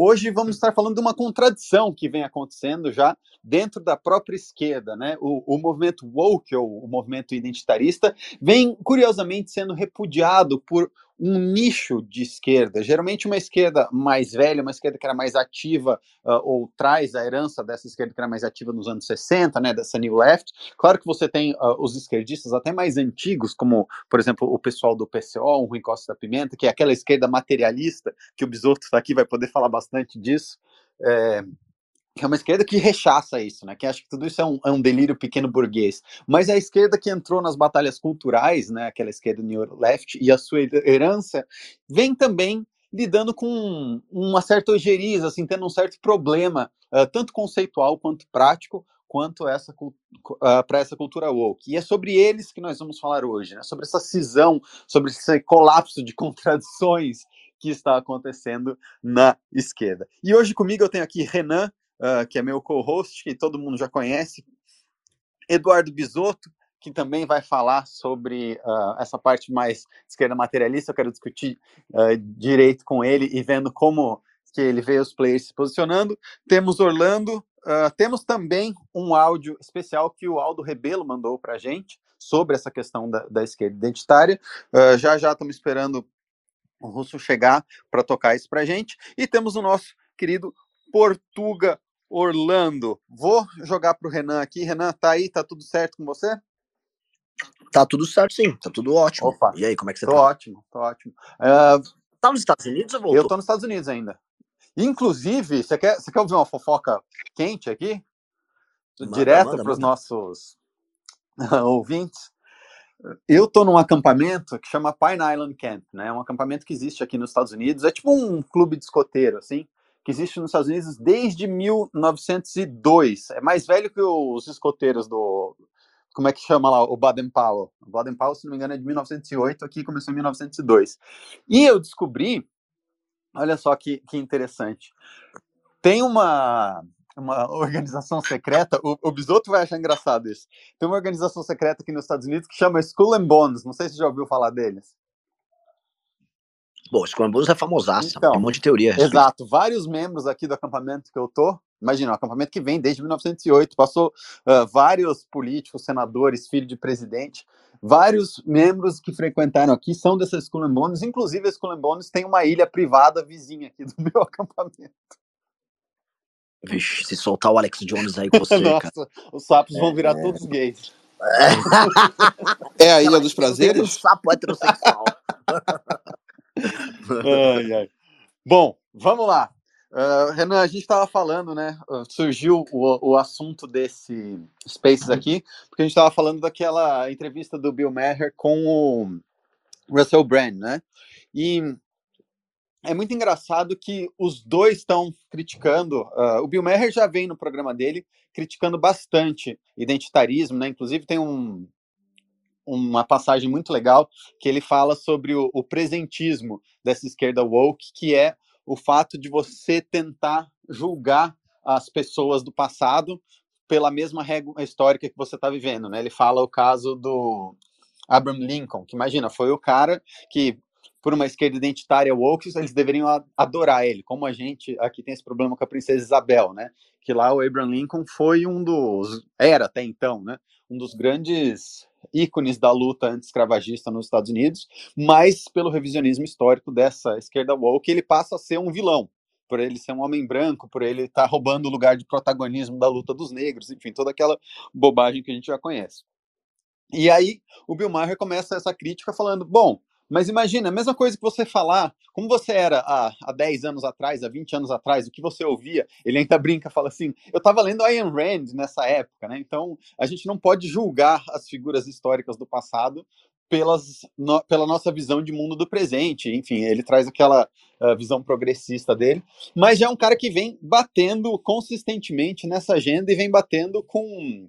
Hoje vamos estar falando de uma contradição que vem acontecendo já dentro da própria esquerda, né? O, o movimento woke, ou o movimento identitarista, vem curiosamente sendo repudiado por um nicho de esquerda, geralmente uma esquerda mais velha, uma esquerda que era mais ativa, uh, ou traz a herança dessa esquerda que era mais ativa nos anos 60, né, dessa New Left. Claro que você tem uh, os esquerdistas até mais antigos, como, por exemplo, o pessoal do PCO, o Rui Costa da Pimenta, que é aquela esquerda materialista, que o Bisotto está aqui, vai poder falar bastante disso. É, é uma esquerda que rechaça isso, né? Que acha que tudo isso é um, é um, delírio pequeno burguês. Mas é a esquerda que entrou nas batalhas culturais, né? Aquela esquerda New Left e a sua herança vem também lidando com uma certa ojeriza, assim, tendo um certo problema, uh, tanto conceitual quanto prático, quanto essa uh, para essa cultura woke. E é sobre eles que nós vamos falar hoje, né? Sobre essa cisão, sobre esse colapso de contradições que está acontecendo na esquerda. E hoje comigo eu tenho aqui Renan, uh, que é meu co-host, que todo mundo já conhece, Eduardo Bisotto, que também vai falar sobre uh, essa parte mais esquerda materialista. Eu quero discutir uh, direito com ele e vendo como que ele vê os players se posicionando. Temos Orlando, uh, temos também um áudio especial que o Aldo Rebelo mandou para a gente sobre essa questão da, da esquerda identitária. já já estamos esperando o Russo chegar para tocar isso para a gente. E temos o nosso querido Portuga Orlando. Vou jogar para o Renan aqui. Renan, tá aí? Tá tudo certo com você? Tá tudo certo, sim. Tá tudo ótimo. Opa. E aí, como é que você tô tá? ótimo, tô ótimo. Uh, tá nos Estados Unidos ou voltou? Eu tô nos Estados Unidos ainda. Inclusive, você quer, você quer ouvir uma fofoca quente aqui? Manda, Direto para os nossos ouvintes. Eu tô num acampamento que chama Pine Island Camp, né? É um acampamento que existe aqui nos Estados Unidos. É tipo um clube de escoteiro, assim que existe nos Estados Unidos desde 1902. É mais velho que os escoteiros do. Como é que chama lá? O Baden Powell. O Baden Powell, se não me engano, é de 1908, aqui começou em 1902. E eu descobri, olha só que, que interessante, tem uma, uma organização secreta, o, o Bisoto vai achar engraçado isso. Tem uma organização secreta aqui nos Estados Unidos que chama Skull and Bones, não sei se você já ouviu falar deles. Bom, Scrum é famosaço, então, tem um monte de teoria. Exato, vários membros aqui do acampamento que eu tô, imagina, um acampamento que vem desde 1908, passou uh, vários políticos, senadores, filho de presidente, vários membros que frequentaram aqui são and Bones, inclusive a Skull and Bones tem uma ilha privada vizinha aqui do meu acampamento. Vixe, se soltar o Alex Jones aí com você, Nossa, cara. os sapos vão virar é... todos gays. É. é a Ilha dos Prazeres? O sapo heterossexual. Ai, ai. Bom, vamos lá. Uh, Renan, a gente estava falando, né? Uh, surgiu o, o assunto desse Spaces aqui, porque a gente estava falando daquela entrevista do Bill Maher com o Russell Brand, né? E é muito engraçado que os dois estão criticando. Uh, o Bill Maher já vem no programa dele criticando bastante identitarismo, né? Inclusive tem um, uma passagem muito legal que ele fala sobre o, o presentismo dessa esquerda woke, que é o fato de você tentar julgar as pessoas do passado pela mesma regra histórica que você está vivendo, né? Ele fala o caso do Abraham Lincoln, que imagina, foi o cara que por uma esquerda identitária woke, eles deveriam adorar ele, como a gente aqui tem esse problema com a princesa Isabel, né? Que lá o Abraham Lincoln foi um dos, era até então, né? Um dos grandes ícones da luta anti-escravagista nos Estados Unidos, mas pelo revisionismo histórico dessa esquerda woke, ele passa a ser um vilão, por ele ser um homem branco, por ele estar tá roubando o lugar de protagonismo da luta dos negros, enfim, toda aquela bobagem que a gente já conhece. E aí o Bill Maher começa essa crítica falando, bom, mas imagina, a mesma coisa que você falar, como você era há, há 10 anos atrás, há 20 anos atrás, o que você ouvia, ele ainda brinca, fala assim, eu estava lendo Ayn Rand nessa época, né? Então, a gente não pode julgar as figuras históricas do passado pelas, no, pela nossa visão de mundo do presente. Enfim, ele traz aquela uh, visão progressista dele, mas já é um cara que vem batendo consistentemente nessa agenda e vem batendo com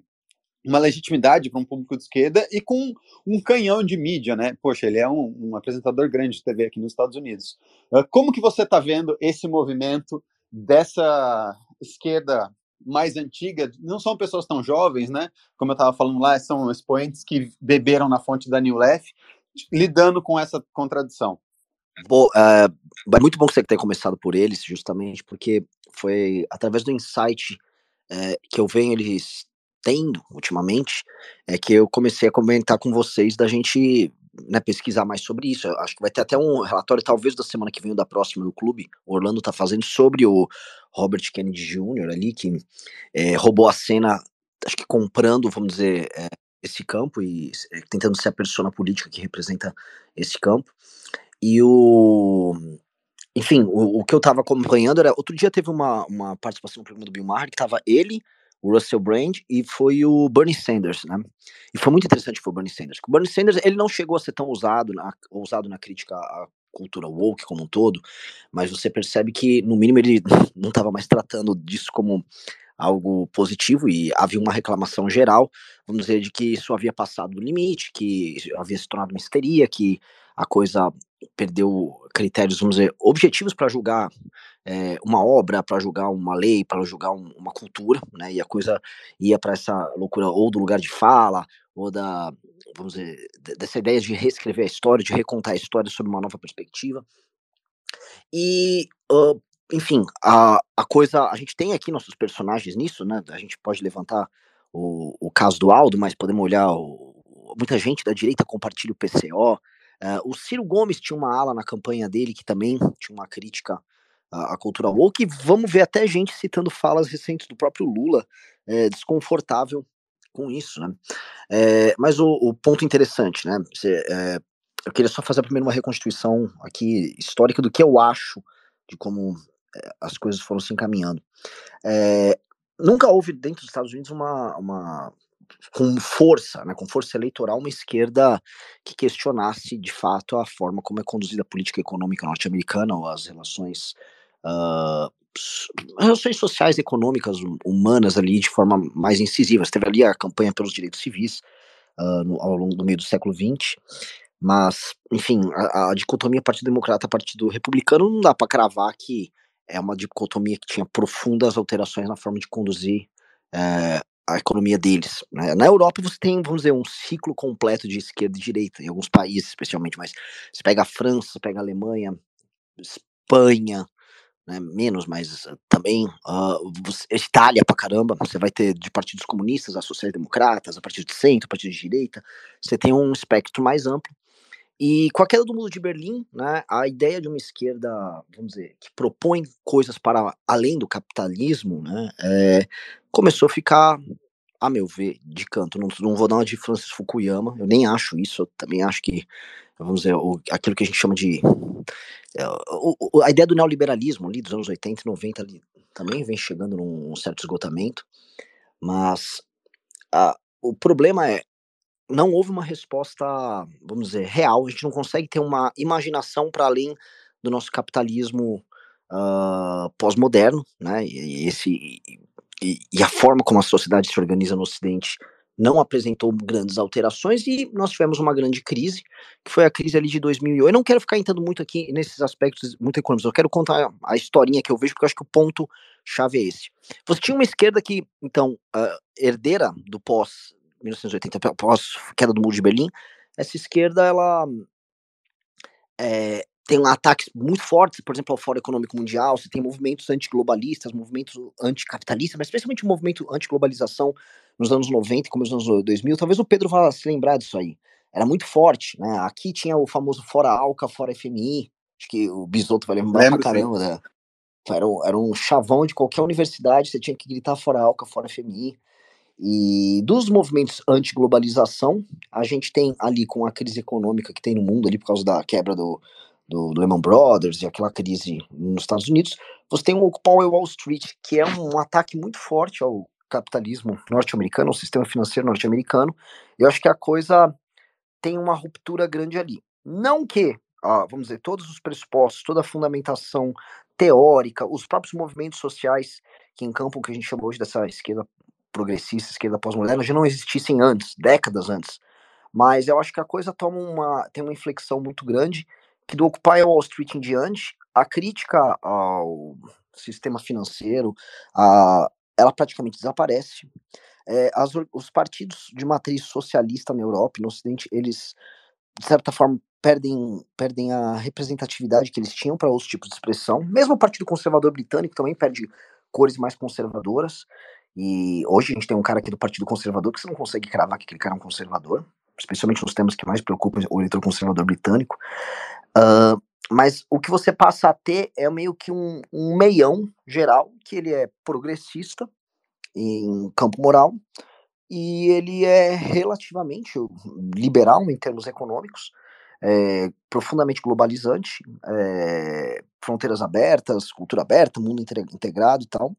uma legitimidade para um público de esquerda e com um canhão de mídia, né? Poxa, ele é um, um apresentador grande de TV aqui nos Estados Unidos. Uh, como que você está vendo esse movimento dessa esquerda mais antiga? Não são pessoas tão jovens, né? Como eu estava falando lá, são expoentes que beberam na fonte da New Left, lidando com essa contradição. Bom, é, é muito bom que você tenha começado por eles, justamente porque foi através do insight é, que eu venho eles tendo ultimamente, é que eu comecei a comentar com vocês da gente né, pesquisar mais sobre isso. Eu acho que vai ter até um relatório, talvez da semana que vem ou da próxima do clube. O Orlando tá fazendo sobre o Robert Kennedy Jr. ali, que é, roubou a cena, acho que comprando, vamos dizer, é, esse campo e é, tentando ser a persona política que representa esse campo. E o. Enfim, o, o que eu tava acompanhando era. Outro dia teve uma, uma participação no programa do Bill Maher que tava ele, o Russell Brand e foi o Bernie Sanders, né? E foi muito interessante foi o Bernie Sanders. O Bernie Sanders, ele não chegou a ser tão ousado na, ousado na crítica à cultura woke como um todo, mas você percebe que, no mínimo, ele não estava mais tratando disso como algo positivo e havia uma reclamação geral, vamos dizer, de que isso havia passado do limite, que havia se tornado uma histeria, que a coisa perdeu critérios, vamos dizer, objetivos para julgar é, uma obra, para julgar uma lei, para julgar um, uma cultura, né? E a coisa ia para essa loucura ou do lugar de fala, ou da, vamos dizer, dessa ideia de reescrever a história, de recontar a história sob uma nova perspectiva. E uh, enfim, a, a coisa. A gente tem aqui nossos personagens nisso, né? A gente pode levantar o, o caso do Aldo, mas podemos olhar. O, muita gente da direita compartilha o PCO. Uh, o Ciro Gomes tinha uma ala na campanha dele que também tinha uma crítica à, cultura woke. Vamos ver até gente citando falas recentes do próprio Lula, é, desconfortável com isso, né? É, mas o, o, ponto interessante, né? Você, é, eu queria só fazer primeiro uma reconstituição aqui histórica do que eu acho de como as coisas foram se encaminhando. Nunca houve dentro dos Estados Unidos uma, uma com força, né, com força eleitoral, uma esquerda que questionasse de fato a forma como é conduzida a política econômica norte-americana ou as relações uh, relações sociais, econômicas, hum, humanas ali de forma mais incisiva. Você teve ali a campanha pelos direitos civis uh, no, ao longo do meio do século XX, mas, enfim, a, a dicotomia Partido Democrata Partido Republicano não dá para cravar que é uma dicotomia que tinha profundas alterações na forma de conduzir é, a economia deles. Né? Na Europa você tem, vamos dizer, um ciclo completo de esquerda e direita, em alguns países especialmente, mas você pega a França, você pega a Alemanha, Espanha, né, menos, mas também uh, Itália pra caramba, você vai ter de partidos comunistas a sociais-democratas, a partido de centro, a partido de direita, você tem um espectro mais amplo, e com a queda do muro de Berlim, né, a ideia de uma esquerda, vamos dizer, que propõe coisas para além do capitalismo, né, é, começou a ficar, a meu ver, de canto. Não, não vou dar uma de Francis Fukuyama, eu nem acho isso, eu também acho que, vamos dizer, o, aquilo que a gente chama de. É, o, a ideia do neoliberalismo ali dos anos 80 e 90 ali, também vem chegando num certo esgotamento, mas a, o problema é não houve uma resposta, vamos dizer, real. A gente não consegue ter uma imaginação para além do nosso capitalismo uh, pós-moderno, né? E, esse, e, e, a forma como a sociedade se organiza no Ocidente não apresentou grandes alterações e nós tivemos uma grande crise, que foi a crise ali de 2008. Eu não quero ficar entrando muito aqui nesses aspectos muito econômicos, eu quero contar a historinha que eu vejo, porque eu acho que o ponto chave é esse. Você tinha uma esquerda que, então, uh, herdeira do pós 1980, após a queda do Muro de Berlim, essa esquerda, ela é, tem ataques muito fortes, por exemplo, ao Fórum Econômico Mundial, você tem movimentos antiglobalistas, movimentos anticapitalistas, mas especialmente o movimento antiglobalização nos anos 90 e começo dos anos 2000, talvez o Pedro vá se lembrar disso aí. Era muito forte, né? Aqui tinha o famoso Fora Alca, Fora FMI, acho que o Bisoto vai lembrar Lembro, pra caramba, né? Era um, era um chavão de qualquer universidade, você tinha que gritar Fora Alca, Fora FMI. E dos movimentos anti-globalização, a gente tem ali com a crise econômica que tem no mundo ali por causa da quebra do, do, do Lehman Brothers e aquela crise nos Estados Unidos, você tem o Occupy Wall Street, que é um ataque muito forte ao capitalismo norte-americano, ao sistema financeiro norte-americano. Eu acho que a coisa tem uma ruptura grande ali. Não que, ah, vamos dizer, todos os pressupostos, toda a fundamentação teórica, os próprios movimentos sociais que encampam o que a gente chama hoje dessa esquerda progressista, esquerda pós-moderna, já não existissem antes, décadas antes. Mas eu acho que a coisa toma uma, tem uma inflexão muito grande, que do Occupy Wall Street em diante, a crítica ao sistema financeiro, a, ela praticamente desaparece. É, as, os partidos de matriz socialista na Europa e no Ocidente, eles, de certa forma, perdem, perdem a representatividade que eles tinham para outros tipos de expressão. Mesmo o Partido Conservador Britânico também perde cores mais conservadoras. E hoje a gente tem um cara aqui do Partido Conservador que você não consegue cravar que aquele cara é um conservador, especialmente nos temas que mais preocupam o eleitor conservador britânico. Uh, mas o que você passa a ter é meio que um, um meião geral, que ele é progressista em campo moral, e ele é relativamente liberal em termos econômicos, é, profundamente globalizante, é, fronteiras abertas, cultura aberta, mundo integrado e tal.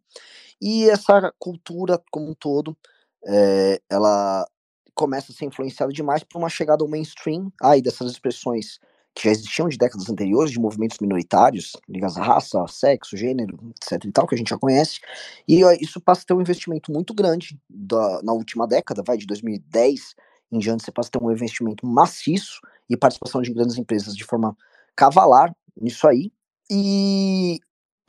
E essa cultura como um todo, é, ela começa a ser influenciada demais por uma chegada ao mainstream, aí dessas expressões que já existiam de décadas anteriores, de movimentos minoritários, ligados à raça, sexo, gênero, etc e tal, que a gente já conhece, e isso passa a ter um investimento muito grande da, na última década, vai de 2010 em diante, você passa a ter um investimento maciço e participação de grandes empresas de forma cavalar nisso aí, e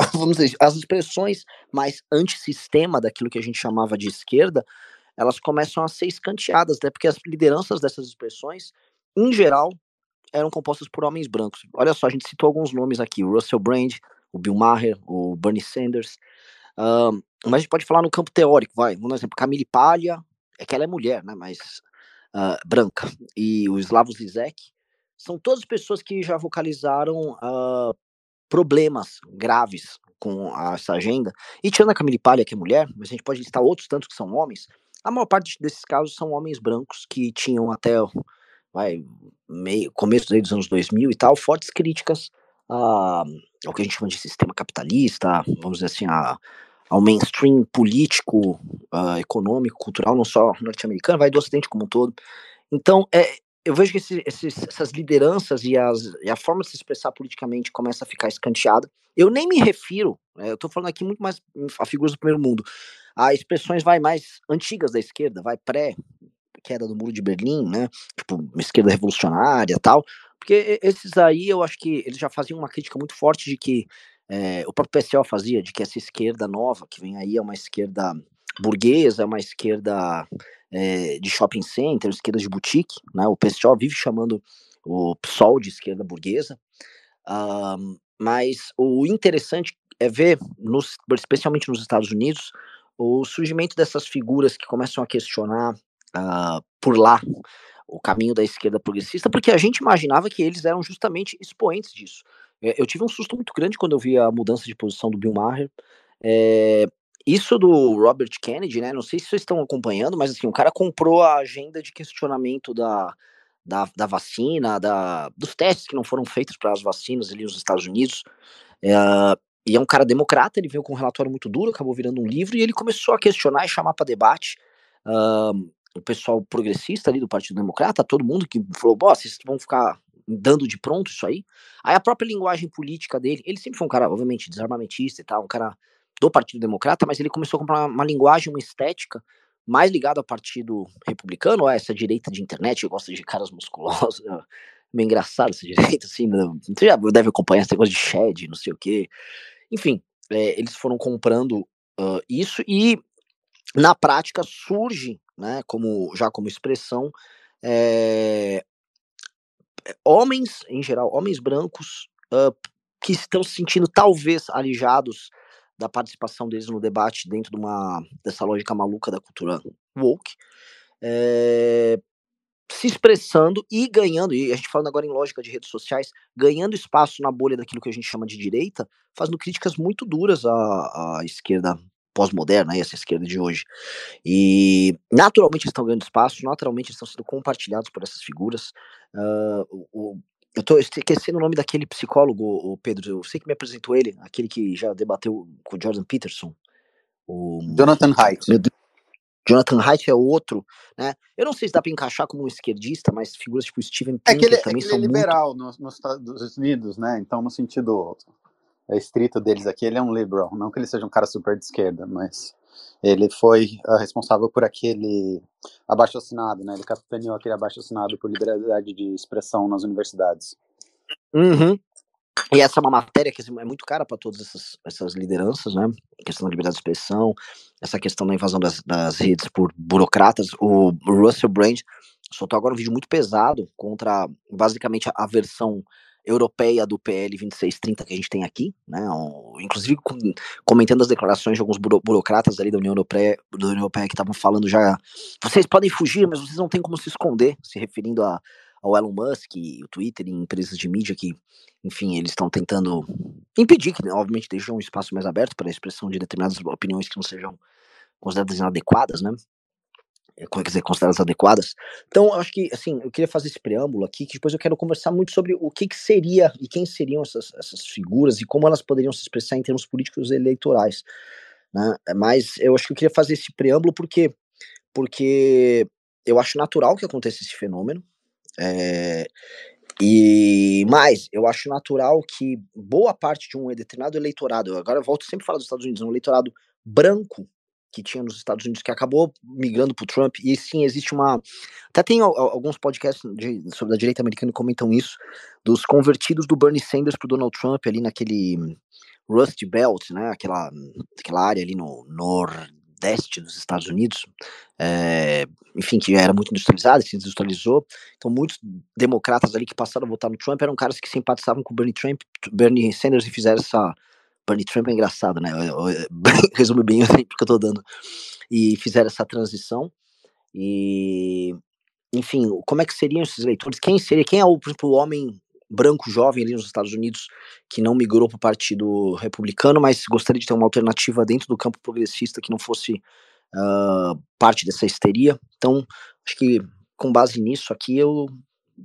vamos dizer, as expressões mais antissistema daquilo que a gente chamava de esquerda, elas começam a ser escanteadas, né? Porque as lideranças dessas expressões, em geral, eram compostas por homens brancos. Olha só, a gente citou alguns nomes aqui: o Russell Brand, o Bill Maher, o Bernie Sanders. Um, mas a gente pode falar no campo teórico, vai. Um exemplo, Camille Palha, é que ela é mulher, né? Mas uh, branca. E o Slavoj Zizek. São todas pessoas que já vocalizaram uh, problemas graves com essa agenda. E tirando a Camille Palha, que é mulher, mas a gente pode listar outros tantos que são homens, a maior parte desses casos são homens brancos que tinham até vai, meio, começo dos anos 2000 e tal, fortes críticas a, ao que a gente chama de sistema capitalista, vamos dizer assim, a, ao mainstream político, uh, econômico, cultural, não só norte-americano, vai do ocidente como um todo. Então, é, eu vejo que esse, esses, essas lideranças e, as, e, a forma de se expressar politicamente começa a ficar escanteada. Eu nem me refiro, né, eu estou falando aqui muito mais a figuras do primeiro mundo, a expressões vai mais antigas da esquerda, vai pré queda do muro de Berlim, né, tipo uma esquerda revolucionária tal, porque esses aí eu acho que eles já faziam uma crítica muito forte de que é, o próprio PSL fazia, de que essa esquerda nova que vem aí é uma esquerda burguesa, é uma esquerda é, de shopping center, esquerda de boutique, né? O PSOL vive chamando o PSOL de esquerda burguesa, uh, mas o interessante é ver, nos, especialmente nos Estados Unidos, o surgimento dessas figuras que começam a questionar uh, por lá o caminho da esquerda progressista, porque a gente imaginava que eles eram justamente expoentes disso. É, eu tive um susto muito grande quando eu vi a mudança de posição do Bill Maher. É, isso do Robert Kennedy, né? Não sei se vocês estão acompanhando, mas assim, o cara comprou a agenda de questionamento da, da, da vacina, da, dos testes que não foram feitos para as vacinas ali nos Estados Unidos. É, e é um cara democrata, ele veio com um relatório muito duro, acabou virando um livro, e ele começou a questionar e chamar para debate uh, o pessoal progressista ali do Partido Democrata, todo mundo que falou, vocês vão ficar dando de pronto isso aí. Aí a própria linguagem política dele, ele sempre foi um cara, obviamente, desarmamentista e tal, um cara do Partido Democrata, mas ele começou a comprar uma, uma linguagem, uma estética mais ligada ao Partido Republicano, a essa direita de internet que gosta de caras musculosos, é meio engraçado essa direita, assim, né? você já deve acompanhar esse negócio de shed, não sei o quê. Enfim, é, eles foram comprando uh, isso e na prática surge, né, como já como expressão, é, homens em geral, homens brancos uh, que estão se sentindo talvez alijados da participação deles no debate dentro de uma dessa lógica maluca da cultura woke, é, se expressando e ganhando, e a gente falando agora em lógica de redes sociais, ganhando espaço na bolha daquilo que a gente chama de direita, fazendo críticas muito duras à, à esquerda pós-moderna, essa esquerda de hoje. E naturalmente estão ganhando espaço, naturalmente estão sendo compartilhados por essas figuras. Uh, o, eu tô esquecendo o nome daquele psicólogo, o Pedro. Eu sei que me apresentou ele, aquele que já debateu com o Jordan Peterson. O Jonathan Haidt. Jonathan Haidt é outro, né? Eu não sei se dá para encaixar como um esquerdista, mas figuras tipo Steven Pinker é que ele, também é que são ele é liberal muito... nos, nos Estados Unidos, né? Então, no sentido é, estrito deles aqui, ele é um liberal. Não que ele seja um cara super de esquerda, mas ele foi uh, responsável por aquele abaixo assinado, né? Ele capitaneou aquele abaixo assinado por liberdade de expressão nas universidades. Uhum. E essa é uma matéria que assim, é muito cara para todas essas, essas lideranças, né? A questão da liberdade de expressão, essa questão da invasão das, das redes por burocratas. O Russell Brand soltou agora um vídeo muito pesado contra basicamente a versão europeia do PL 2630 que a gente tem aqui, né? Um, inclusive com, comentando as declarações de alguns buro, burocratas ali da União Europeia, da União Europeia que estavam falando já, vocês podem fugir, mas vocês não têm como se esconder, se referindo a, ao Elon Musk e o Twitter e empresas de mídia que, enfim, eles estão tentando impedir que, né, obviamente, deixam um espaço mais aberto para a expressão de determinadas opiniões que não sejam consideradas inadequadas, né? É, quer dizer, consideradas adequadas. Então, acho que, assim, eu queria fazer esse preâmbulo aqui, que depois eu quero conversar muito sobre o que, que seria e quem seriam essas, essas figuras e como elas poderiam se expressar em termos políticos e eleitorais. Né? Mas eu acho que eu queria fazer esse preâmbulo porque, porque eu acho natural que aconteça esse fenômeno. É, e mais, eu acho natural que boa parte de um determinado eleitorado, agora eu volto sempre a falar dos Estados Unidos, um eleitorado branco que tinha nos Estados Unidos, que acabou migrando para o Trump, e sim, existe uma. Até tem alguns podcasts de, sobre a direita americana que comentam isso, dos convertidos do Bernie Sanders para Donald Trump ali naquele Rust Belt, né? Aquela, aquela área ali no nordeste dos Estados Unidos, é, enfim, que era muito industrializada, se industrializou. Então, muitos democratas ali que passaram a votar no Trump eram caras que simpatizavam com o Bernie, Trump, Bernie Sanders e fizeram essa Bernie Trump é engraçado, né? Resume bem o exemplo que eu tô dando. E fizeram essa transição. E, enfim, como é que seriam esses eleitores? Quem seria? Quem é o, por exemplo, o homem branco jovem ali nos Estados Unidos que não migrou para o Partido Republicano, mas gostaria de ter uma alternativa dentro do campo progressista que não fosse uh, parte dessa histeria? Então, acho que com base nisso aqui eu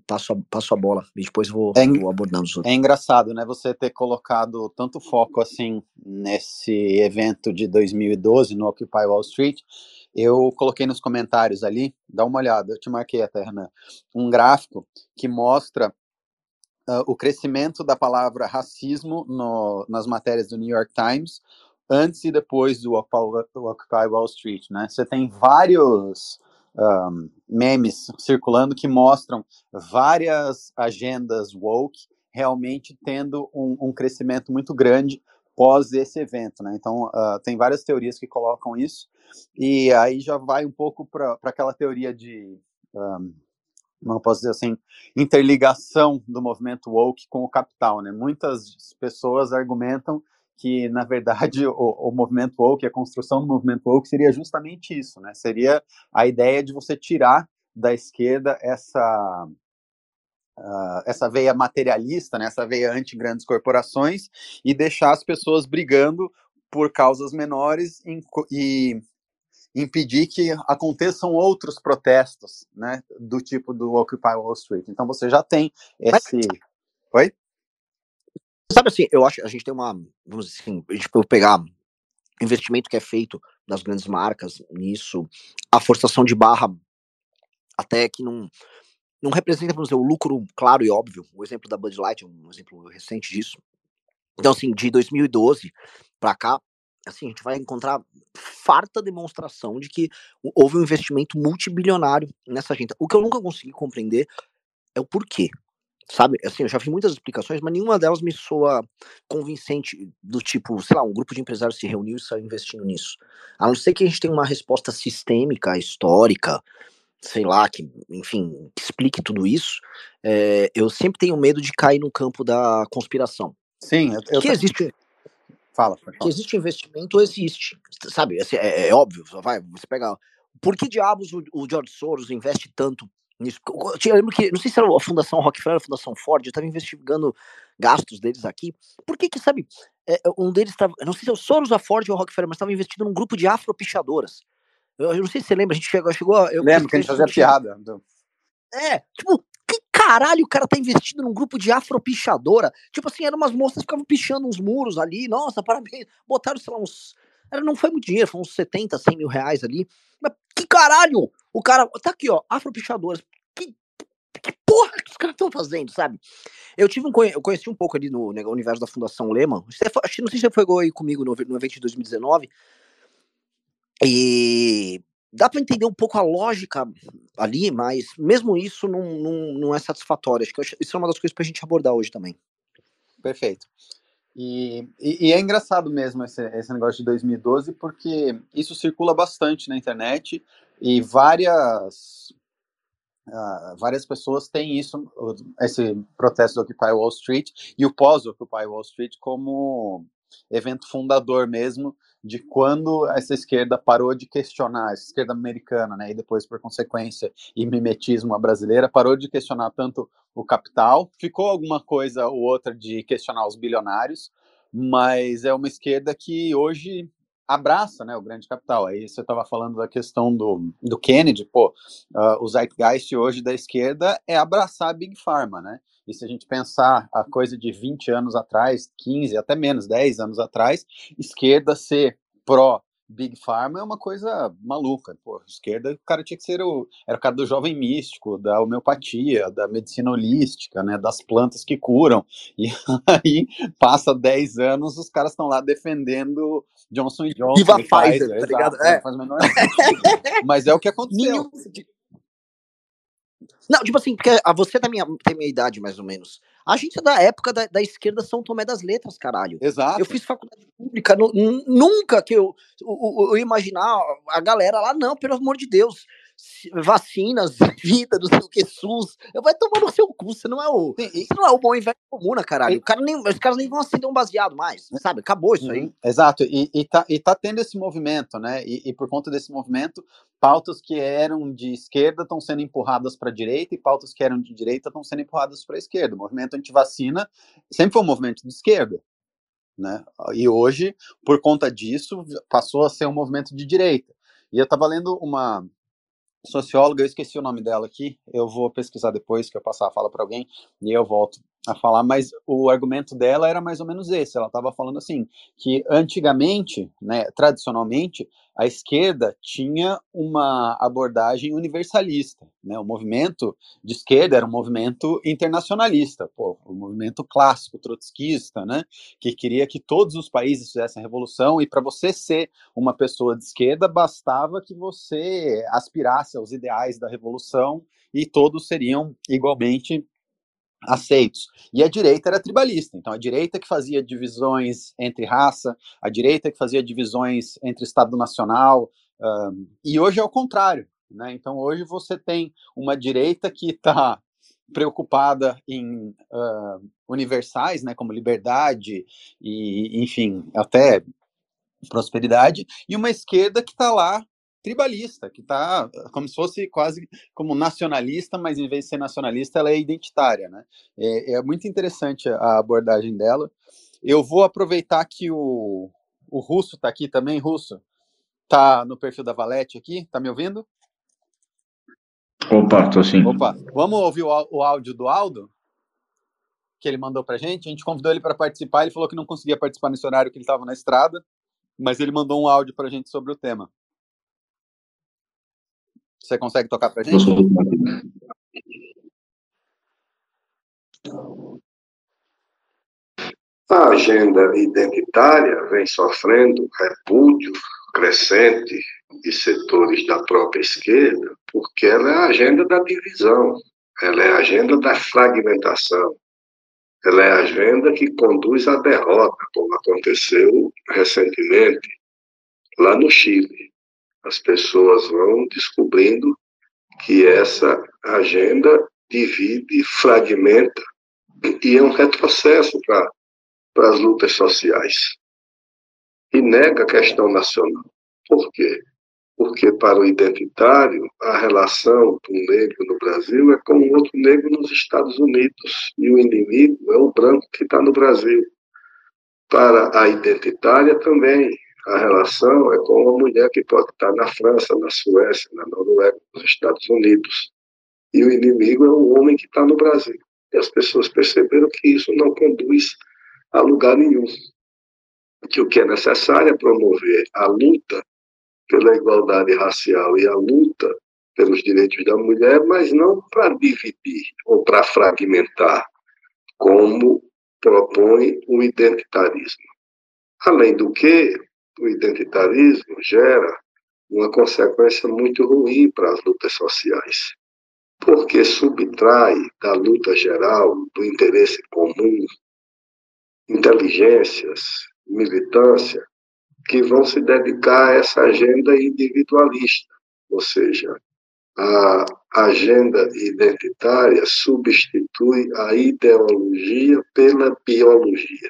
passo a, passo a bola e depois vou, é, vou abordando os outros. É engraçado, né, você ter colocado tanto foco assim nesse evento de 2012 no Occupy Wall Street. Eu coloquei nos comentários ali, dá uma olhada, eu te marquei até, Renan, um gráfico que mostra uh, o crescimento da palavra racismo no, nas matérias do New York Times antes e depois do Occupy Wall Street, né? Você tem vários um, memes circulando que mostram várias agendas woke realmente tendo um, um crescimento muito grande pós esse evento, né? Então, uh, tem várias teorias que colocam isso, e aí já vai um pouco para aquela teoria de, um, não posso dizer assim, interligação do movimento woke com o capital, né? Muitas pessoas argumentam que, na verdade, o, o movimento woke, a construção do movimento woke seria justamente isso, né? Seria a ideia de você tirar da esquerda essa uh, essa veia materialista, né? essa veia anti-grandes corporações e deixar as pessoas brigando por causas menores e impedir que aconteçam outros protestos, né, do tipo do Occupy Wall Street. Então você já tem esse... Oi? Sabe assim, eu acho que a gente tem uma, vamos dizer assim, a gente pode pegar investimento que é feito das grandes marcas nisso, a forçação de barra até que não, não representa, vamos dizer, o lucro claro e óbvio. O exemplo da Bud Light é um exemplo recente disso. Então, assim, de 2012 para cá, assim, a gente vai encontrar farta demonstração de que houve um investimento multibilionário nessa agenda. O que eu nunca consegui compreender é o porquê. Sabe, assim, eu já vi muitas explicações, mas nenhuma delas me soa convincente, do tipo, sei lá, um grupo de empresários se reuniu e saiu investindo nisso. A não ser que a gente tenha uma resposta sistêmica, histórica, sei lá, que, enfim, que explique tudo isso, é, eu sempre tenho medo de cair no campo da conspiração. Sim, eu, eu que existe. Fala, fala. Que existe investimento, existe. Sabe, assim, é, é, óbvio, vai, você pega. Por que diabos o, o George Soros investe tanto nisso. Eu lembro que, não sei se era a Fundação Rockefeller ou a Fundação Ford, eu estava investigando gastos deles aqui. Por que que, sabe, é, um deles estava, não sei se é o Soros, a Ford ou a Rockefeller, mas estava investindo num grupo de afropichadoras. Eu, eu não sei se você lembra, a gente chegou, chegou eu lembro que a gente fazia piada. É, tipo, que caralho o cara tá investindo num grupo de afropichadora? Tipo assim, eram umas moças que ficavam pichando uns muros ali, nossa, parabéns, botaram, sei lá, uns... Era, não foi muito dinheiro, foi uns 70, 100 mil reais ali. Mas que caralho! O cara. Tá aqui, ó. Afropichadores. Que, que porra que os caras estão fazendo, sabe? Eu tive um. Eu conheci um pouco ali no, no universo da Fundação Lehman. Acho não sei se você foi aí comigo no, no evento de 2019. E dá para entender um pouco a lógica ali, mas mesmo isso não, não, não é satisfatório. Acho que isso é uma das coisas para a gente abordar hoje também. Perfeito. E, e, e, é engraçado mesmo esse, esse negócio de 2012, porque isso circula bastante na internet e várias Uh, várias pessoas têm isso, esse protesto do Occupy Wall Street e o pós-Occupy Wall Street como evento fundador mesmo de quando essa esquerda parou de questionar, essa esquerda americana, né, e depois, por consequência, e mimetismo a brasileira, parou de questionar tanto o capital, ficou alguma coisa ou outra de questionar os bilionários, mas é uma esquerda que hoje abraça né, o grande capital. Aí você estava falando da questão do, do Kennedy, pô, uh, o zeitgeist hoje da esquerda é abraçar a Big Pharma, né? E se a gente pensar a coisa de 20 anos atrás, 15, até menos, 10 anos atrás, esquerda ser pró Big Pharma é uma coisa maluca. Pô, esquerda, o cara tinha que ser o. Era o cara do jovem místico, da homeopatia, da medicina holística, né? Das plantas que curam. E aí passa 10 anos, os caras estão lá defendendo Johnson Johnson. Viva Pfizer, Pfizer, tá ligado? É. Faz menor Mas é o que aconteceu. Não, tipo assim, porque a você da minha, tem minha idade, mais ou menos. A gente é da época da, da esquerda São Tomé das Letras, caralho. Exato. Eu fiz faculdade pública, nunca que eu, eu, eu, imaginar a galera lá, não, pelo amor de Deus vacinas, vida, não sei o que, SUS. Vai tomar no seu cu, você não é o. Você não é o bom e velho comuna, caralho. O cara nem, os caras nem vão acender um baseado mais, sabe? Acabou isso aí. Uhum. Exato, e, e, tá, e tá tendo esse movimento, né? E, e por conta desse movimento, pautas que eram de esquerda estão sendo empurradas para a direita e pautas que eram de direita estão sendo empurradas para a esquerda. O movimento antivacina sempre foi um movimento de esquerda. Né? E hoje, por conta disso, passou a ser um movimento de direita. E eu estava lendo uma, socióloga, eu esqueci o nome dela aqui, eu vou pesquisar depois que eu passar a fala para alguém e eu volto a falar, mas o argumento dela era mais ou menos esse. Ela estava falando assim que antigamente, né, tradicionalmente, a esquerda tinha uma abordagem universalista, né? O movimento de esquerda era um movimento internacionalista, pô, o um movimento clássico trotskista, né? Que queria que todos os países fizessem a revolução e para você ser uma pessoa de esquerda bastava que você aspirasse aos ideais da revolução e todos seriam igualmente aceitos. E a direita era tribalista, então a direita que fazia divisões entre raça, a direita que fazia divisões entre Estado Nacional, um, e hoje é o contrário. Né? Então hoje você tem uma direita que está preocupada em uh, universais, né, como liberdade e, enfim, até prosperidade, e uma esquerda que está lá tribalista, que está como se fosse quase como nacionalista, mas em vez de ser nacionalista, ela é identitária, né? É, é muito interessante a abordagem dela. Eu vou aproveitar que o, o Russo está aqui também, Russo, tá no perfil da Valete aqui, tá me ouvindo? Opa, tô sim. Opa, vamos ouvir o, o áudio do Aldo? Que ele mandou pra gente. A gente convidou ele para participar. Ele falou que não conseguia participar nesse horário que ele estava na estrada, mas ele mandou um áudio pra gente sobre o tema. Você consegue tocar para a gente? A agenda identitária vem sofrendo repúdio crescente de setores da própria esquerda, porque ela é a agenda da divisão, ela é a agenda da fragmentação, ela é a agenda que conduz à derrota, como aconteceu recentemente lá no Chile as pessoas vão descobrindo que essa agenda divide, fragmenta e é um retrocesso para as lutas sociais. E nega a questão nacional. Por quê? Porque para o identitário, a relação do negro no Brasil é com outro negro nos Estados Unidos. E o inimigo é o branco que está no Brasil. Para a identitária também, a relação é com uma mulher que pode estar na França, na Suécia, na Noruega, nos Estados Unidos. E o inimigo é o homem que está no Brasil. E as pessoas perceberam que isso não conduz a lugar nenhum. Que o que é necessário é promover a luta pela igualdade racial e a luta pelos direitos da mulher, mas não para dividir ou para fragmentar, como propõe o identitarismo. Além do que, o identitarismo gera uma consequência muito ruim para as lutas sociais, porque subtrai da luta geral, do interesse comum, inteligências, militância, que vão se dedicar a essa agenda individualista, ou seja, a agenda identitária substitui a ideologia pela biologia.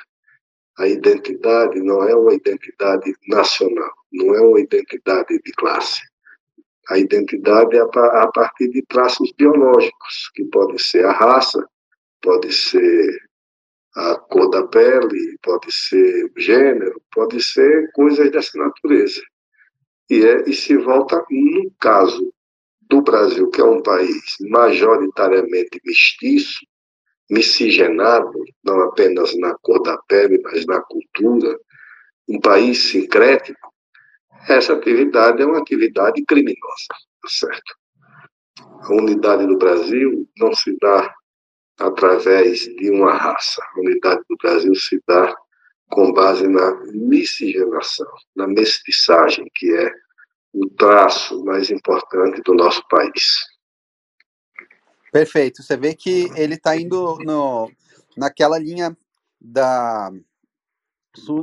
A identidade não é uma identidade nacional, não é uma identidade de classe. A identidade é a partir de traços biológicos, que pode ser a raça, pode ser a cor da pele, pode ser o gênero, pode ser coisas dessa natureza. E, é, e se volta, no caso do Brasil, que é um país majoritariamente mestiço, miscigenado, não apenas na cor da pele, mas na cultura, um país sincrético, essa atividade é uma atividade criminosa, tá certo? A unidade do Brasil não se dá através de uma raça. A unidade do Brasil se dá com base na miscigenação, na mestiçagem, que é o traço mais importante do nosso país. Perfeito. Você vê que ele está indo no, naquela linha da.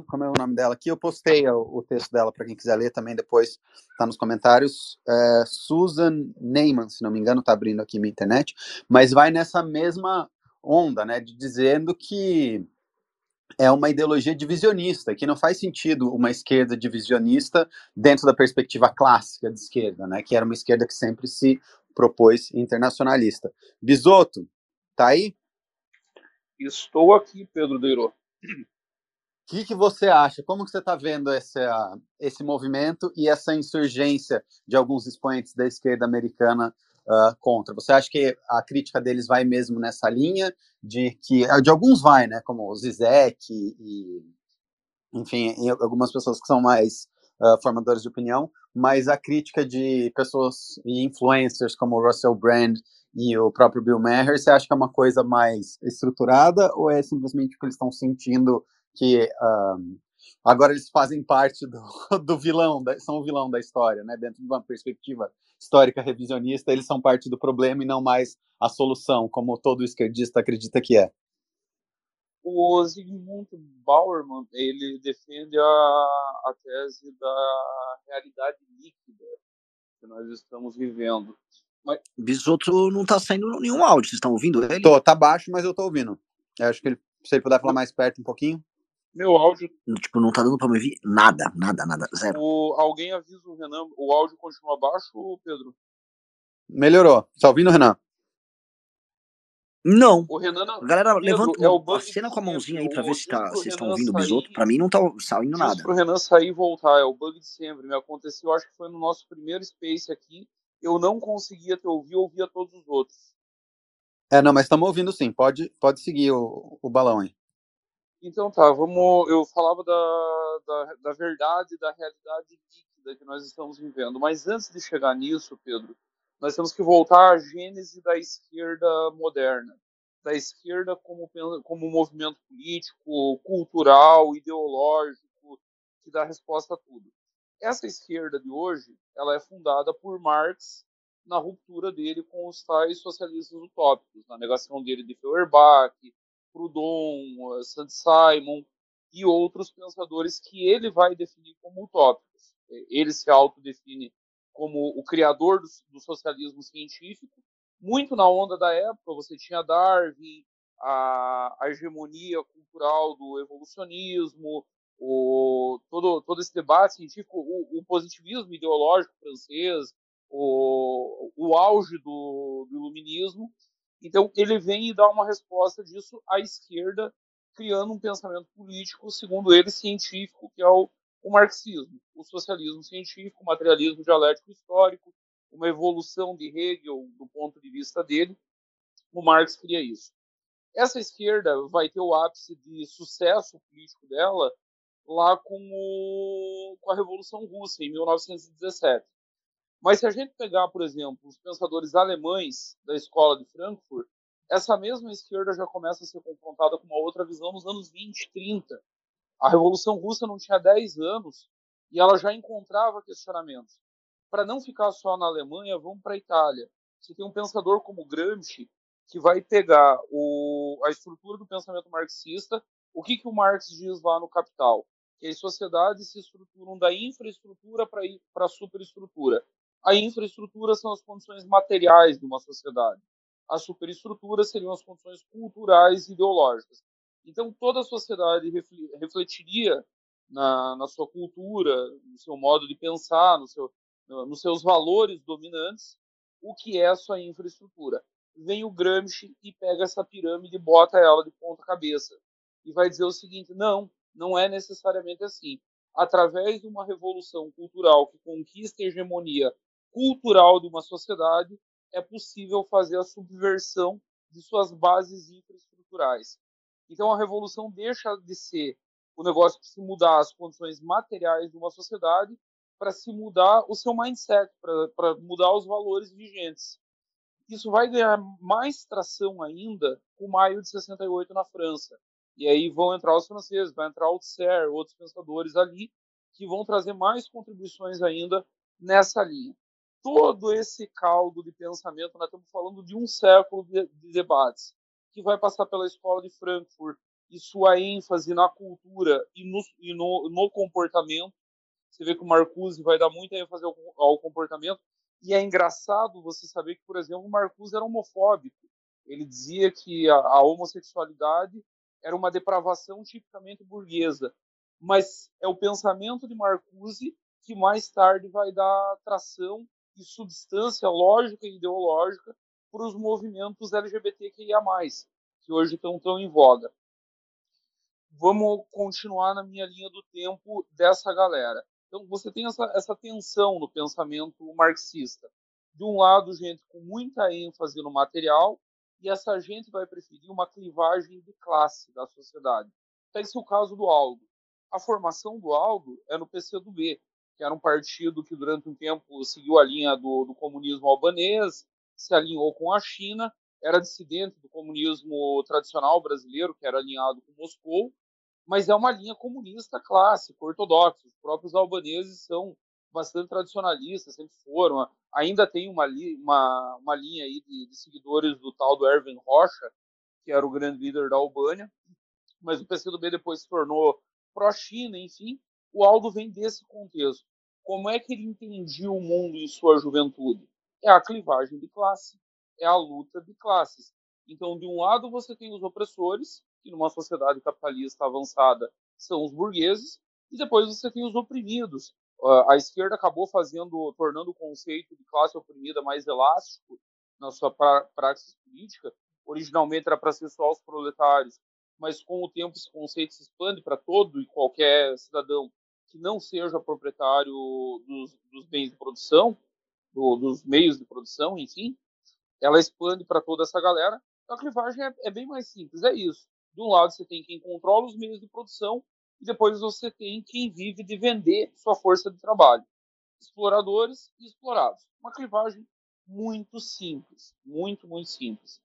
Como é o nome dela aqui? Eu postei o, o texto dela para quem quiser ler também depois, está nos comentários. É, Susan Neyman, se não me engano, está abrindo aqui minha internet, mas vai nessa mesma onda, né, de dizendo que é uma ideologia divisionista, que não faz sentido uma esquerda divisionista dentro da perspectiva clássica de esquerda, né, que era uma esquerda que sempre se propôs internacionalista. Bisoto, tá aí? Estou aqui, Pedro Deiro. O que, que você acha? Como que você está vendo esse, esse movimento e essa insurgência de alguns expoentes da esquerda americana uh, contra? Você acha que a crítica deles vai mesmo nessa linha de que de alguns vai, né? Como o Zizek e, enfim, algumas pessoas que são mais uh, formadores de opinião, mas a crítica de pessoas e influencers como o Russell Brand e o próprio Bill Maher, você acha que é uma coisa mais estruturada ou é simplesmente que eles estão sentindo que um, agora eles fazem parte do, do vilão, da, são o vilão da história, né? Dentro de uma perspectiva histórica revisionista, eles são parte do problema e não mais a solução, como todo esquerdista acredita que é. O Zygmunt Bauerman, ele defende a, a tese da realidade líquida que nós estamos vivendo. Mas... Bisoto não está saindo nenhum áudio, vocês estão ouvindo ele? Tô, tá baixo, mas eu estou ouvindo. Eu acho que ele, se ele puder falar mais perto um pouquinho. Meu áudio. Tipo, não tá dando pra me ouvir nada, nada, nada, zero. O, alguém avisa o Renan, o áudio continua baixo, Pedro? Melhorou. Tá ouvindo, Renan? Não. O Renan não... Galera, levanta é o cena com a mãozinha aí pra ver se tá, vocês estão ouvindo o bisoto. Pra mim não tá saindo nada. pro Renan sair e voltar, é o bug de sempre. Me aconteceu, acho que foi no nosso primeiro Space aqui. Eu não conseguia te ouvir, ouvia todos os outros. É, não, mas estamos ouvindo sim. Pode, pode seguir o, o balão aí. Então tá, vamos. Eu falava da, da, da verdade, da realidade líquida que nós estamos vivendo. Mas antes de chegar nisso, Pedro, nós temos que voltar à gênese da esquerda moderna, da esquerda como, como movimento político, cultural, ideológico, que dá resposta a tudo. Essa esquerda de hoje, ela é fundada por Marx na ruptura dele com os tais socialistas utópicos, na negação dele de Feuerbach, Proudhon, Saint-Simon e outros pensadores que ele vai definir como utópicos. Ele se autodefine como o criador do, do, socialismo científico. Muito na onda da época, você tinha Darwin, a, a hegemonia cultural do evolucionismo, o, todo, todo esse debate científico, o, o positivismo ideológico francês, o, o auge do, do iluminismo. Então, ele vem e dá uma resposta disso à esquerda, criando um pensamento político, segundo ele, científico, que é o, o marxismo, o socialismo científico, o materialismo dialético histórico, uma evolução de Hegel do ponto de vista dele. O Marx cria isso. Essa esquerda vai ter o ápice de sucesso político dela lá com, o, com a Revolução Russa, em 1917. Mas se a gente pegar, por exemplo, os pensadores alemães da escola de Frankfurt, essa mesma esquerda já começa a ser confrontada com uma outra visão nos anos 20, 30. A Revolução Russa não tinha 10 anos e ela já encontrava questionamentos. Para não ficar só na Alemanha, vamos para a Itália. Você tem um pensador como Gramsci que vai pegar o, a estrutura do pensamento marxista. O que, que o Marx diz lá no Capital? Que as sociedades se estruturam da infraestrutura para a superestrutura A infraestrutura são as condições materiais de uma sociedade. A superestrutura seriam as condições culturais e ideológicas. Então, toda a sociedade refletiria na, na sua cultura, no seu modo de pensar, no seu, nos seus valores dominantes, o que é a sua infraestrutura. Vem o Gramsci e pega essa pirâmide e bota ela de ponta cabeça. E vai dizer o seguinte: não, não é necessariamente assim. Através de uma revolução cultural que conquista a hegemonia cultural de uma sociedade, é possível fazer a subversão de suas bases infraestruturais. Então a revolução deixa de ser o negócio de se mudar as condições materiais de uma sociedade para se mudar o seu mindset, para mudar os valores vigentes. Isso vai ganhar mais tração ainda com maio de 68 na França. E aí vão entrar os franceses, vai entrar Althusser, outros pensadores ali, que vão trazer mais contribuições ainda nessa linha todo esse caldo de pensamento, nós estamos falando de um século de, de debates, que vai passar pela escola de Frankfurt e sua ênfase na cultura e no, e no, no comportamento. Você vê que o Marcuse vai dar muita ênfase ao, ao, comportamento. E é engraçado você saber que, por exemplo, o Marcuse era homofóbico. Ele dizia que a, a homossexualidade era uma depravação tipicamente burguesa. Mas é o pensamento de Marcuse que mais tarde vai dar tração e substância lógica e ideológica para os movimentos LGBTQIA+, que hoje estão tão em voga. Vamos continuar na minha linha do tempo dessa galera. Então, você tem essa, essa tensão no pensamento marxista. De um lado, gente com muita ênfase no material, e essa gente vai preferir uma clivagem de classe da sociedade. Pegue-se o caso do Aldo. A formação do Aldo é no PCdoB, que era um partido que durante um tempo seguiu a linha do, do comunismo albanês, se alinhou com a China, era dissidente do comunismo tradicional brasileiro, que era alinhado com Moscou, mas é uma linha comunista clássica, ortodoxa. Os próprios albaneses são bastante tradicionalistas, sempre foram. Ainda tem uma, uma, uma linha aí de, de, seguidores do tal do Erwin Rocha, que era o grande líder da Albânia, mas o PCdoB depois se tornou pró-China, enfim, o Aldo vem desse contexto. Como é que ele entendia o mundo em sua juventude? É a clivagem de classe, é a luta de classes. Então, de um lado, você tem os opressores, que numa sociedade capitalista avançada são os burgueses, e depois você tem os oprimidos. A esquerda acabou fazendo, tornando o conceito de classe oprimida mais elástico na sua prática política. Originalmente era para ser só os proletários, mas com o tempo esse conceito se expande para todo e qualquer cidadão que não seja proprietário dos, dos bens de produção, do, dos meios de produção, enfim, ela expande para toda essa galera. A clivagem é, é, bem mais simples, é isso. De um lado você tem quem controla os meios de produção e depois você tem quem vive de vender sua força de trabalho. Exploradores e explorados. Uma clivagem muito simples, muito, muito simples.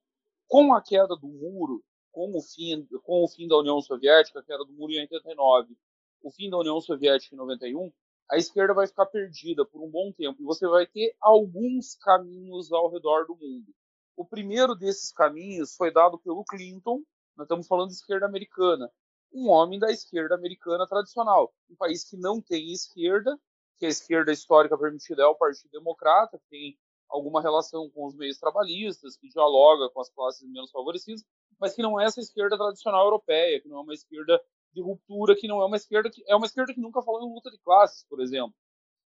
Com a queda do muro, com o fim, com o fim da União Soviética, a queda do muro em 89 o fim da União Soviética em 91, a esquerda vai ficar perdida por um bom tempo e você vai ter alguns caminhos ao redor do mundo. O primeiro desses caminhos foi dado pelo Clinton, nós estamos falando de esquerda americana, um homem da esquerda americana tradicional, um país que não tem esquerda, que a esquerda histórica permitida é o Partido Democrata, que tem alguma relação com os meios trabalhistas, que dialoga com as classes menos favorecidas, mas que não é essa esquerda tradicional europeia, que não é uma esquerda de ruptura que não é uma esquerda que é uma esquerda que nunca falou em luta de classes, por exemplo.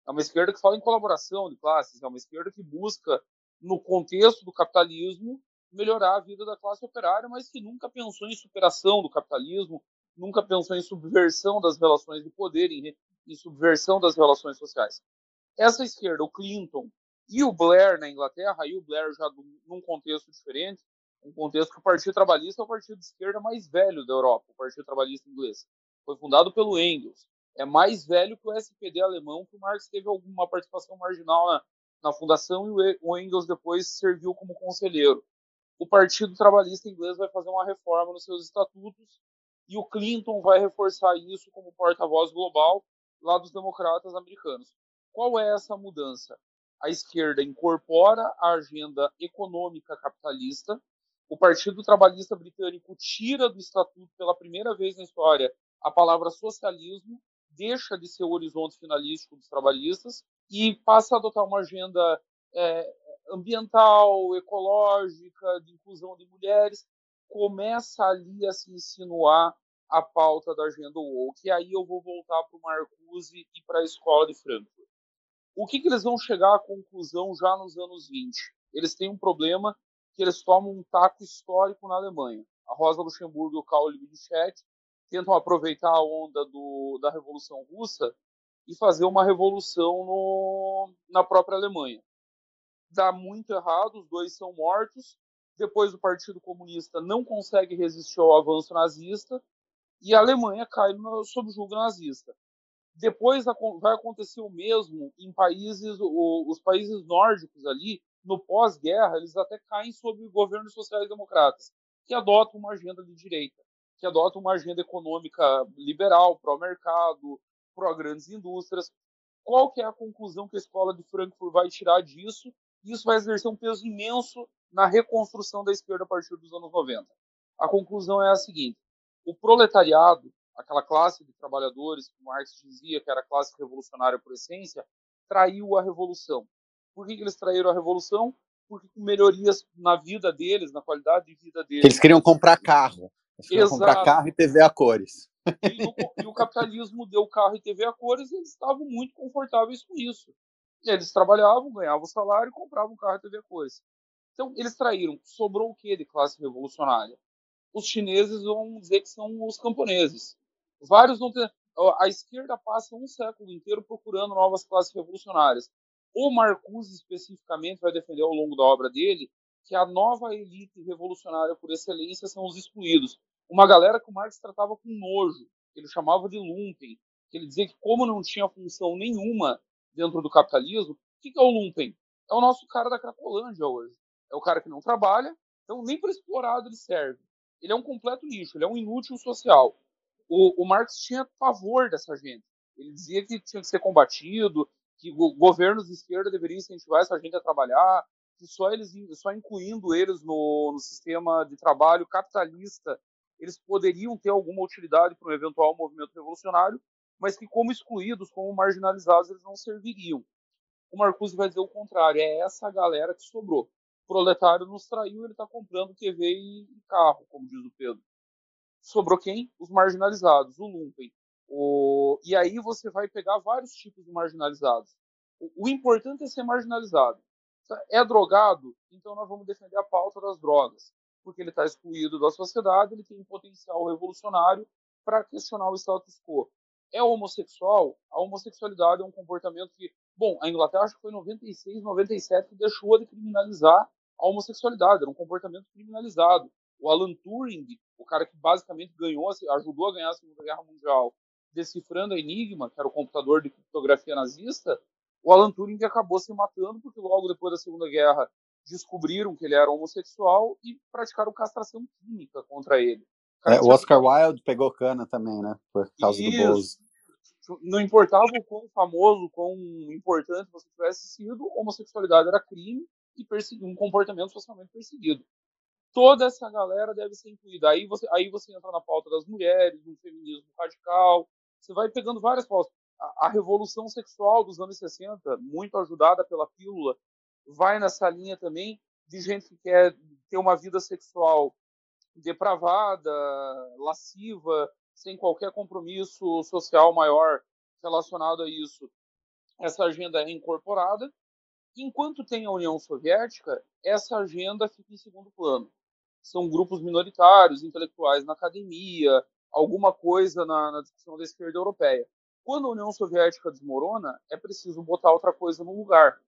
É uma esquerda que fala em colaboração de classes, é uma esquerda que busca no contexto do capitalismo melhorar a vida da classe operária, mas que nunca pensou em superação do capitalismo, nunca pensou em subversão das relações de poder, em, em subversão das relações sociais. Essa esquerda, o Clinton e o Blair na Inglaterra, e o Blair já num contexto diferente, um contexto que o Partido Trabalhista é o partido de esquerda mais velho da Europa, o Partido Trabalhista inglês. Foi fundado pelo Engels. É mais velho que o SPD alemão, que o Marx teve alguma participação marginal na, na fundação e o Engels depois serviu como conselheiro. O Partido Trabalhista inglês vai fazer uma reforma nos seus estatutos e o Clinton vai reforçar isso como porta-voz global lá dos democratas americanos. Qual é essa mudança? A esquerda incorpora a agenda econômica capitalista o Partido Trabalhista Britânico tira do estatuto pela primeira vez na história a palavra socialismo deixa de ser o horizonte finalístico dos trabalhistas e passa a adotar uma agenda é, ambiental, ecológica, de inclusão de mulheres, começa ali a se insinuar a pauta da agenda woke. E aí eu vou voltar para o Marcuse e para a escola de Frankfurt. O que, que eles vão chegar à conclusão já nos anos 20? Eles têm um problema que eles tomam um taco histórico na Alemanha. A Rosa Luxemburgo e o Karl Liebknecht tentam aproveitar a onda do, da Revolução Russa e fazer uma revolução no, na própria Alemanha. Dá muito errado, os dois são mortos. Depois o Partido Comunista não consegue resistir ao avanço nazista e a Alemanha cai no, sob julgo nazista. Depois vai acontecer o mesmo em países, os países nórdicos ali, no pós-guerra, eles até caem sob governos sociais-democratas, que adotam uma agenda de direita, que adotam uma agenda econômica liberal, pró-mercado, pró-grandes indústrias. Qual que é a conclusão que a escola de Frankfurt vai tirar disso? Isso vai exercer um peso imenso na reconstrução da esquerda a partir dos anos 90. A conclusão é a seguinte: o proletariado, aquela classe de trabalhadores que Marx dizia que era a classe revolucionária por essência, traiu a revolução. Por que, que eles traíram a revolução? Porque com melhorias na vida deles, na qualidade de vida deles. Eles queriam comprar carro. Eles queriam Exato. comprar carro e TV a cores. E o, e o capitalismo deu carro e TV a cores e eles estavam muito confortáveis com isso. E eles trabalhavam, ganhavam salário e compravam carro e TV a cores. Então, eles traíram. Sobrou o que de classe revolucionária? Os chineses vão dizer que são os camponeses. Vários não têm. A esquerda passa um século inteiro procurando novas classes revolucionárias. O Marcuse, especificamente, vai defender ao longo da obra dele que a nova elite revolucionária por excelência são os excluídos. Uma galera que o Marx tratava com nojo, que ele chamava de lumpen, que ele dizia que como não tinha função nenhuma dentro do capitalismo, o que é o lumpen? É o nosso cara da Cracolândia hoje. É o cara que não trabalha, então nem para explorado ele serve. Ele é um completo lixo, ele é um inútil social. O, o Marx tinha pavor dessa gente. Ele dizia que tinha que ser combatido, que governos de esquerda deveriam incentivar essa gente a trabalhar, que só eles, só incluindo eles no, no sistema de trabalho capitalista, eles poderiam ter alguma utilidade para um eventual movimento revolucionário, mas que como excluídos, como marginalizados, eles não serviriam. O Marcuse vai dizer o contrário, é essa galera que sobrou. O proletário nos traiu, ele está comprando TV e carro, como diz o Pedro. Sobrou quem? Os marginalizados, o lumpen. O... E aí você vai pegar vários tipos de marginalizados. O, o importante é ser marginalizado. É drogado? Então nós vamos defender a pauta das drogas. Porque ele está excluído da sociedade, ele tem um potencial revolucionário para questionar o status quo. É homossexual? A homossexualidade é um comportamento que, bom, a Inglaterra acho que foi em 96, 97 que deixou de criminalizar a homossexualidade, era um comportamento criminalizado. O Alan Turing, o cara que basicamente ganhou, ajudou a ganhar a Segunda Guerra Mundial, decifrando a Enigma, que era o computador de criptografia nazista, o Alan Turing acabou se matando porque logo depois da Segunda Guerra descobriram que ele era homossexual e praticaram castração química contra ele. O, é, o Oscar Wilde pegou cana também, né? Por causa Isso. do Bose. Não importava o quão famoso, o quão importante você tivesse sido, homossexualidade era crime e um comportamento socialmente perseguido. Toda essa galera deve ser incluída. Aí você, aí você entra na pauta das mulheres, do feminismo radical, você vai pegando várias pautas. A, a, revolução sexual dos anos 60, muito ajudada pela pílula, vai nessa linha também de gente que quer ter uma vida sexual depravada, lasciva, sem qualquer compromisso social maior relacionado a isso. Essa agenda é incorporada. Enquanto tem a União Soviética, essa agenda fica em segundo plano. São grupos minoritários, intelectuais na academia, alguma coisa na, na discussão da esquerda europeia. Quando a União Soviética desmorona, é preciso botar outra coisa no lugar.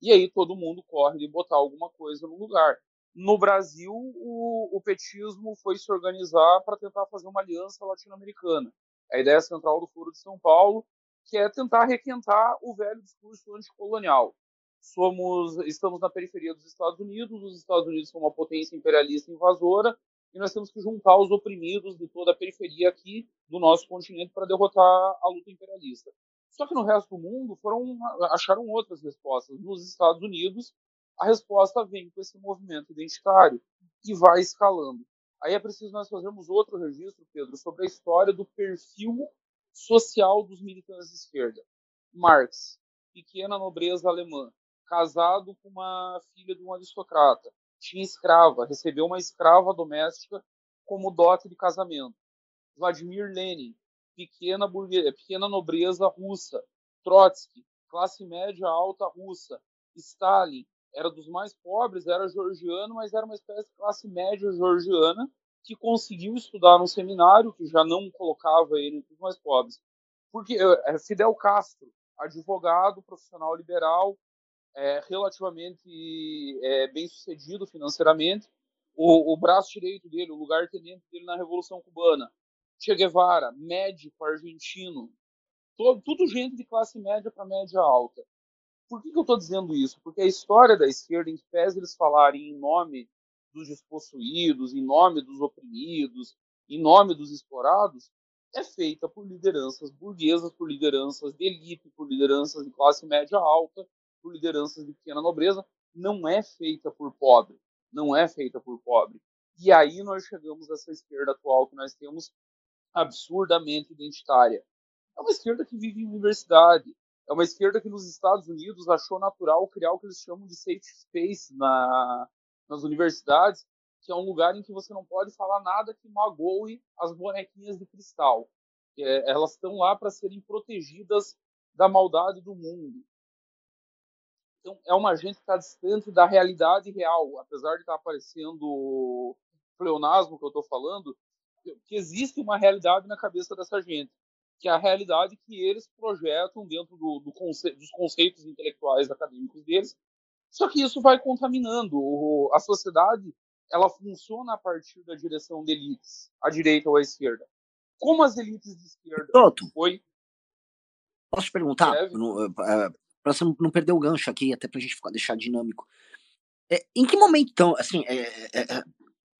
E aí todo mundo corre de botar alguma coisa no lugar. No Brasil, o, o petismo foi se organizar para tentar fazer uma aliança latino-americana. A ideia central do Foro de São Paulo, que é tentar requentar o velho discurso anticolonial. Somos, estamos na periferia dos Estados Unidos, os Estados Unidos são uma potência imperialista invasora, e nós temos que juntar os oprimidos de toda a periferia aqui do nosso continente para derrotar a luta imperialista. Só que no resto do mundo foram acharam outras respostas. Nos Estados Unidos, a resposta vem com esse movimento identitário e vai escalando. Aí é preciso nós fazermos outro registro, Pedro, sobre a história do perfil social dos militantes de esquerda. Marx, pequena nobreza alemã, casado com uma filha de um aristocrata, tinha escrava, recebeu uma escrava doméstica como dote de casamento. Vladimir Lenin, pequena, pequena nobreza russa. Trotsky, classe média alta russa. Stalin, era dos mais pobres, era georgiano, mas era uma espécie de classe média georgiana que conseguiu estudar num seminário que já não colocava ele entre os mais pobres. Porque é, Fidel Castro, advogado, profissional liberal, é, relativamente é, bem sucedido financeiramente, o, o, braço direito dele, o lugar tenente dele na Revolução Cubana, Che Guevara, médico argentino, todo, tudo gente de classe média para média alta. Por que, que eu estou dizendo isso? Porque a história da esquerda, em que pese eles falarem em nome dos despossuídos, em nome dos oprimidos, em nome dos explorados, é feita por lideranças burguesas, por lideranças de elite, por lideranças de classe média alta, por lideranças de pequena nobreza, não é feita por pobre, não é feita por pobre. E aí nós chegamos a essa esquerda atual que nós temos absurdamente identitária. É uma esquerda que vive em universidade, é uma esquerda que nos Estados Unidos achou natural criar o que eles chamam de safe space na, nas universidades, que é um lugar em que você não pode falar nada que magoe as bonequinhas de cristal. É, elas estão lá para serem protegidas da maldade do mundo. Então, é uma gente que está distante da realidade real, apesar de estar tá aparecendo pleonasmo que eu estou falando, que existe uma realidade na cabeça dessa gente, que é a realidade que eles projetam dentro do, do conce dos conceitos intelectuais acadêmicos deles. Só que isso vai contaminando. O, a sociedade ela funciona a partir da direção de elites, à direita ou à esquerda. Como as elites de esquerda. Pronto. Oi? Posso te perguntar? Eh, para você não perder o gancho aqui, até para a gente deixar dinâmico. É, em que momento, então, assim, é, é, é,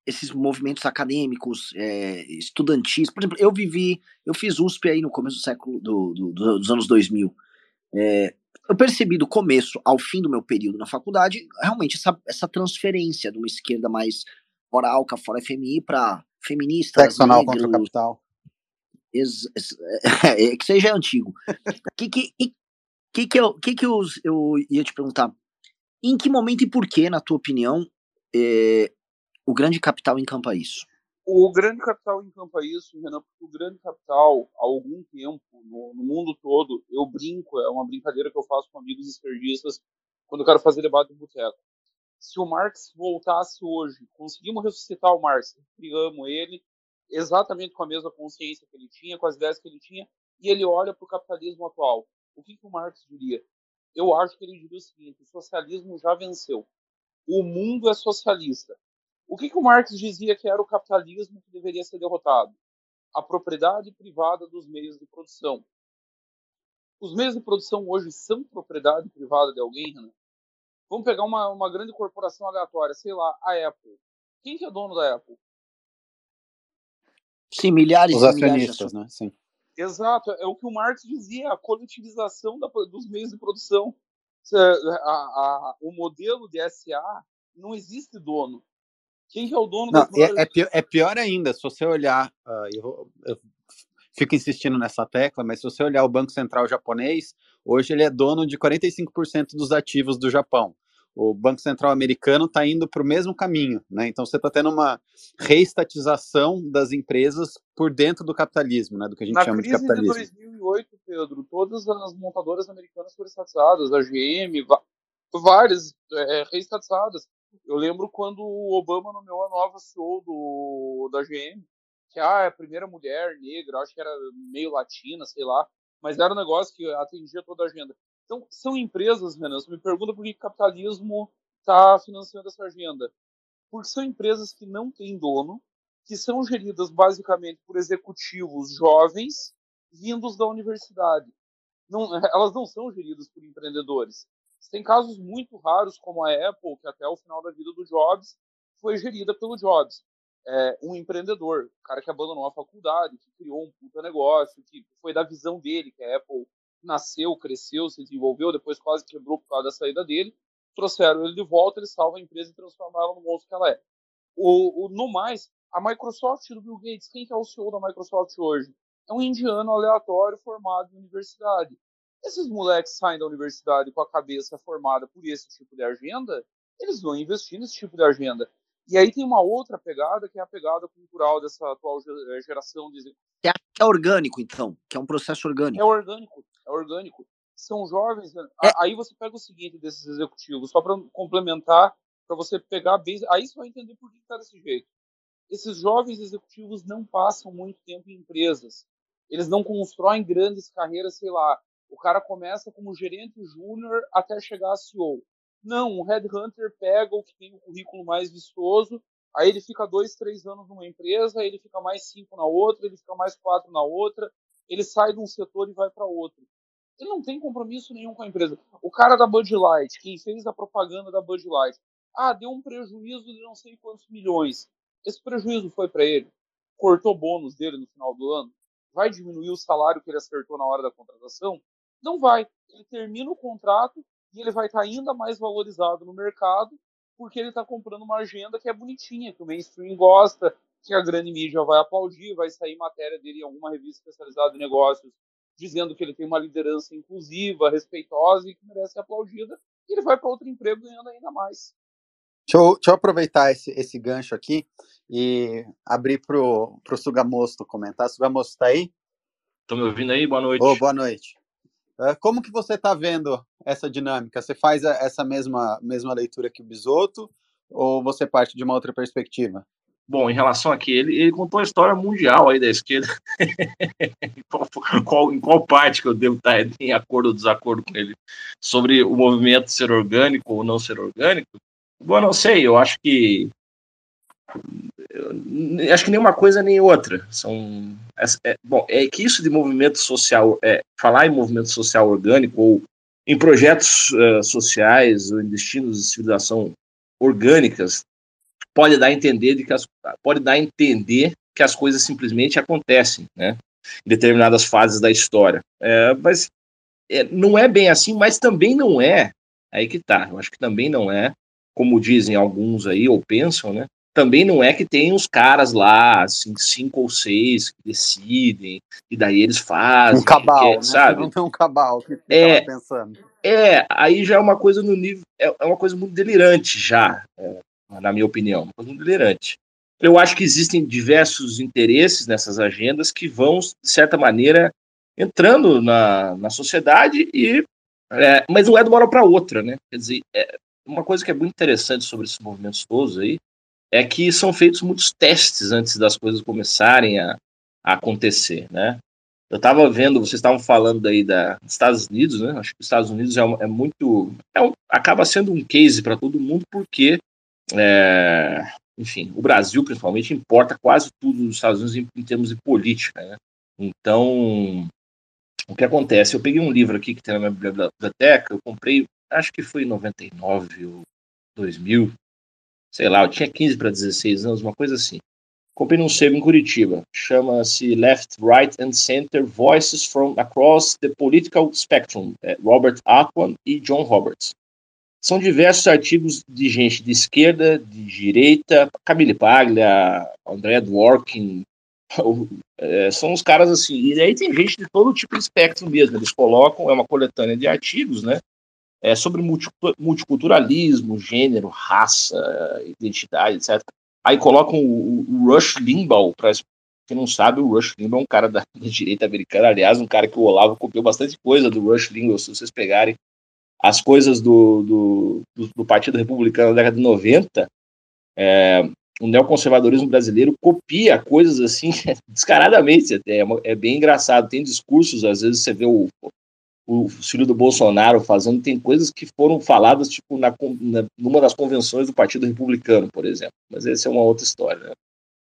esses movimentos acadêmicos, é, estudantis, por exemplo, eu vivi, eu fiz USP aí no começo do século, do, do, dos anos 2000. É, eu percebi do começo ao fim do meu período na faculdade, realmente essa, essa transferência de uma esquerda mais fora ALCA, fora FMI, para feminista. Seccional contra o capital. Ex, ex, é, que seja antigo. que, que, que, que, eu, que, que eu, eu ia te perguntar? Em que momento e por que, na tua opinião, é, o grande capital encampa isso? O grande capital encampa isso, Renan, porque o grande capital, há algum tempo, no, no, mundo todo, eu brinco, é uma brincadeira que eu faço com amigos esquerdistas quando eu quero fazer debate no boteco. Se o Marx voltasse hoje, conseguimos ressuscitar o Marx, criamos ele, exatamente com a mesma consciência que ele tinha, com as ideias que ele tinha, e ele olha para o capitalismo atual o que, que o Marx diria? Eu acho que ele diria o seguinte: o socialismo já venceu. O mundo é socialista. O que, que o Marx dizia que era o capitalismo que deveria ser derrotado? A propriedade privada dos meios de produção. Os meios de produção hoje são propriedade privada de alguém, Renan? Vamos pegar uma, uma grande corporação aleatória, sei lá, a Apple. Quem que é dono da Apple? Sim, milhares Os acionistas, né? Sim. Exato, é o que o Marx dizia, a coletivização da, dos meios de produção. A, a, o modelo de SA não existe dono. Quem que é o dono não, é, é, pior, é, pior, ainda, se você olhar, uh, eu, eu, fico insistindo nessa tecla, mas se você olhar o Banco Central japonês, hoje ele é dono de 45% dos ativos do Japão o Banco Central americano está indo para o mesmo caminho, né? Então você está tendo uma reestatização das empresas por dentro do capitalismo, né? Do que a gente Na chama de capitalismo. Na crise de 2008, Pedro, todas as montadoras americanas foram estatizadas, a GM, várias é, reestatizadas. Eu lembro quando o Obama nomeou a nova CEO do, da GM, que ah, é a primeira mulher negra, acho que era meio latina, sei lá, mas era um negócio que atendia toda a agenda. Então, são empresas, Renan, você me pergunta por que o capitalismo está financiando essa agenda. Porque são empresas que não têm dono, que são geridas basicamente por executivos jovens vindos da universidade. Não, elas não são geridas por empreendedores. Tem casos muito raros, como a Apple, que até o final da vida do Jobs foi gerida pelo Jobs. É, um empreendedor, um cara que abandonou a faculdade, que criou um puta negócio, que foi da visão dele, que a Apple nasceu, cresceu, se desenvolveu, depois quase quebrou por causa da saída dele. Trouxeram ele de volta, ele salva a empresa e transforma ela no monstro que ela é. O, o, no mais, a Microsoft do Bill Gates, quem que é o CEO da Microsoft hoje? é um indiano aleatório formado em universidade. Esses moleques saem da universidade com a cabeça formada por esse tipo de agenda, eles vão investir nesse tipo de agenda. E aí tem uma outra pegada, que é a pegada cultural dessa atual eh, geração de. Que é orgânico, então, que é um processo orgânico. É orgânico, é orgânico. São jovens. Né? É. Aí você pega o seguinte desses executivos, só para complementar, para você pegar bem. Aí você vai entender por que está desse jeito. Esses jovens executivos não passam muito tempo em empresas. Eles não constroem grandes carreiras, sei lá. O cara começa como gerente júnior até chegar a CEO. Não, o headhunter pega o que tem o currículo mais vistoso, aí ele fica dois, três anos numa empresa, aí ele fica mais cinco na outra, ele fica mais quatro na outra, ele sai de um setor e vai para outro. Ele não tem compromisso nenhum com a empresa. O cara da Bud Light, quem fez a propaganda da Bud Light, ah, deu um prejuízo de não sei quantos milhões. Esse prejuízo foi para ele. Cortou bônus dele no final do ano. Vai diminuir o salário que ele acertou na hora da contratação? Não vai. Ele termina o contrato e ele vai estar ainda mais valorizado no mercado porque ele está comprando uma agenda que é bonitinha, que o mainstream gosta, que a grande mídia vai aplaudir, vai sair matéria dele em alguma revista especializada em negócios dizendo que ele tem uma liderança inclusiva, respeitosa e que merece ser aplaudida, e ele vai para outro emprego ganhando ainda mais. Deixa eu, deixa eu aproveitar esse, esse gancho aqui e abrir para o Sugamosto comentar. Sugamosto está aí? Estão me ouvindo aí? Boa noite. Oh, boa noite. É, como que você está vendo essa dinâmica? Você faz essa mesma, mesma leitura que o Bisoto ou você parte de uma outra perspectiva? Bom, em relação aqui, ele, ele contou a história mundial aí da esquerda. em, qual, qual, em qual parte que eu devo estar em acordo ou desacordo com ele? Sobre o movimento ser orgânico ou não ser orgânico? Bom, não sei, eu acho que acho que nem uma coisa nem outra. São, é, é, bom, é que isso de movimento social, é, falar em movimento social orgânico ou em projetos uh, sociais ou em destinos de civilização orgânicas pode dar a entender de que as, pode dar a entender que as coisas simplesmente acontecem, né? Em determinadas fases da história. É, mas é, não é bem assim, mas também não é. Aí que tá. Eu acho que também não é, como dizem alguns aí ou pensam, né? também não é que tem uns caras lá, assim, cinco ou seis que decidem, e daí eles fazem. Um cabal, quer, né? sabe? Não tem um cabal que é, pensando. É, aí já é uma coisa no nível. É, é uma coisa muito delirante já, é, na minha opinião. Uma coisa delirante. Eu acho que existem diversos interesses nessas agendas que vão, de certa maneira, entrando na, na sociedade e. É, mas não é de uma hora para outra, né? Quer dizer, é, uma coisa que é muito interessante sobre esses movimentos todos aí é que são feitos muitos testes antes das coisas começarem a, a acontecer, né? Eu estava vendo, vocês estavam falando aí da Estados Unidos, né? Acho que os Estados Unidos é, é muito, é um, acaba sendo um case para todo mundo porque, é, enfim, o Brasil principalmente importa quase tudo dos Estados Unidos em, em termos de política, né? Então, o que acontece? Eu peguei um livro aqui que tem na minha biblioteca, eu comprei, acho que foi em 99 ou 2000, sei lá, eu tinha 15 para 16 anos, uma coisa assim. Comprei num sebo em Curitiba, chama-se Left, Right and Center Voices from Across the Political Spectrum, é Robert Atwan e John Roberts. São diversos artigos de gente de esquerda, de direita, Camille Paglia, André Dworkin, é, são os caras assim, e aí tem gente de todo tipo de espectro mesmo, eles colocam, é uma coletânea de artigos, né, é, sobre multiculturalismo, gênero, raça, identidade, etc. Aí colocam o, o Rush Limbaugh, para quem não sabe, o Rush Limbaugh é um cara da, da, direita americana, aliás, um cara que o Olavo copiou bastante coisa do Rush Limbaugh, se vocês pegarem as coisas do, do, do, do Partido Republicano da década de 90, é, o neoconservadorismo brasileiro copia coisas assim descaradamente até, é, é bem engraçado, tem discursos, às vezes você vê o, o filho do Bolsonaro fazendo, tem coisas que foram faladas, tipo, na, na, numa das convenções do Partido Republicano, por exemplo. Mas essa é uma outra história, né?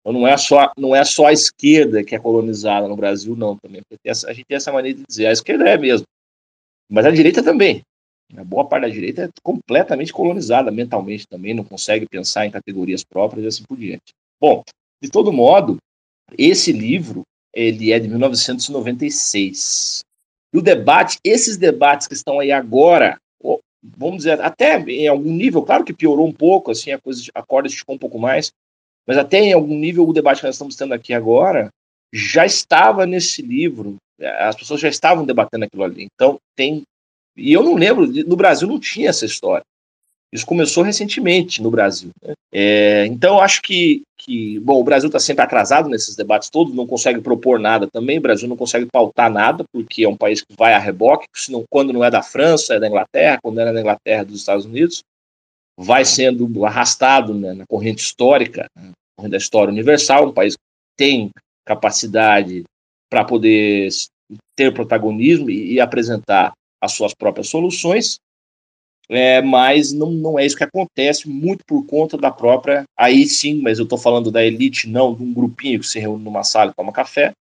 Então não é só, não é só a esquerda que é colonizada no Brasil, não, também. Essa, a gente tem essa maneira de dizer, a esquerda é mesmo. Mas a direita também. A boa parte da direita é completamente colonizada mentalmente também, não consegue pensar em categorias próprias e assim por diante. Bom, de todo modo, esse livro, ele é de 1996. E o debate, esses debates que estão aí agora, vamos dizer, até em algum nível, claro que piorou um pouco, assim, a coisa, a corda esticou um pouco mais, mas até em algum nível o debate que nós estamos tendo aqui agora já estava nesse livro, as pessoas já estavam debatendo aquilo ali. Então, tem. E eu não lembro, no Brasil não tinha essa história. Isso começou recentemente no Brasil. Né? É, então, acho que, que, bom, o Brasil está sempre atrasado nesses debates todos, não consegue propor nada também, o Brasil não consegue pautar nada, porque é um país que vai a reboque, senão, quando não é da França, é da Inglaterra, quando é da Inglaterra, é dos Estados Unidos, vai sendo arrastado né, na corrente histórica, na corrente da história universal, um país que tem capacidade para poder ter protagonismo e, e apresentar as suas próprias soluções, é, mas não, não é isso que acontece, muito por conta da própria. Aí sim, mas eu estou falando da elite, não de um grupinho que se reúne numa sala e toma café,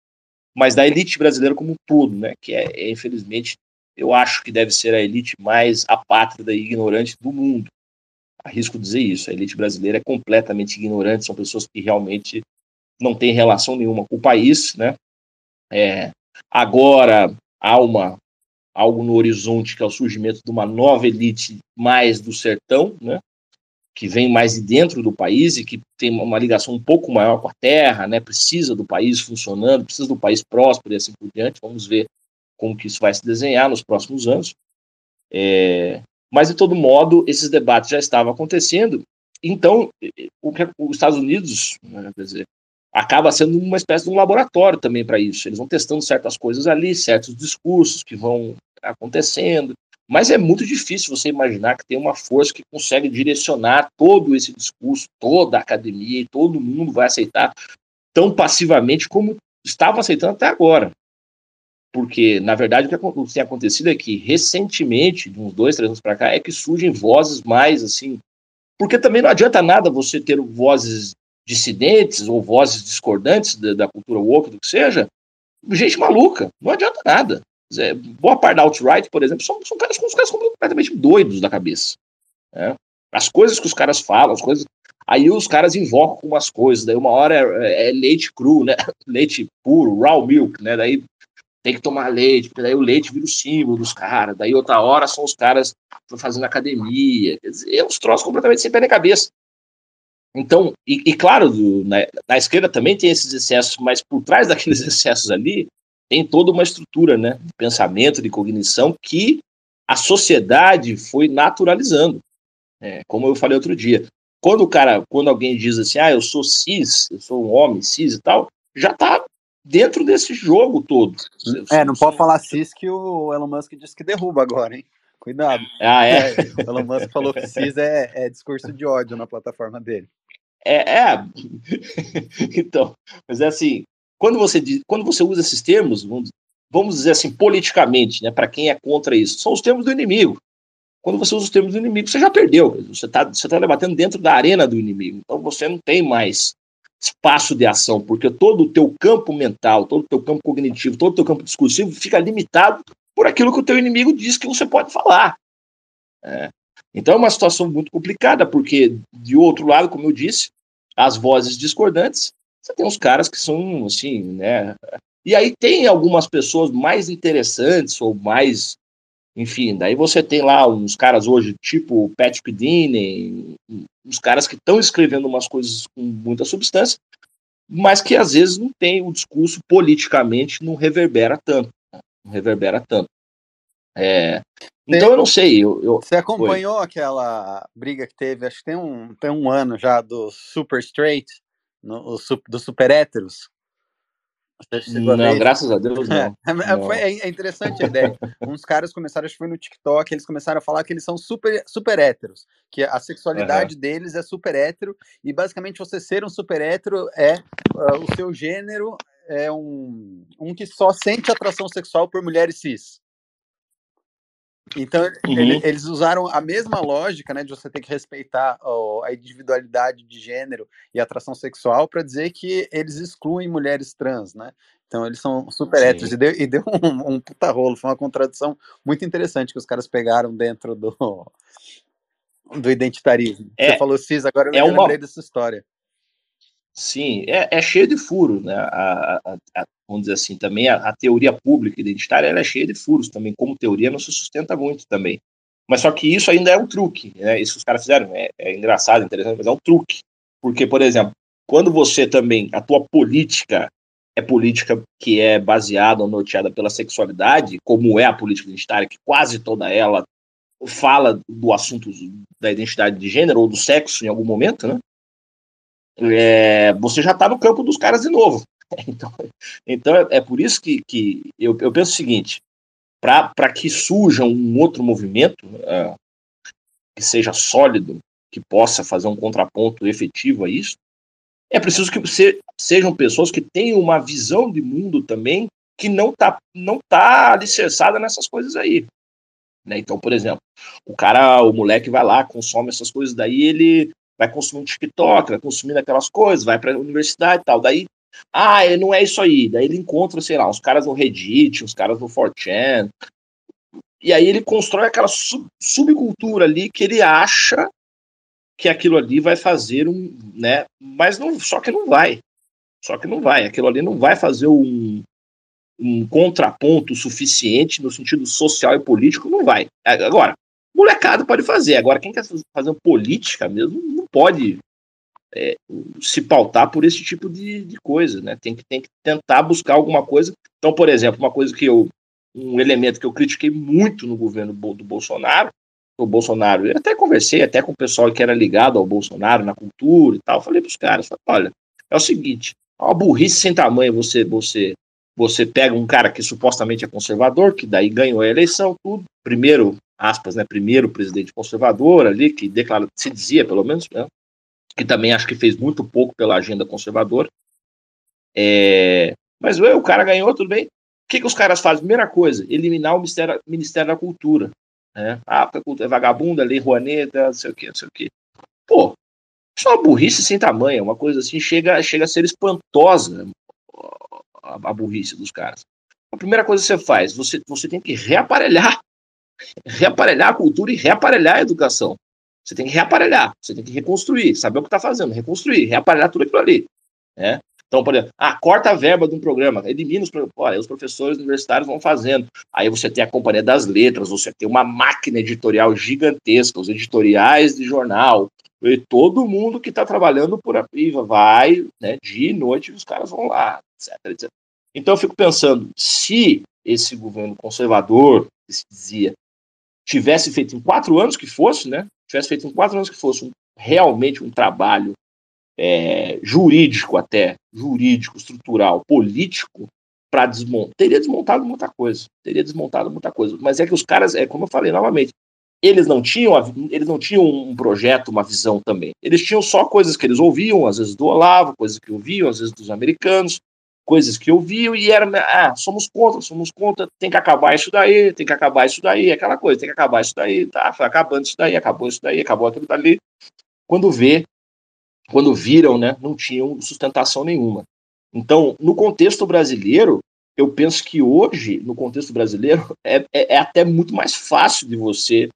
mas da elite brasileira como um todo, né? Que é, é infelizmente, eu acho que deve ser a elite mais apátrida e ignorante do mundo. Arrisco dizer isso. A elite brasileira é completamente ignorante, são pessoas que realmente não têm relação nenhuma com o país, né? É, agora há uma algo no horizonte, que é o surgimento de uma nova elite mais do sertão, né? que vem mais de dentro do país e que tem uma ligação um pouco maior com a terra, né? precisa do país funcionando, precisa do país próspero e assim por diante. Vamos ver como que isso vai se desenhar nos próximos anos. É... Mas, de todo modo, esses debates já estavam acontecendo. Então, o que os Estados Unidos, né, quer dizer, acaba sendo uma espécie de um laboratório também para isso. Eles vão testando certas coisas ali, certos discursos que vão acontecendo. Mas é muito difícil você imaginar que tem uma força que consegue direcionar todo esse discurso, toda a academia e todo mundo vai aceitar tão passivamente como estava aceitando até agora. Porque, na verdade, o que tem acontecido é que, recentemente, de uns dois, três anos para cá, é que surgem vozes mais assim. Porque também não adianta nada você ter vozes dissidentes ou vozes discordantes da, da cultura woke, do que seja, gente maluca. Não adianta nada. É, boa parte da alt-right, por exemplo, são, são caras, caras completamente doidos da cabeça. Né? As coisas que os caras falam, as coisas. Aí os caras invocam umas coisas, daí uma hora é, é leite cru, né? Leite puro, raw milk, né? Daí tem que tomar leite, porque daí o leite vira o símbolo dos caras, daí outra hora são os caras fazendo academia, quer dizer, é uns troços completamente sem pé na cabeça. Então, e, e claro, na, na, esquerda também tem esses excessos, mas por trás daqueles excessos ali, tem toda uma estrutura né, de pensamento, de cognição que a sociedade foi naturalizando. É, como eu falei outro dia. Quando o cara, quando alguém diz assim, ah, eu sou cis, eu sou um homem cis e tal, já está dentro desse jogo todo. É, não pode falar cis que o Elon Musk disse que derruba agora, hein? Cuidado. Ah, é? é o Elon Musk falou que cis é, é discurso de ódio na plataforma dele. É, é. então, mas é assim, quando você, quando você usa esses termos, vamos, vamos dizer assim, politicamente, né, para quem é contra isso, são os termos do inimigo. Quando você usa os termos do inimigo, você já perdeu. Você está você tá debatendo dentro da arena do inimigo. Então você não tem mais espaço de ação, porque todo o teu campo mental, todo o teu campo cognitivo, todo o teu campo discursivo fica limitado por aquilo que o teu inimigo diz que você pode falar. É. Então é uma situação muito complicada, porque, de outro lado, como eu disse, as vozes discordantes, você tem uns caras que são, assim, né? E aí tem algumas pessoas mais interessantes ou mais. Enfim, daí você tem lá uns caras hoje, tipo o Patrick Dean, uns caras que estão escrevendo umas coisas com muita substância, mas que às vezes não tem o discurso politicamente, não reverbera tanto. Né? Não reverbera tanto. É, então eu não sei. Eu, eu... Você acompanhou aquela briga que teve, acho que tem um, tem um ano já, do Super Straight, no, do Super Héteros? Não, graças a Deus, não. É, não. é, interessante a ideia. Uns caras começaram, acho que foi no TikTok, eles começaram a falar que eles são super, super héteros, que a sexualidade uhum. deles é super hétero, e basicamente você ser um super hétero é uh, o seu gênero é um, um que só sente atração sexual por mulheres cis. Então, uhum. ele, eles usaram a mesma lógica, né, de você ter que respeitar ó, a individualidade de gênero e atração sexual para dizer que eles excluem mulheres trans, né? Então, eles são super héteros. E deu, e deu um, um puta rolo. Foi uma contradição muito interessante que os caras pegaram dentro do, do identitarismo. É, você falou cis, agora eu é lembrei uma... dessa história. Sim, é, é cheio de furo, né? A, a, a, vamos dizer assim, também a, teoria pública identitária é cheia de furos também, como teoria não se sustenta muito também. Mas só que isso ainda é um truque, né? Isso que os caras fizeram é, é engraçado, interessante, mas é um truque. Porque, por exemplo, quando você também, a tua política é política que é baseada ou norteada pela sexualidade, como é a política identitária, que quase toda ela fala do assunto da identidade de gênero ou do sexo em algum momento, né? É, você já está no campo dos caras de novo. Então, então é, é por isso que, que eu, eu penso o seguinte: para que surja um outro movimento uh, que seja sólido, que possa fazer um contraponto efetivo a isso, é preciso que se, sejam pessoas que tenham uma visão de mundo também que não está não tá alicerçada nessas coisas aí. Né? Então, por exemplo, o cara, o moleque vai lá, consome essas coisas, daí ele vai consumir um TikTok, vai consumindo aquelas coisas, vai para a universidade e tal. Daí ah, não é isso aí. Daí ele encontra, sei lá, uns caras no Reddit, uns caras no 4chan. E aí ele constrói aquela sub subcultura ali que ele acha que aquilo ali vai fazer um, né? Mas não, só que não vai. Só que não vai. Aquilo ali não vai fazer um, um contraponto suficiente no sentido social e político, não vai. Agora, molecado pode fazer. Agora, quem quer fazer política mesmo, não pode é, se pautar por esse tipo de, de coisa, né? Tem que, tem que tentar buscar alguma coisa. Então, por exemplo, uma coisa que eu. Um elemento que eu critiquei muito no governo do Bolsonaro, o Bolsonaro, eu até conversei até com o pessoal que era ligado ao Bolsonaro na cultura e tal, falei para os caras, olha, é o seguinte, é uma burrice sem tamanho você você você pega um cara que supostamente é conservador, que daí ganhou a eleição, tudo, primeiro, aspas, né, primeiro presidente conservador ali, que declara, se dizia pelo menos, né, que também acho que fez muito pouco pela agenda conservadora. É, mas ué, o cara ganhou, tudo bem. O que, que os caras fazem? Primeira coisa, eliminar o Ministério, Ministério da Cultura. Né? Ah, porque a cultura é vagabunda, lei Rouaneta, não sei o quê, não sei o quê. Pô, isso é uma burrice sem tamanho, uma coisa assim, chega, chega a ser espantosa a, a burrice dos caras. A primeira coisa que você faz, você, você tem que reaparelhar, reaparelhar a cultura e reaparelhar a educação. Você tem que reaparelhar, você tem que reconstruir, saber o que está fazendo, reconstruir, reaparelhar tudo aquilo ali. Né? Então, por exemplo, ah, corta a verba de um programa, elimina os olha, os professores universitários vão fazendo. Aí você tem a Companhia das Letras, você tem uma máquina editorial gigantesca, os editoriais de jornal, e todo mundo que está trabalhando por aí vai, né, dia e noite, os caras vão lá, etc, etc. Então eu fico pensando, se esse governo conservador, que se dizia, tivesse feito em quatro anos que fosse, né, tivesse feito em quatro anos que fosse um, realmente um trabalho é, jurídico até, jurídico, estrutural, político, para desmontar, teria desmontado muita coisa, teria desmontado muita coisa. Mas é que os caras, é como eu falei novamente, eles não tinham, eles não tinham um projeto, uma visão também. Eles tinham só coisas que eles ouviam, às vezes do Olavo, coisas que ouviam, às vezes dos americanos, coisas que eu vi e era, ah, somos contra, somos contra, tem que acabar isso daí, tem que acabar isso daí, aquela coisa, tem que acabar isso daí, tá, foi acabando isso daí, acabou isso daí, acabou aquilo dali. Quando vê, quando viram, né, não tinham sustentação nenhuma. Então, no contexto brasileiro, eu penso que hoje, no contexto brasileiro, é, é, é até muito mais fácil de você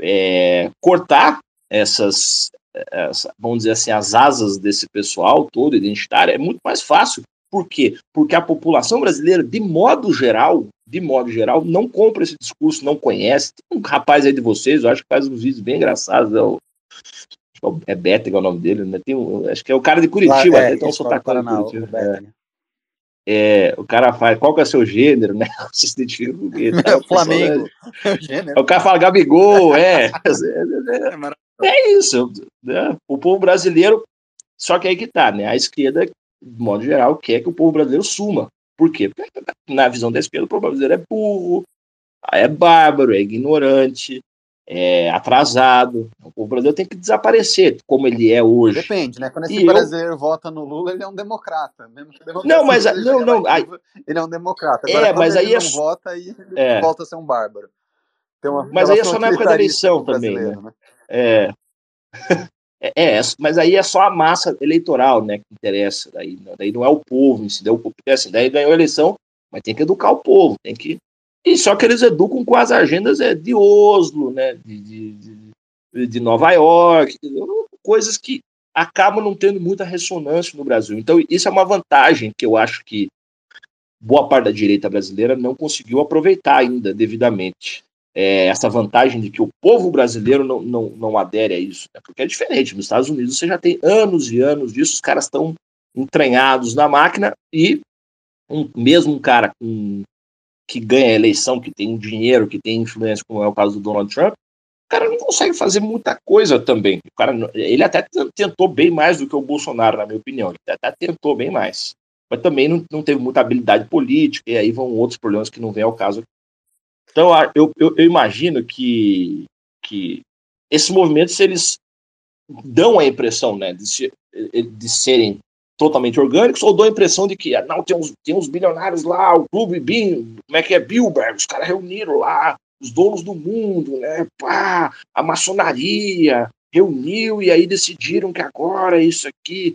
é, cortar essas, essa, vamos dizer assim, as asas desse pessoal todo identitário, é muito mais fácil por quê? Porque a população brasileira, de modo geral, de modo geral, não compra esse discurso, não conhece. Tem um rapaz aí de vocês, eu acho que faz uns vídeos bem engraçados, é o, é Beta, que é o nome dele, né? Tem um, acho que é o cara de Curitiba, é, tem um sotaque Paraná, Curitiba. O, é. é, o cara faz, qual que é o seu gênero, né? Você se identifica com o quê? É, Flamengo. É, o cara fala Gabigol, é. É, é isso. Né? O povo brasileiro, só que aí que tá, né? A esquerda de modo geral, quer que o povo brasileiro suma. Por quê? Porque, na visão da esquerda, o povo brasileiro é burro, é bárbaro, é ignorante, é atrasado. O povo brasileiro tem que desaparecer, como ele é hoje. Depende, né? Quando esse e brasileiro eu... vota no Lula, ele é um democrata. Mesmo que não, mas não, não. Aí... Ele é um democrata. Agora, é, mas aí ele é... não vota, aí é. volta a ser um bárbaro. mas aí é só na época da eleição também. Né? né? É. É, é, mas aí é só a massa eleitoral, né, que interessa. Daí, daí não é o povo em si. Daí, assim, daí ganhou a eleição, mas tem que educar o povo, tem que. E só que eles educam com as agendas é, de Oslo, né, de, de, de, de Nova York, coisas que acabam não tendo muita ressonância no Brasil. Então, isso é uma vantagem que eu acho que boa parte da direita brasileira não conseguiu aproveitar ainda devidamente é, essa vantagem de que o povo brasileiro não, não, não adere a isso. Né? Porque é diferente. Nos Estados Unidos você já tem anos e anos disso, os caras estão entranhados na máquina e um, mesmo um cara com, que ganha a eleição, que tem dinheiro, que tem influência, como é o caso do Donald Trump, o cara não consegue fazer muita coisa também. O cara, ele até tentou bem mais do que o Bolsonaro, na minha opinião. Ele até tentou bem mais. Mas também não, não teve muita habilidade política, e aí vão outros problemas que não vem ao caso. Então, eu, eu, eu imagino que, que esses movimentos, eles dão a impressão né, de, se, de serem totalmente orgânicos, ou dão a impressão de que ah, não, tem uns, tem uns bilionários lá, o clube BIM, como é que é, Bilberg, os caras reuniram lá, os donos do mundo, né, pá, a maçonaria reuniu e aí decidiram que agora isso aqui.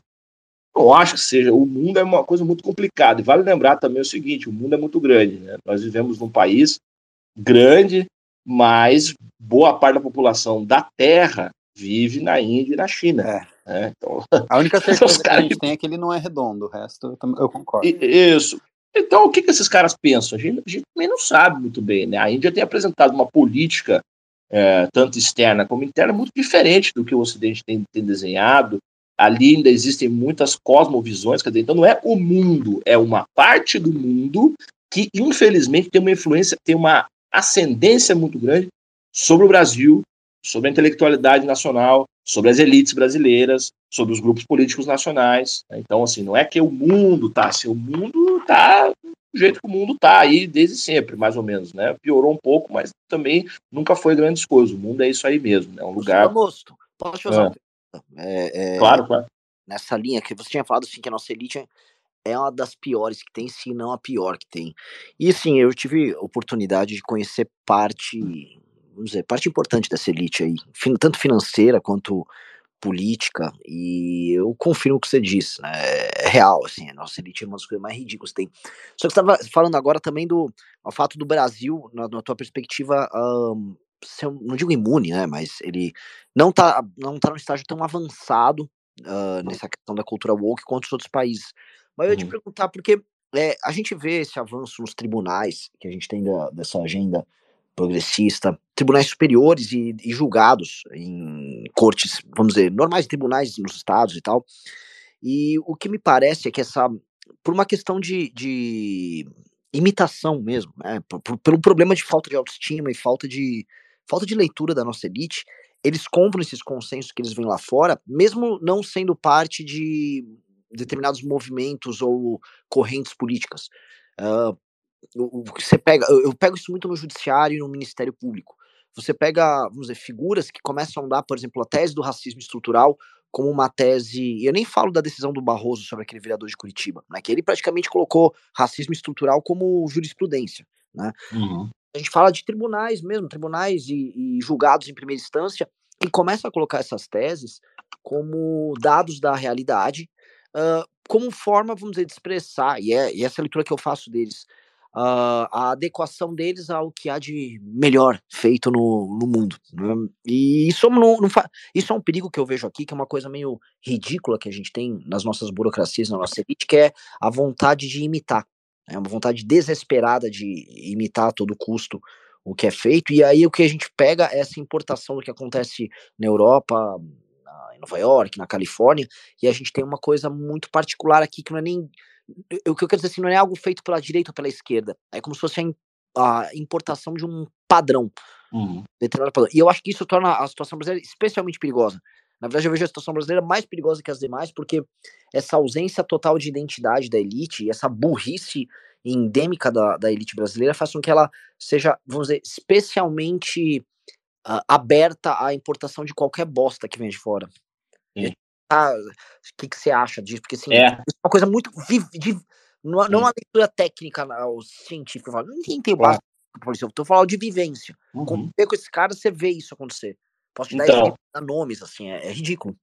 Eu acho que seja, o mundo é uma coisa muito complicada, e vale lembrar também o seguinte, o mundo é muito grande, né, nós vivemos num país grande, mas boa parte da população da Terra vive na Índia e na China. É. Né? Então, a única certeza que a gente tem é que ele não é redondo, o resto eu, eu concordo. Isso. Então, o que, que esses caras pensam? A gente, a gente, também não sabe muito bem. Né? A Índia tem apresentado uma política, é, tanto externa como interna, muito diferente do que o Ocidente tem, tem desenhado. Ali ainda existem muitas cosmovisões, quer dizer, então não é o mundo, é uma parte do mundo que, infelizmente, tem uma influência, tem uma ascendência muito grande sobre o Brasil, sobre a intelectualidade nacional, sobre as elites brasileiras, sobre os grupos políticos nacionais. Né? Então, assim, não é que o mundo está assim, o mundo está do jeito que o mundo está aí desde sempre, mais ou menos, né? Piorou um pouco, mas também nunca foi grandes coisas. O mundo é isso aí mesmo, é né? um lugar. Posso fazer é. uma pergunta? É, é, claro, claro. Nessa linha que você tinha falado assim que a nossa elite é uma das piores que tem, se não a pior que tem. E assim, eu tive oportunidade de conhecer parte vamos dizer, parte importante dessa elite aí, tanto financeira quanto política, e eu confirmo o que você disse, né? É real, assim, a nossa elite é uma das coisas mais ridículas que tem. Só que você estava falando agora também do fato do Brasil, na, na tua perspectiva, um, ser, não digo imune, né? Mas ele não tá, não tá num estágio tão avançado uh, nessa questão da cultura woke quanto os outros países. Mas eu ia te uhum. perguntar, porque é, a gente vê esse avanço nos tribunais que a gente tem da, dessa agenda progressista, tribunais superiores e, e, julgados em cortes, vamos dizer, normais tribunais nos estados e tal. E o que me parece é que essa, por uma questão de, de imitação mesmo, né, por, por, pelo problema de falta de autoestima e falta de, falta de leitura da nossa elite, eles compram esses consensos que eles vêm lá fora, mesmo não sendo parte de determinados movimentos ou correntes políticas. Uh, você pega, eu pego isso muito no judiciário e no Ministério Público. Você pega, vamos dizer, figuras que começam a dar, por exemplo, a tese do racismo estrutural como uma tese. Eu nem falo da decisão do Barroso sobre aquele vereador de Curitiba, né? Que ele praticamente colocou racismo estrutural como jurisprudência, né? Uhum. A gente fala de tribunais mesmo, tribunais e, e julgados em primeira instância, e começa a colocar essas teses como dados da realidade, uh, como forma, vamos dizer, de expressar, e, é, e essa é a leitura que eu faço deles, uh, a adequação deles ao que há de melhor feito no, no mundo. Né? E isso, não, não isso é um perigo que eu vejo aqui, que é uma coisa meio ridícula que a gente tem nas nossas burocracias, na nossa elite, que é a vontade de imitar. É uma vontade desesperada de imitar a todo custo o que é feito, e aí o que a gente pega é essa importação do que acontece na Europa, em Nova York, na Califórnia, e a gente tem uma coisa muito particular aqui que não é nem o que eu quero dizer assim, não é algo feito pela direita ou pela esquerda. É como se fosse a, importação de um padrão. Uhum. padrão. E eu acho que isso torna a situação brasileira especialmente perigosa. Na verdade, eu vejo a situação brasileira mais perigosa que as demais, porque essa ausência total de identidade da elite, essa burrice endêmica da, da elite brasileira, faz com que ela seja, vamos dizer, especialmente uh, aberta à importação de qualquer bosta que vem de fora. Sim o que, que você acha disso? Porque assim, é, é uma coisa muito. de, não, não é uma leitura técnica ou científica. Ninguém tem base claro. Eu tô falando de vivência. Uhum. Com, com esse cara, você vê isso acontecer. Posso te então, dar nomes, assim, é, é, ridículo.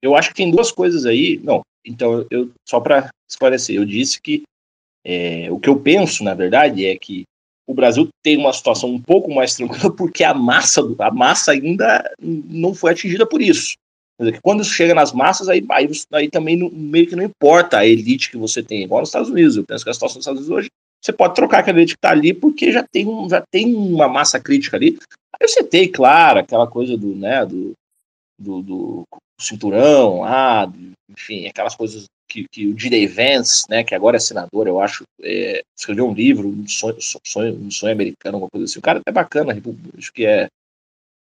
Eu acho que tem duas coisas aí. Não, então, eu só para esclarecer, eu disse que é, o que eu penso, na verdade, é que o Brasil tem uma situação um pouco mais tranquila porque a massa, a massa ainda não foi atingida por isso. Quando isso chega nas massas, aí, aí, aí também não, meio que não importa a elite que você tem, igual nos Estados Unidos. Eu penso que a situação dos Estados Unidos hoje, você pode trocar aquela elite que está ali, porque já tem, um, já tem uma massa crítica ali. Aí você tem, claro, aquela coisa do, né, do, do, do cinturão, ah, enfim, aquelas coisas que, que o D.Day Vance, né, que agora é senador, eu acho, é, escreveu um livro, um sonho, sonho, um sonho americano, alguma coisa assim. O cara é bacana, acho que é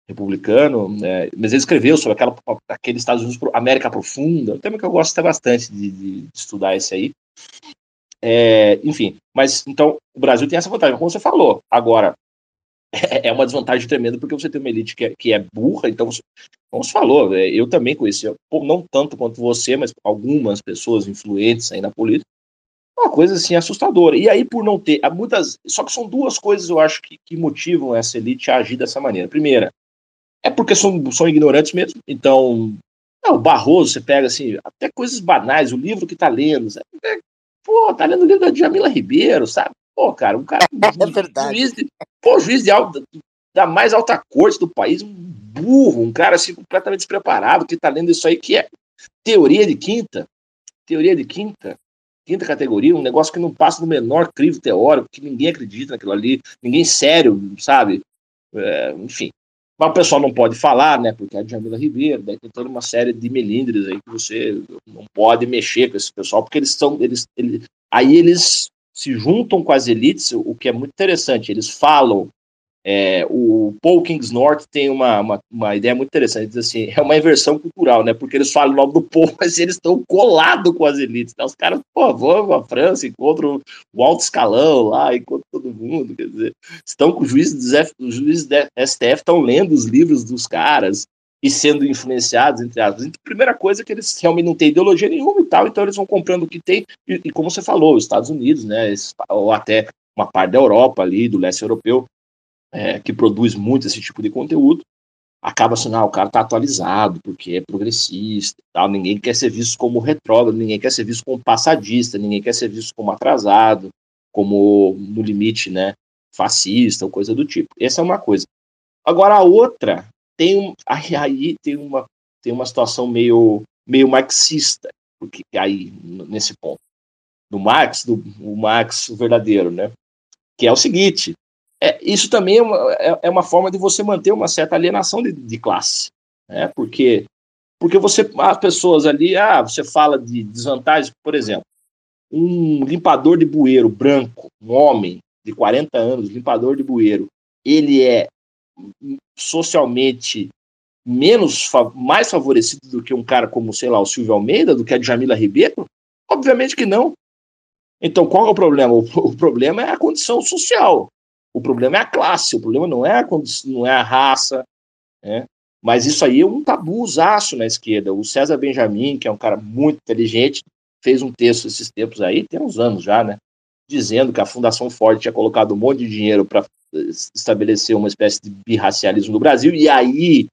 republicano, né, mas ele escreveu sobre aquela, aquele Estados Unidos, América Profunda, um tema que eu gosto até bastante de, de, de estudar esse aí. É, enfim, mas então o Brasil tem essa vantagem, como você falou. Agora, é, é uma desvantagem tremenda porque você tem uma elite que é, que é burra, então, como você falou, é, eu também conheci, não tanto quanto você, mas algumas pessoas influentes aí na política, uma coisa assim assustadora. E aí, por não ter, muitas. Só que são duas coisas eu acho que, que motivam essa elite a agir dessa maneira. Primeira, é porque são, são ignorantes mesmo. Então, o Barroso, você pega assim, até coisas banais, o livro que tá lendo, sabe? É, pô, tá lendo o livro da Jamila Ribeiro, sabe? Pô, cara, um cara. é verdade. Juiz de, pô, juiz de alta, da mais alta corte do país, um burro, um cara assim completamente despreparado que tá lendo isso aí, que é teoria de quinta. Teoria de quinta. Quinta categoria, um negócio que não passa do menor crivo teórico, que ninguém acredita naquilo ali, ninguém sério, sabe? É, enfim. Mas o pessoal não pode falar, né? Porque é a Jamila Ribeiro, daí tem toda uma série de melindres aí que você não pode mexer com esse pessoal, porque eles são. Eles, eles, aí eles se juntam com as elites, o que é muito interessante. Eles falam. É, o Paul Kingsnorth tem uma, uma, uma, ideia muito interessante, diz assim, é uma inversão cultural, né? Porque eles falam o nome do povo, mas eles estão colados com as elites. Então, os caras, pô, vão à França, encontram o alto escalão lá, encontram todo mundo, quer dizer, estão com o juiz do juiz STF, estão lendo os livros dos caras, e sendo influenciados, entre aspas. Então, a primeira coisa é que eles realmente não têm ideologia nenhuma e tal, então eles vão comprando o que tem, e, e como você falou, os Estados Unidos, né, ou até uma parte da Europa ali, do leste europeu, é, que produz muito esse tipo de conteúdo, acaba sendo, ah, o cara tá atualizado, porque é progressista tal, ninguém quer ser visto como retrógrado, ninguém quer ser visto como passadista, ninguém quer ser visto como atrasado, como, no limite, né, fascista ou coisa do tipo. Essa é uma coisa. Agora, a outra tem um, aí, aí tem uma tem uma situação meio meio marxista, porque aí nesse ponto do Marx, do o Marx verdadeiro, né? Que é o seguinte, é, isso também é uma, é, é uma forma de você manter uma certa alienação de, de classe, né? Porque porque você as pessoas ali, ah, você fala de desvantagens, por exemplo, um limpador de bueiro branco, um homem de 40 anos, limpador de bueiro, ele é socialmente menos mais favorecido do que um cara como, sei lá, o Silvio Almeida, do que a Jamila Ribeiro? Obviamente que não. Então, qual é o problema? O, o, problema é a condição social. O problema é a classe. O problema não é a, condição, não é a raça. Né? Mas isso aí é um tabuzaço na esquerda. O César Benjamin, que é um cara muito inteligente, fez um texto esses tempos aí, tem uns anos já, né? Dizendo que a Fundação Ford tinha colocado um monte de dinheiro para estabelecer uma espécie de birracialismo no Brasil, e aí,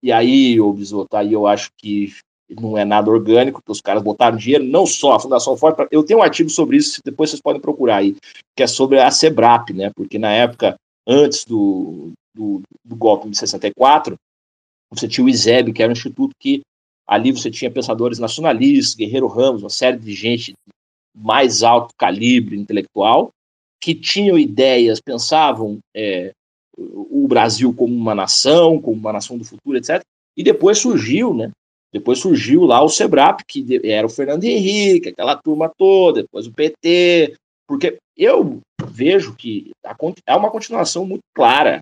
e aí, ô Bisoto, aí eu acho que não é nada orgânico, que os caras botaram dinheiro, não só a Fundação Ford, eu tenho um artigo sobre isso, depois vocês podem procurar aí, que é sobre a SEBRAP, né, porque na época, antes do, do, do golpe de 64, você tinha o ISEB, que era um instituto que ali você tinha pensadores nacionalistas, Guerreiro Ramos, uma série de gente mais alto calibre intelectual, que tinham ideias, pensavam é, o Brasil como uma nação, como uma nação do futuro, etc. E depois surgiu, né? Depois surgiu lá o SEBRAP, que era o Fernando Henrique, aquela turma toda, depois o PT, porque eu vejo que há uma continuação muito clara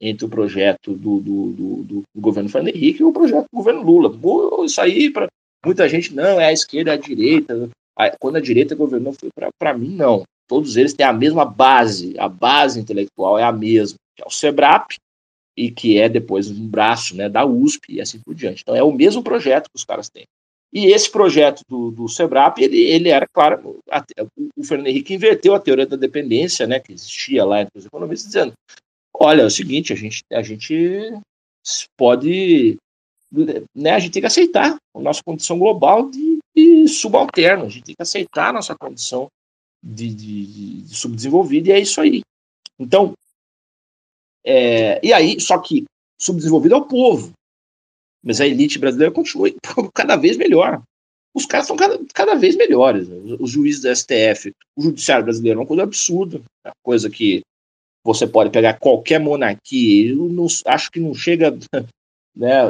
entre o projeto do, do, do, do, governo Fernando Henrique e o projeto do governo Lula. Isso aí, para muita gente, não, é a esquerda, é a direita. Quando a direita governou, foi para mim, não todos eles têm a mesma base, a base intelectual é a mesma, que é o SEBRAP, e que é depois um braço né, da USP e assim por diante. Então é o mesmo projeto que os caras têm. E esse projeto do, do SEBRAP, ele, ele era, claro, a, o Fernando Henrique inverteu a teoria da dependência, né, que existia lá entre os economistas, dizendo, olha, é o seguinte, a gente, a gente pode, né, a gente tem que aceitar a nossa condição global de, subalterno, a gente tem que aceitar a nossa condição de, de, de subdesenvolvido, e é isso aí. Então, é, e aí, só que subdesenvolvido é o povo, mas a elite brasileira continua cada vez melhor. Os caras são cada, cada vez melhores. Né? Os juízes da STF, o judiciário brasileiro é uma coisa absurda, é uma coisa que você pode pegar qualquer monarquia, eu não, acho que não chega né?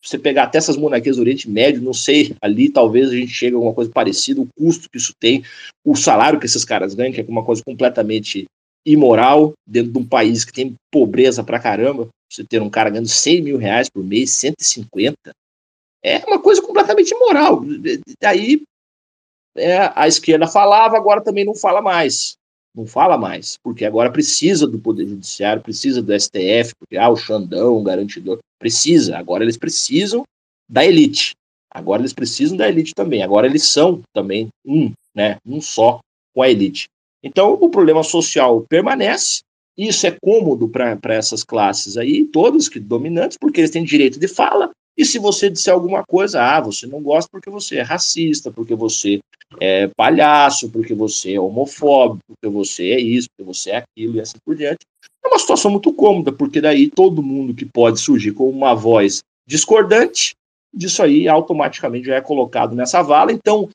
Você pegar até essas monarquias do Oriente Médio, não sei, ali talvez a gente chegue a alguma coisa parecida, o custo que isso tem, o salário que esses caras ganham, que é uma coisa completamente imoral dentro de um país que tem pobreza pra caramba. Você ter um cara ganhando 100 mil reais por mês, 150, é uma coisa completamente imoral. Daí é, a esquerda falava, agora também não fala mais. Não fala mais, porque agora precisa do Poder Judiciário, precisa do STF, porque ah, o Xandão, o garantidor, precisa. Agora eles precisam da elite. Agora eles precisam da elite também. Agora eles são também um, né, um só com a elite. Então o problema social permanece. Isso é cômodo para essas classes aí, todas que dominantes, porque eles têm direito de fala, e se você disser alguma coisa, ah, você não gosta porque você é racista, porque você é palhaço, porque você é homofóbico, porque você é isso, porque você é aquilo e assim por diante. É uma situação muito cômoda, porque daí todo mundo que pode surgir com uma voz discordante, disso aí automaticamente já é colocado nessa vala. Então,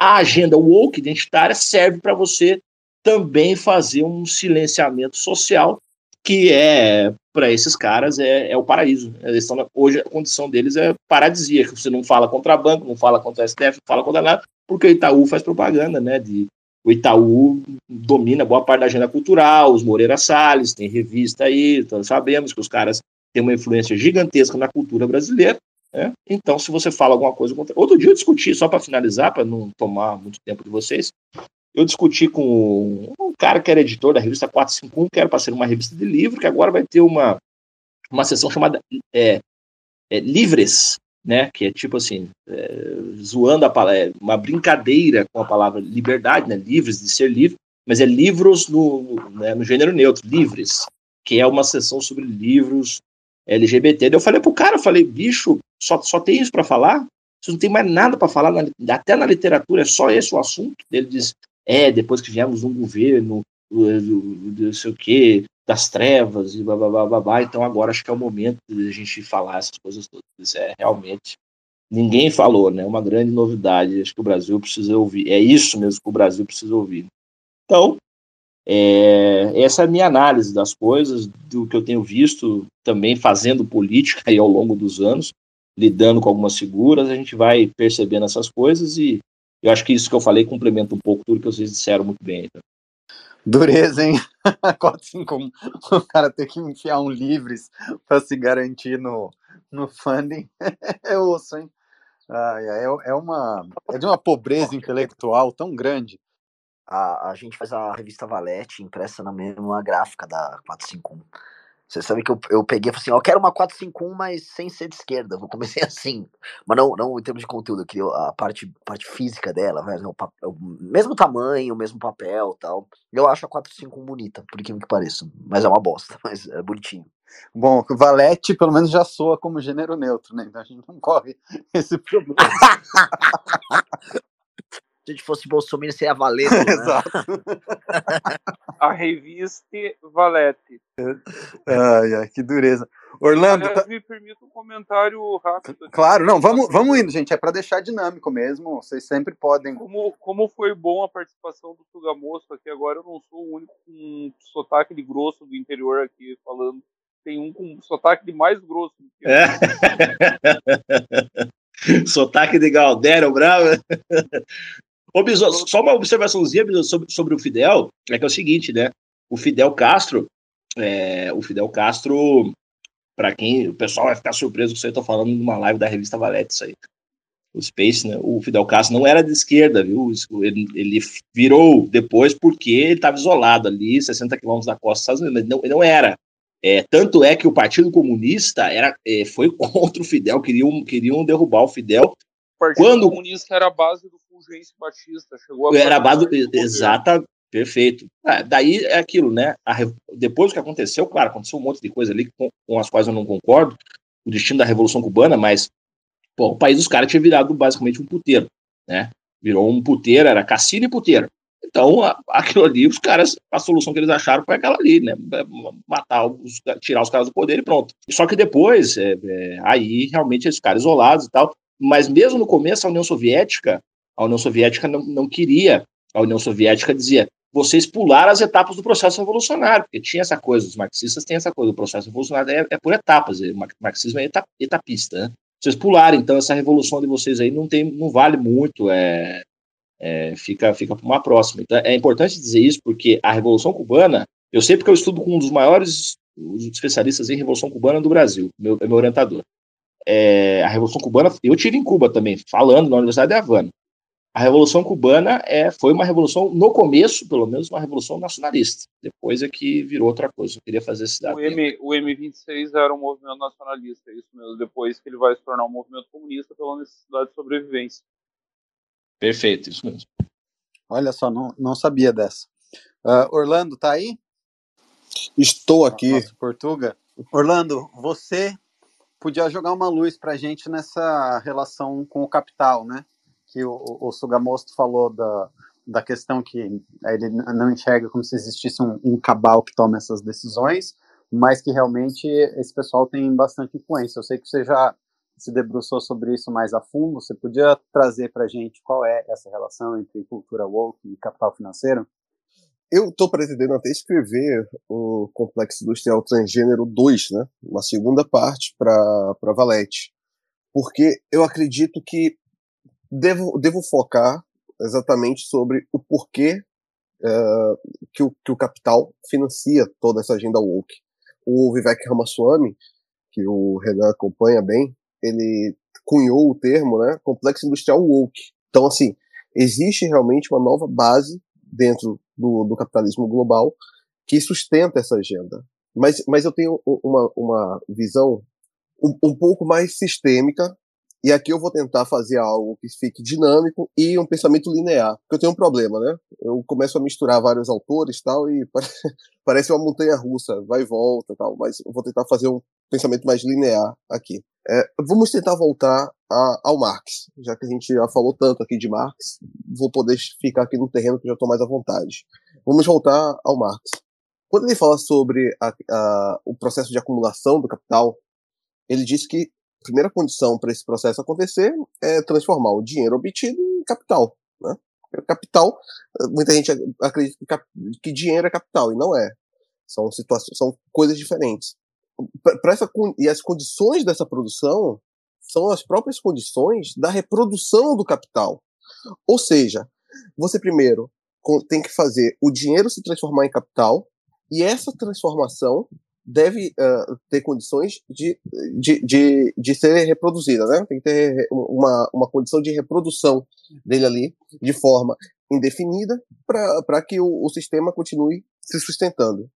a agenda woke identitária serve para você também fazer um silenciamento social que é para esses caras é, é, o paraíso. Eles estão, hoje a condição deles é paradisíaca. Você não fala contra banco, não fala contra a STF, não fala contra nada, porque o Itaú faz propaganda, né? De, o Itaú domina boa parte da agenda cultural, os Moreira Salles, tem revista aí, então sabemos que os caras têm uma influência gigantesca na cultura brasileira. Né? Então, se você fala alguma coisa contra. Outro dia eu discuti, só para finalizar, para não tomar muito tempo de vocês, eu discuti com um cara que era editor da revista 451, que era para ser uma revista de livro, que agora vai ter uma, uma sessão chamada é, é, Livres, né? Que é tipo assim, é, zoando a palavra, é uma brincadeira com a palavra liberdade, né? Livres, de ser livre, mas é livros no, né, no gênero neutro, livres, que é uma sessão sobre livros LGBT. Daí eu falei pro cara, eu falei, bicho, só, só tem isso para falar? Você não tem mais nada para falar, na, até na literatura, é só esse o assunto. Ele diz, é, depois que viemos um governo, não sei o quê, das trevas e babá, então agora acho que é o momento de a gente falar essas coisas todas. É realmente ninguém falou, né? Uma grande novidade. Acho que o Brasil precisa ouvir. É isso mesmo que o Brasil precisa ouvir. Então, é, essa é a minha análise das coisas, do que eu tenho visto também fazendo política aí ao longo dos anos, lidando com algumas figuras, a gente vai percebendo essas coisas e eu acho que isso que eu falei complementa um pouco tudo que vocês disseram muito bem. Então. Dureza, hein? 451. O cara ter que enfiar um livres para se garantir no, no funding é osso, hein? É, é, uma, é de uma pobreza intelectual tão grande. A, a gente faz a revista Valete impressa na mesma gráfica da 451. Você sabe que eu, eu peguei e falei assim, eu quero uma 451, mas sem ser de esquerda. Eu comecei assim. Mas não, não em termos de conteúdo, eu queria a parte, parte física dela, né? o, papel, o mesmo tamanho, o mesmo papel tal. Eu acho a 451 bonita, por incrível que pareça. Mas é uma bosta, mas é bonitinho. Bom, o Valete pelo menos já soa como gênero neutro, né? Então a gente não corre esse problema. Se a gente fosse Bolsonaro, seria Valete. Né? Exato. a revista Valete. Ai, ai, que dureza. Orlando. Aliás, tá... me permita um comentário rápido. Claro, não, vamos, vamos indo, gente. É para deixar dinâmico mesmo. Vocês sempre podem. Como, como foi bom a participação do Sugamoço aqui agora, eu não sou o único com sotaque de grosso do interior aqui falando. Tem um com sotaque de mais grosso do que é. sotaque de Galdério Bravo. Ô, Biso, só uma observaçãozinha sobre, sobre o Fidel, é que é o seguinte, né? O Fidel Castro, é, o Fidel Castro, para quem o pessoal vai ficar surpreso que você está falando numa live da revista Valete, isso aí. O Space, né? O Fidel Castro não era de esquerda, viu? Ele, ele virou depois porque ele estava isolado ali, 60 quilômetros da costa dos Estados Unidos, mas não, não era. É, tanto é que o Partido Comunista era, é, foi contra o Fidel, queriam, queriam derrubar o Fidel. O Partido quando... Comunista era a base do Fulgêncio Batista. Chegou a era a base. Exata, perfeito. Ah, daí é aquilo, né? A, depois do que aconteceu, claro, aconteceu um monte de coisa ali com, com as quais eu não concordo, o destino da Revolução Cubana, mas pô, o país dos caras tinha virado basicamente um puteiro, né? Virou um puteiro, era cassino e puteiro. Então, aquilo ali, os caras, a solução que eles acharam foi aquela ali, né? Matar, os, tirar os caras do poder e pronto. Só que depois, é, é, aí realmente eles ficaram isolados e tal. Mas mesmo no começo, a União Soviética, a União Soviética não, não queria. A União Soviética dizia: vocês pularam as etapas do processo revolucionário, porque tinha essa coisa, os marxistas têm essa coisa, o processo revolucionário é, é por etapas, o marxismo é etapista, né? Vocês pularam, então essa revolução de vocês aí não tem, não vale muito, é, é fica, fica para uma próxima. Então é importante dizer isso porque a revolução cubana, eu sei porque eu estudo com um dos maiores especialistas em revolução cubana do Brasil, meu, é meu orientador. É, a revolução cubana, eu tive em Cuba também, falando na Universidade de Havana a Revolução Cubana é, foi uma revolução, no começo, pelo menos, uma revolução nacionalista. Depois é que virou outra coisa. Eu queria fazer esse dado. O, M, o M26 era um movimento nacionalista, é isso mesmo. Depois que ele vai se tornar um movimento comunista pela necessidade de sobrevivência. Perfeito, isso mesmo. Olha só, não, não sabia dessa. Uh, Orlando, tá aí? Estou aqui. Nosso Portuga. Orlando, você podia jogar uma luz para a gente nessa relação com o capital, né? Que o, o Sugamosto falou da, da questão que ele não enxerga como se existisse um, um, cabal que toma essas decisões, mas que realmente esse pessoal tem bastante influência. Eu sei que você já se debruçou sobre isso mais a fundo. Você podia trazer para gente qual é essa relação entre cultura woke e capital financeiro? Eu estou pretendendo até escrever o Complexo Industrial Transgênero 2, né? uma segunda parte para Valete, porque eu acredito que devo, devo focar exatamente sobre o porquê uh, que, o, que o capital financia toda essa agenda woke. O Vivek Ramaswamy, que o Renan acompanha bem, ele cunhou o termo, né, complexo industrial woke. Então, assim, existe realmente uma nova base dentro do, do capitalismo global que sustenta essa agenda. Mas, mas eu tenho uma, uma visão um, um pouco mais sistêmica e aqui eu vou tentar fazer algo que fique dinâmico e um pensamento linear. Porque eu tenho um problema, né? Eu começo a misturar vários autores tal e parece uma montanha russa, vai e volta tal. Mas eu vou tentar fazer um pensamento mais linear aqui. É, vamos tentar voltar a, ao Marx, já que a gente já falou tanto aqui de Marx, vou poder ficar aqui no terreno que já estou mais à vontade. Vamos voltar ao Marx. Quando ele fala sobre a, a, o processo de acumulação do capital, ele diz que primeira condição para esse processo acontecer é transformar o dinheiro obtido em capital. Né? Capital, muita gente acredita que, que dinheiro é capital, e não é. São situações, são coisas diferentes. Pra essa, e as condições dessa produção são as próprias condições da reprodução do capital. Ou seja, você primeiro tem que fazer o dinheiro se transformar em capital, e essa transformação deve uh, ter condições de, de, de, de ser reproduzida, né? Tem que ter uma, uma condição de reprodução dele ali de forma indefinida para que o, o, sistema continue se sustentando.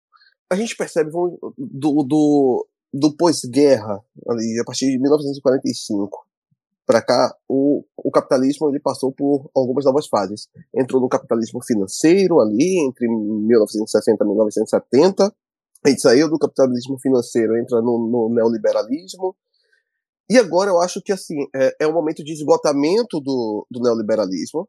A gente percebe vamos, do, do, do pós-guerra, ali, a partir de 1945 para cá, o, o capitalismo ele passou por algumas novas fases. Entrou no capitalismo financeiro ali, entre 1960 e 1970, a gente saiu do capitalismo financeiro, entra no, no neoliberalismo. E agora eu acho que assim é, é um momento de esgotamento do, do neoliberalismo.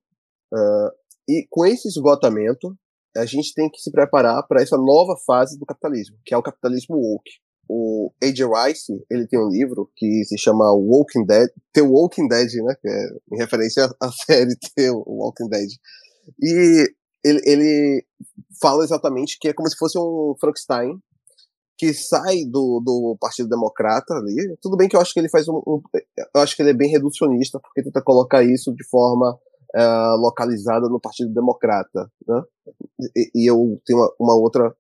Uh, e com esse esgotamento, a gente tem que se preparar para essa nova fase do capitalismo, que é o capitalismo woke. O A.J. Rice, ele tem um livro que se chama Walking Dead, The Walking Dead, né, que é em referência à série The Walking Dead. E ele, ele fala exatamente que é como se fosse um Frankenstein que sai do, do Partido Democrata ali. Tudo bem que eu acho que ele faz um, um eu acho que ele é bem reducionista porque tenta colocar isso de forma uh, localizada no Partido Democrata, né? E, e eu tenho uma, uma, outra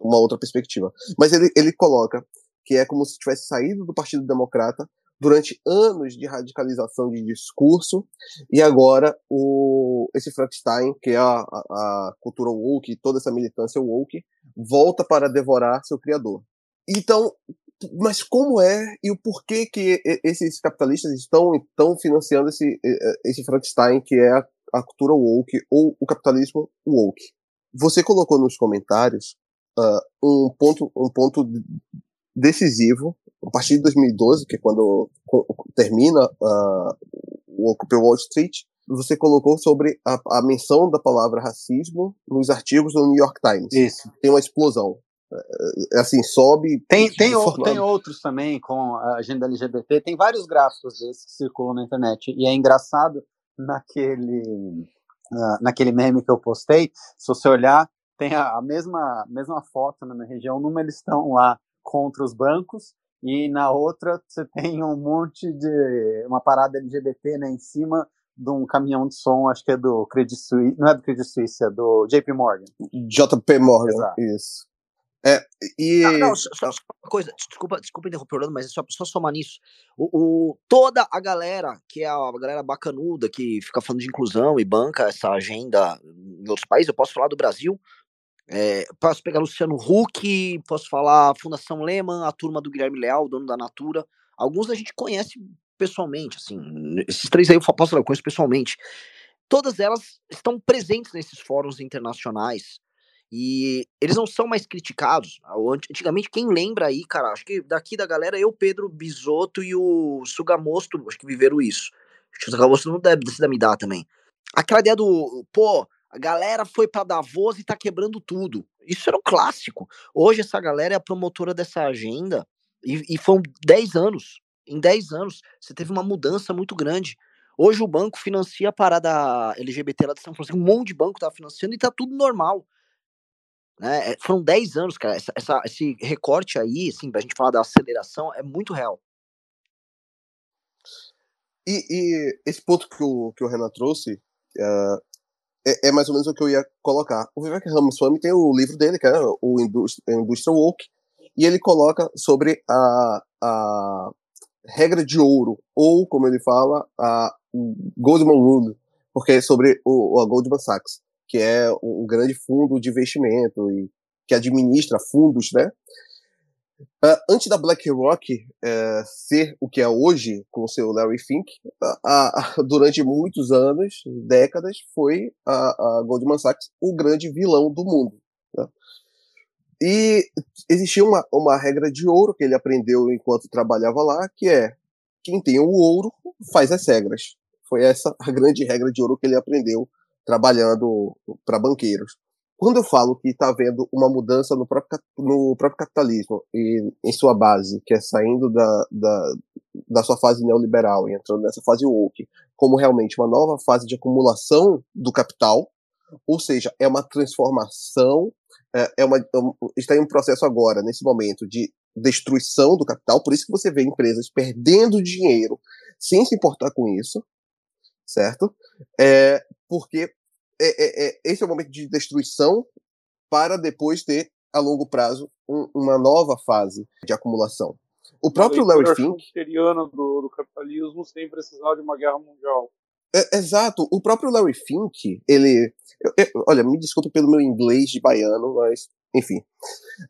uma outra perspectiva. Mas ele ele coloca que é como se tivesse saído do Partido Democrata durante anos de radicalização de discurso, e agora o, esse Frankenstein, que é a, a, cultura woke, toda essa militância woke, volta para devorar seu criador. Então, mas como é e o porquê que esses capitalistas estão então financiando esse, esse Frankenstein, que é a, a cultura woke ou o capitalismo woke? Você colocou nos comentários uh, um ponto um ponto decisivo a partir de 2012, que é quando termina uh, o Occupy Wall Street, você colocou sobre a, a, menção da palavra racismo nos artigos do New York Times. Isso. Tem uma explosão. É, é assim, sobe. Tem, tem, tem outros também com a agenda LGBT. Tem vários gráficos desses que circulam na internet. E é engraçado naquele uh, naquele meme que eu postei, se você olhar, tem a, a mesma, mesma foto na minha região, numa eles estão lá contra os bancos, e na outra você tem um monte de uma parada LGBT né, em cima de um caminhão de som, acho que é do Credit Suisse, não é do Credit Suisse, é do JP Morgan. JP Morgan, Exato. isso. É, e... Não, não só, só, uma coisa, desculpa, desculpa interromper, Orlando, mas é só, só somar nisso. O, o, toda a galera, que é a galera bacanuda, que fica falando de inclusão e banca essa agenda em outros países, eu posso falar do Brasil, é, posso pegar Luciano Huck, posso falar Fundação Lehman, a turma do Guilherme Leal, dono da Natura. Alguns a gente conhece pessoalmente, assim. Esses três aí eu posso falar, eu conheço pessoalmente. Todas elas estão presentes nesses fóruns internacionais. E eles não são mais criticados. Antigamente, quem lembra aí, cara, acho que daqui da galera, eu, Pedro Bisotto e o Sugamosto, acho que viveram isso. Acho que o Sugamosto não deve ser da me dar também. Aquela ideia do, pô, a galera foi para Davos e tá quebrando tudo. Isso era um clássico. Hoje essa galera é a promotora dessa agenda e, e foram 10 anos. Em 10 anos, você teve uma mudança muito grande. Hoje o banco financia a parada LGBT lá de São Francisco. Um monte de banco tá financiando e tá tudo normal. Né? É, foram 10 anos, cara. Essa, essa, esse recorte aí, assim, pra gente falar da aceleração, é muito real. E, e esse ponto que o, que o Renan trouxe, uh, é, é, mais ou menos o que eu ia colocar. O Vivek Ramaswamy tem o livro dele, que é o Indústria, Indústria Woke, e ele coloca sobre a, a regra de ouro, ou, como ele fala, a Goldman Rule, porque é sobre o, a Goldman Sachs, que é um grande fundo de investimento e que administra fundos, né? Uh, antes da BlackRock uh, ser o que é hoje, com o seu Larry Fink, durante muitos anos, décadas, foi a, a, Goldman Sachs o grande vilão do mundo. Né? E existia uma, uma regra de ouro que ele aprendeu enquanto trabalhava lá, que é quem tem o ouro faz as regras. Foi essa a grande regra de ouro que ele aprendeu trabalhando para banqueiros quando eu falo que está havendo uma mudança no próprio, no próprio capitalismo e em sua base, que é saindo da, da, da sua fase neoliberal e entrando nessa fase woke, como realmente uma nova fase de acumulação do capital, ou seja, é uma transformação, é, é uma, é está em um processo agora, nesse momento, de destruição do capital, por isso que você vê empresas perdendo dinheiro sem se importar com isso, certo? É, porque é, é, é, esse é o momento de destruição para depois ter, a longo prazo, um, uma nova fase de acumulação. O próprio Larry Fink. Do, do capitalismo sem precisar de uma guerra mundial. É, exato. O próprio Larry Fink, ele. Eu, eu, olha, me desculpe pelo meu inglês de baiano, mas. Enfim.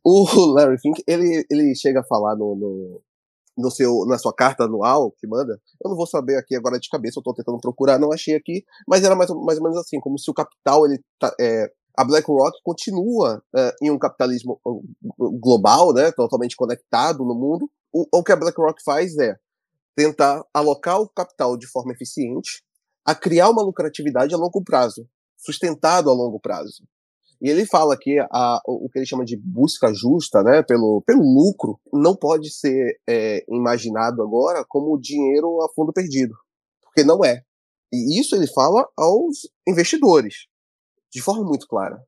O Larry Fink, ele, ele chega a falar no, no, no seu, na sua carta anual que manda, eu não vou saber aqui agora de cabeça, eu estou tentando procurar, não achei aqui, mas era mais, mais ou menos assim, como se o capital, ele tá, é, a BlackRock continua é, em um capitalismo global, né, totalmente conectado no mundo. O, o que a BlackRock faz é tentar alocar o capital de forma eficiente a criar uma lucratividade a longo prazo, sustentado a longo prazo. E ele fala que a, o que ele chama de busca justa, né, pelo, pelo lucro, não pode ser é, imaginado agora como dinheiro a fundo perdido, porque não é. E isso ele fala aos investidores, de forma muito clara.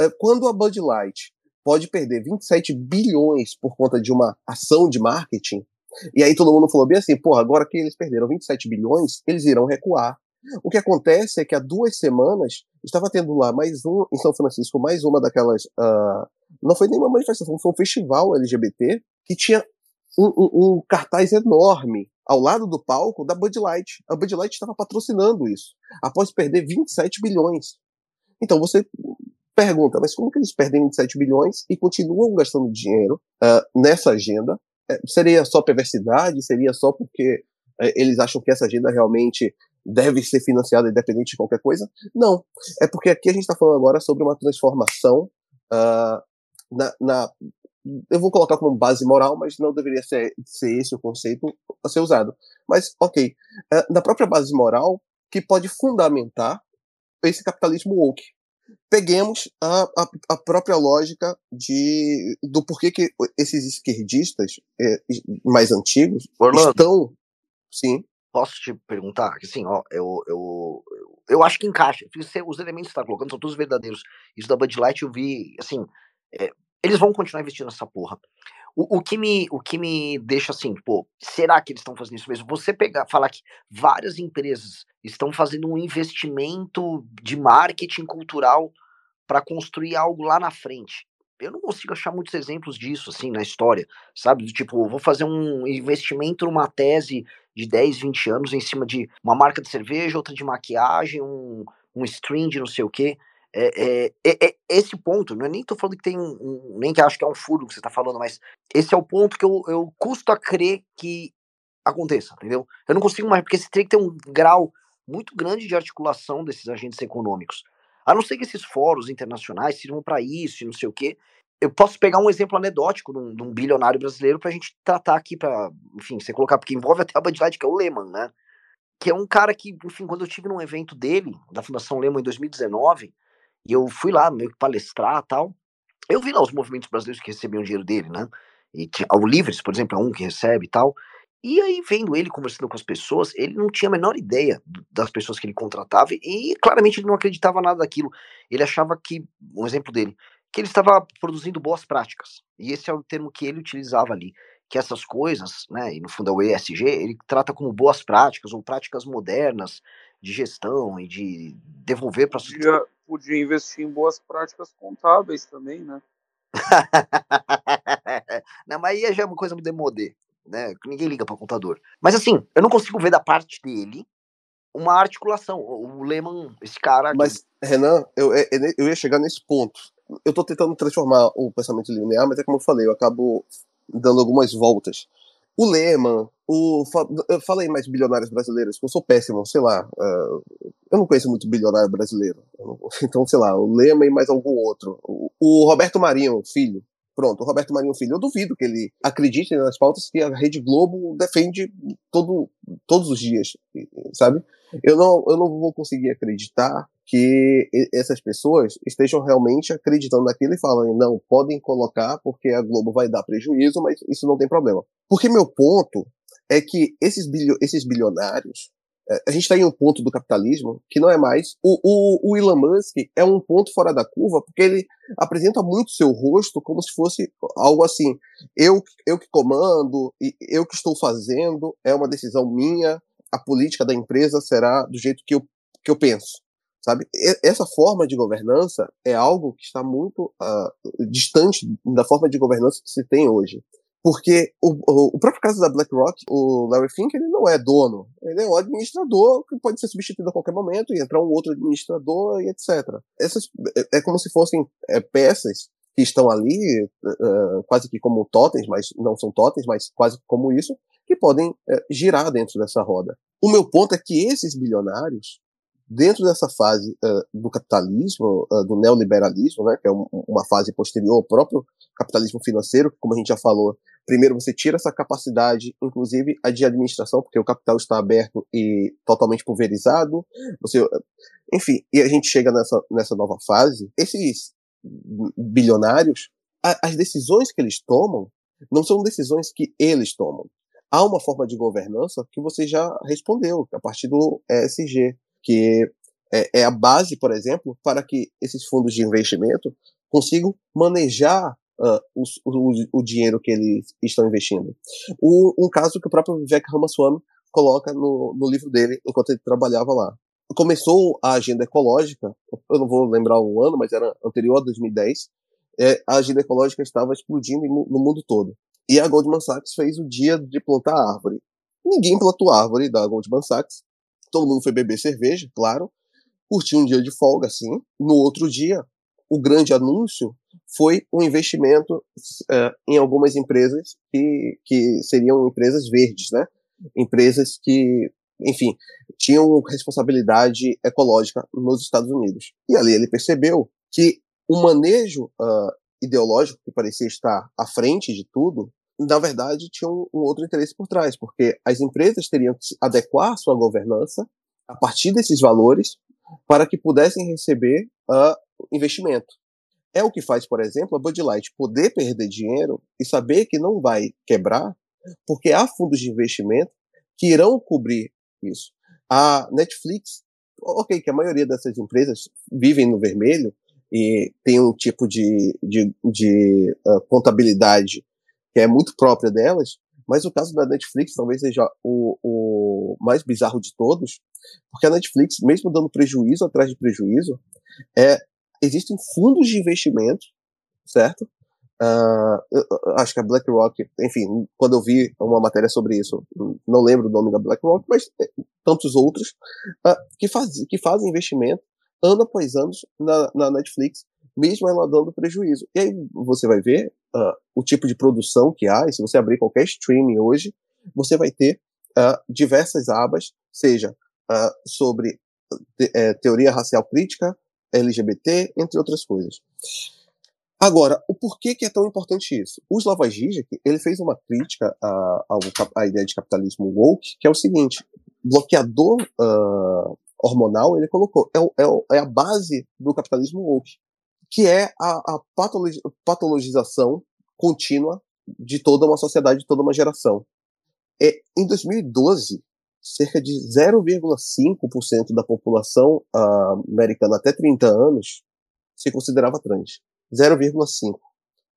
É, quando a Bud Light pode perder 27 bilhões por conta de uma ação de marketing, e aí todo mundo falou bem assim, porra, agora que eles perderam 27 bilhões, eles irão recuar. O que acontece é que há duas semanas estava tendo lá mais um, em São Francisco, mais uma daquelas. Uh, não foi nenhuma manifestação, foi um festival LGBT que tinha um, um, um, cartaz enorme ao lado do palco da Bud Light. A Bud Light estava patrocinando isso, após perder 27 bilhões. Então você pergunta, mas como que eles perdem 27 bilhões e continuam gastando dinheiro uh, nessa agenda? É, seria só perversidade? Seria só porque uh, eles acham que essa agenda realmente deve ser financiada independente de qualquer coisa. Não. É porque aqui a gente está falando agora sobre uma transformação uh, na, na, Eu vou colocar como base moral, mas não deveria ser, ser esse o conceito a ser usado. Mas, ok. Uh, na própria base moral, que pode fundamentar esse capitalismo woke. Peguemos a, a, a própria lógica de, do porquê que esses esquerdistas eh, mais antigos Orlando. estão. Sim posso te perguntar? Assim, ó, eu, eu, eu acho que encaixa. Os elementos que você tá colocando são todos verdadeiros. Isso da Bud Light eu vi, assim, é, eles vão continuar investindo nessa porra. O, o, que me, o que me deixa assim, pô, será que eles estão fazendo isso mesmo? Você pegar, falar que várias empresas estão fazendo um investimento de marketing cultural para construir algo lá na frente. Eu não consigo achar muitos exemplos disso, assim, na história, sabe? Tipo, vou fazer um investimento numa tese de 10, 20 anos em cima de uma marca de cerveja, outra de maquiagem, um, um string de não sei o quê. É, é, é, é, esse ponto, não é nem tô falando que tem um, nem que acho que é um furo que você tá falando, mas esse é o ponto que eu, eu custo a crer que aconteça, entendeu? Eu não consigo mais, porque esse teria que ter um grau muito grande de articulação desses agentes econômicos. A não ser que esses fóruns internacionais sirvam para isso e não sei o quê. Eu posso pegar um exemplo anedótico de um, de um bilionário brasileiro para a gente tratar aqui, para, enfim, você colocar, porque envolve até a Light, que é o Lehman, né? Que é um cara que, enfim, quando eu tive num evento dele, da Fundação Lehman em 2019, e eu fui lá meio que palestrar tal. Eu vi lá os movimentos brasileiros que recebiam dinheiro dele, né? E o Livres, por exemplo, é um que recebe e tal. E aí, vendo ele conversando com as pessoas, ele não tinha a menor ideia das pessoas que ele contratava e claramente ele não acreditava nada daquilo. Ele achava que, um exemplo dele, que ele estava produzindo boas práticas. E esse é o termo que ele utilizava ali. Que essas coisas, né, e no fundo é o ESG, ele trata como boas práticas ou práticas modernas de gestão e de devolver para a sociedade podia investir em boas práticas contábeis também, né? não, mas aí já é uma coisa de modê, né? Ninguém liga para contador. Mas assim, eu não consigo ver da parte dele uma articulação. O Lehman, esse cara. Mas, Renan, eu, eu ia chegar nesse ponto. Eu tô tentando transformar o pensamento linear, mas é como eu falei, eu acabo dando algumas voltas. O Lehman, o, falei mais bilionários brasileiros, eu sou péssimo, sei lá. Uh, eu não conheço muito bilionário brasileiro. Então, sei lá, o Lema e mais algum outro. O, o, Roberto Marinho, filho. Pronto, o Roberto Marinho Filho. Eu duvido que ele acredite nas pautas que a Rede Globo defende todo, todos os dias, sabe? Eu não, eu não vou conseguir acreditar que essas pessoas estejam realmente acreditando naquilo e falam, não, podem colocar porque a Globo vai dar prejuízo, mas isso não tem problema. Porque meu ponto é que esses, esses bilionários, é, a gente está em um ponto do capitalismo que não é mais. O, o, o, Elon Musk é um ponto fora da curva porque ele apresenta muito seu rosto como se fosse algo assim: eu, eu que comando, eu que estou fazendo, é uma decisão minha, a política da empresa será do jeito que eu, que eu penso. Sabe? Essa forma de governança é algo que está muito uh, distante da forma de governança que se tem hoje. Porque o, o, próprio caso da BlackRock, o Larry Fink, ele não é dono. Ele é um administrador que pode ser substituído a qualquer momento e entrar um outro administrador e etc. Essas, é, é como se fossem é, peças que estão ali, uh, quase que como totens, mas não são totens, mas quase como isso, que podem uh, girar dentro dessa roda. O meu ponto é que esses bilionários, dentro dessa fase uh, do capitalismo, uh, do neoliberalismo, né, que é um, uma fase posterior ao próprio capitalismo financeiro, como a gente já falou, primeiro você tira essa capacidade, inclusive a de administração, porque o capital está aberto e totalmente pulverizado, você, enfim, e a gente chega nessa, nessa nova fase, esses bilionários, a, as decisões que eles tomam não são decisões que eles tomam. Há uma forma de governança que você já respondeu, a partir do ESG, que é, é a base, por exemplo, para que esses fundos de investimento consigam manejar Uh, o, o, o, dinheiro que eles estão investindo. O, um caso que o próprio Vivek Ramaswamy coloca no, no, livro dele enquanto ele trabalhava lá. Começou a agenda ecológica, eu não vou lembrar o ano, mas era anterior a 2010, é, a agenda ecológica estava explodindo no mundo todo. E a Goldman Sachs fez o dia de plantar árvore. Ninguém plantou árvore da Goldman Sachs, todo mundo foi beber cerveja, claro, curtiu um dia de folga, assim. No outro dia, o grande anúncio foi um investimento uh, em algumas empresas que, que seriam empresas verdes, né? Empresas que, enfim, tinham responsabilidade ecológica nos Estados Unidos. E ali ele percebeu que o manejo uh, ideológico que parecia estar à frente de tudo na verdade, tinha um, um, outro interesse por trás, porque as empresas teriam que adequar sua governança a partir desses valores para que pudessem receber uh, investimento. É o que faz, por exemplo, a Bud Light poder perder dinheiro e saber que não vai quebrar, porque há fundos de investimento que irão cobrir isso. A Netflix, ok, que a maioria dessas empresas vivem no vermelho e tem um tipo de, de, de uh, contabilidade que é muito própria delas, mas o caso da Netflix talvez seja o, o mais bizarro de todos, porque a Netflix, mesmo dando prejuízo atrás de prejuízo, é, existem fundos de investimento, certo? Uh, acho que a BlackRock, enfim, quando eu vi uma matéria sobre isso, não lembro o nome da BlackRock, mas é, tantos outros, uh, que, faz, que fazem investimento ano após ano na, na, Netflix, mesmo ela dando prejuízo. E aí você vai ver uh, o tipo de produção que há, e se você abrir qualquer streaming hoje, você vai ter diversas abas, seja sobre te, é, teoria racial crítica, LGBT, entre outras coisas. Agora, o porquê que é tão importante isso? O Slavoj ele fez uma crítica à, à, ideia de capitalismo woke, que é o seguinte, bloqueador uh, hormonal, ele colocou, é, é, é, a base do capitalismo woke, que é a, a patologi patologização contínua de toda uma sociedade, de toda uma geração. É, em 2012, cerca de 0,5% da população uh, americana até 30 anos se considerava trans. 0,5.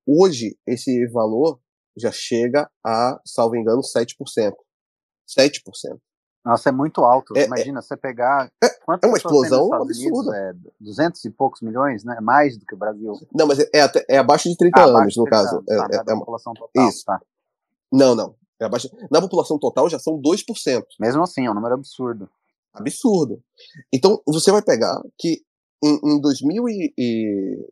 Hoje, esse valor já chega a, salvo engano, 7%. 7%. Nossa, é muito alto. É, é Imagina, é, você pegar. É, é uma explosão absurda. é 200 e poucos milhões, né? Mais do que o Brasil. Não, mas é, é, até, é abaixo de 30 ah, anos, no 30 caso. Anos, tá, é, é, uma população total. Isso. Tá. Não, não. É abaixo... Na população total já são 2%. Mesmo assim, é um número absurdo. Absurdo. Então, você vai pegar que em, em, 2000 e, e,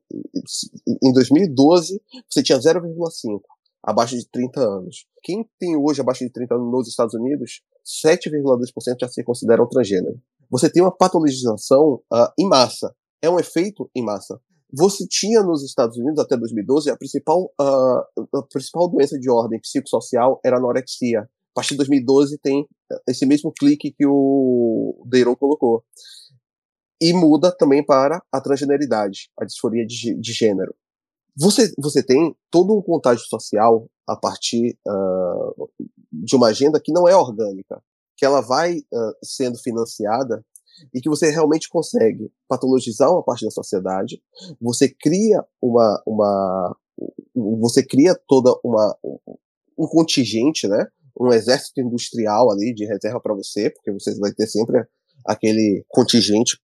em 2012 você tinha 0,5 abaixo de 30 anos. Quem tem hoje abaixo de 30 anos nos Estados Unidos, 7,2% já se consideram transgênero. Você tem uma patologização uh, em massa. É um efeito em massa. Você tinha nos Estados Unidos até 2012 a principal, uh, a principal doença de ordem psicossocial era a anorexia. A partir de 2012 tem esse mesmo clique que o Deiro colocou. E muda também para a transgeneridade, a disforia de, de gênero. Você, você tem todo um contágio social a partir uh, de uma agenda que não é orgânica, que ela vai uh, sendo financiada e que você realmente consegue patologizar uma parte da sociedade, você cria uma, uma você cria toda uma um contingente, né, um exército industrial ali de reserva para você, porque você vai ter sempre aquele contingente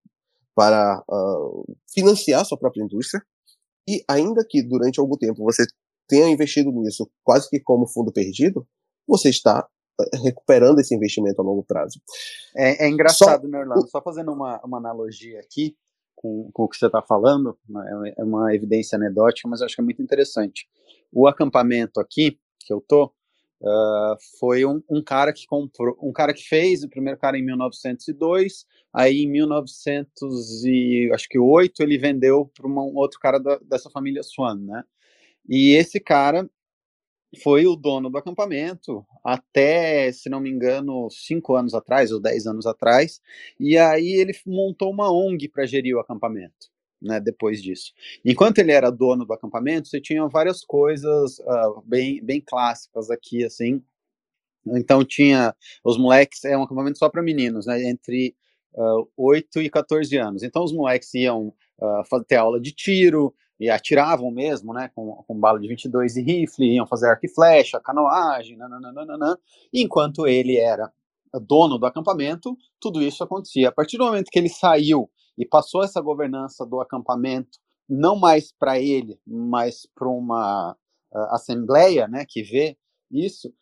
para uh, financiar sua própria indústria. E ainda que durante algum tempo você tenha investido nisso quase que como fundo perdido, você está eh, recuperando esse investimento a longo prazo. É, é engraçado, só, né, Orlando? Só fazendo uma, uma analogia aqui com, com o que você está falando, né, é uma evidência anedótica, mas eu acho que é muito interessante. O acampamento aqui, que eu tô, uh, foi um, um, cara que comprou, um cara que fez, o primeiro cara em 1902, aí em 1908 ele vendeu para um outro cara da, dessa família Swan, né? E esse cara foi o dono do acampamento até, se não me engano, cinco anos atrás ou dez anos atrás, e aí ele montou uma ONG para gerir o acampamento. Né, depois disso. Enquanto ele era dono do acampamento, você tinha várias coisas uh, bem, bem clássicas aqui, assim. Então tinha os moleques, é um acampamento só para meninos, né, entre uh, 8 e 14 anos. Então os moleques iam uh, ter aula de tiro, e atiravam mesmo, né, com, com bala de 22 e rifle, iam fazer arco e flecha, canoagem, nananana, enquanto ele era dono do acampamento, tudo isso acontecia. A partir do momento que ele saiu e passou essa governança do acampamento, não mais para ele, mas para uma uh, assembleia, né, que vê isso,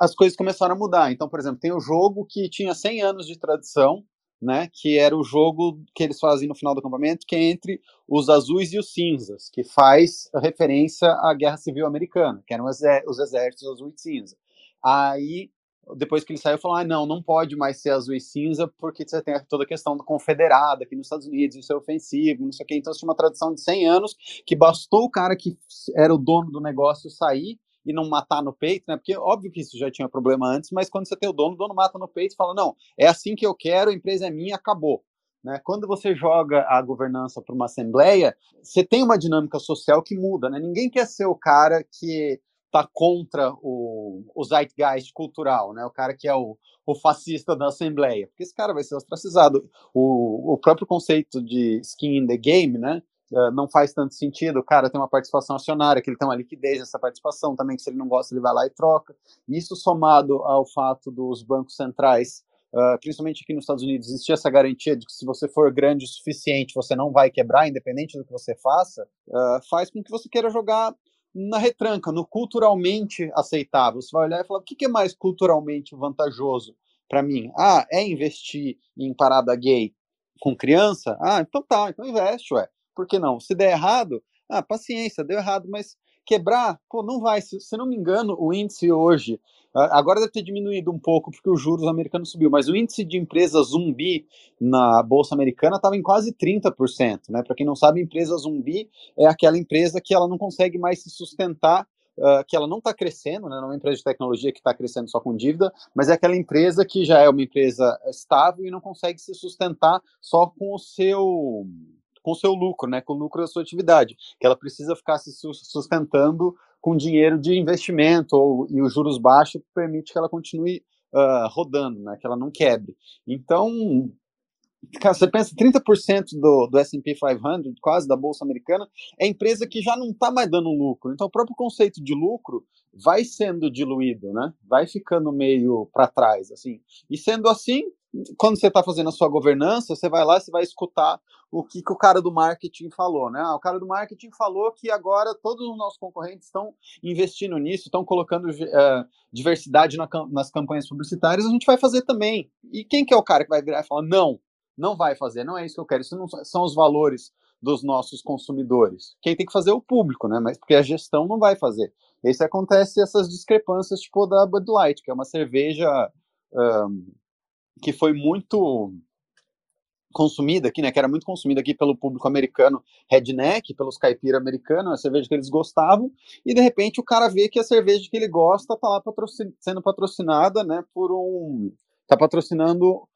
as coisas começaram a mudar. Então, por exemplo, tem o jogo que tinha 100 anos de tradição, né, que era o jogo que eles fazem no final do acampamento, que é entre os azuis e os cinzas, que faz referência à Guerra Civil Americana, que eram os exércitos azul e cinza. Aí, depois que ele saiu, falou: ah, não, não pode mais ser azul e cinza, porque você tem toda a questão da confederada aqui nos Estados Unidos, isso é ofensivo, não sei o quê. Então, tinha uma tradição de 100 anos que bastou o cara que era o dono do negócio sair e não matar no peito, né? Porque óbvio que isso já tinha problema antes, mas quando você tem o dono, o dono mata no peito e fala: não, é assim que eu quero, a empresa é minha, acabou. Né? Quando você joga a governança para uma assembleia, você tem uma dinâmica social que muda, né? Ninguém quer ser o cara que tá contra o, o zeitgeist cultural, né? O cara que é o, o fascista da Assembleia, porque esse cara vai ser ostracizado. O, o próprio conceito de skin in the game, né? Uh, não faz tanto sentido. O cara tem uma participação acionária, que ele tem uma liquidez nessa participação também, que se ele não gosta, ele vai lá e troca. Isso somado ao fato dos bancos centrais, uh, principalmente aqui nos Estados Unidos, existir essa garantia de que se você for grande o suficiente, você não vai quebrar, independente do que você faça, uh, faz com que você queira jogar na retranca, no culturalmente aceitável. Você vai olhar e falar: o que é mais culturalmente vantajoso para mim? Ah, é investir em parada gay com criança? Ah, então tá, então investe, ué. Por que não? Se der errado, ah, paciência, deu errado, mas quebrar, pô, não vai. Se, se não me engano, o índice hoje Agora deve ter diminuído um pouco porque os juros americanos subiu, mas o índice de empresa zumbi na bolsa americana estava em quase 30%, né? Para quem não sabe, empresa zumbi é aquela empresa que ela não consegue mais se sustentar Uh, que ela não está crescendo, né, não é uma empresa de tecnologia que está crescendo só com dívida, mas é aquela empresa que já é uma empresa estável e não consegue se sustentar só com o seu com seu lucro, né, com o lucro da sua atividade, que ela precisa ficar se sustentando com dinheiro de investimento ou, e os juros baixos permite que ela continue uh, rodando, né, que ela não quebre. Então, você pensa 30% do, do S&P 500, quase da bolsa americana, é empresa que já não está mais dando lucro. Então, o próprio conceito de lucro vai sendo diluído, né? Vai ficando meio para trás, assim. E sendo assim, quando você está fazendo a sua governança, você vai lá, você vai escutar o que, que o cara do marketing falou, né? Ah, o cara do marketing falou que agora todos os nossos concorrentes estão investindo nisso, estão colocando uh, diversidade na, nas campanhas publicitárias, a gente vai fazer também. E quem que é o cara que vai virar e falar, não, não vai fazer, não é isso que eu quero, isso não são os valores dos nossos consumidores. Quem tem que fazer é o público, né? Mas porque a gestão não vai fazer. Esse acontece essas discrepâncias, tipo da Bud Light, que é uma cerveja um, que foi muito consumida aqui, né, que era muito consumida aqui pelo público americano redneck, pelos caipira americanos, a cerveja que eles gostavam, e de repente o cara vê que a cerveja que ele gosta tá lá patrocin sendo patrocinada, né, por um tá patrocinando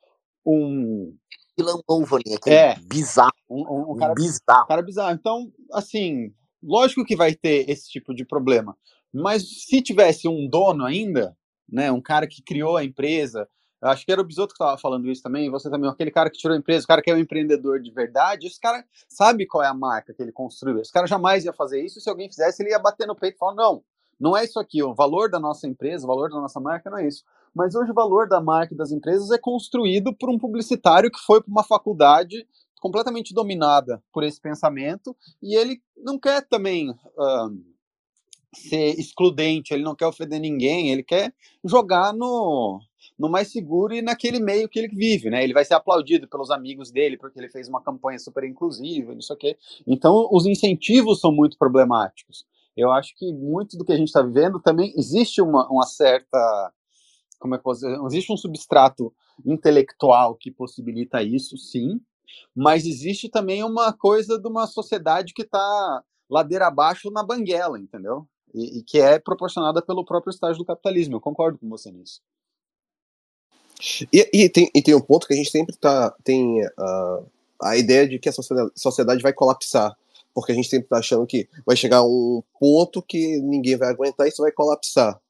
um é bizarro, um, um, um cara bizarro, um cara bizarro. Então, assim, lógico que vai ter esse tipo de problema, mas se tivesse um dono ainda, né, um cara que criou a empresa, acho que era o Bisoto que estava falando isso também, você também, aquele cara que tirou a empresa, o cara que é um empreendedor de verdade, esse cara sabe qual é a marca que ele construiu. Esse cara jamais ia fazer isso, se alguém fizesse, ele ia bater no peito e falar: não, não é isso aqui, o valor da nossa empresa, o valor da nossa marca não é isso. Mas hoje o valor da marca e das empresas é construído por um publicitário que foi para uma faculdade completamente dominada por esse pensamento e ele não quer também. Ser excludente, ele não quer ofender ninguém, ele quer jogar no, no mais seguro e naquele meio que ele vive, né? Ele vai ser aplaudido pelos amigos dele porque ele fez uma campanha super inclusiva, não sei o quê. Então, os incentivos são muito problemáticos. Eu acho que muito do que a gente está vivendo também existe uma, uma certa como é que posso dizer? existe um substrato intelectual que possibilita isso, sim, mas existe também uma coisa de uma sociedade que está ladeira abaixo na banguela, entendeu? e, e, que é proporcionada pelo próprio estágio do capitalismo. Eu concordo com você nisso. E, e, tem, e tem um ponto que a gente sempre tá, tem uh, a ideia de que a sociedade, sociedade vai colapsar. Porque a gente sempre está achando que vai chegar um ponto que ninguém vai aguentar e isso vai colapsar.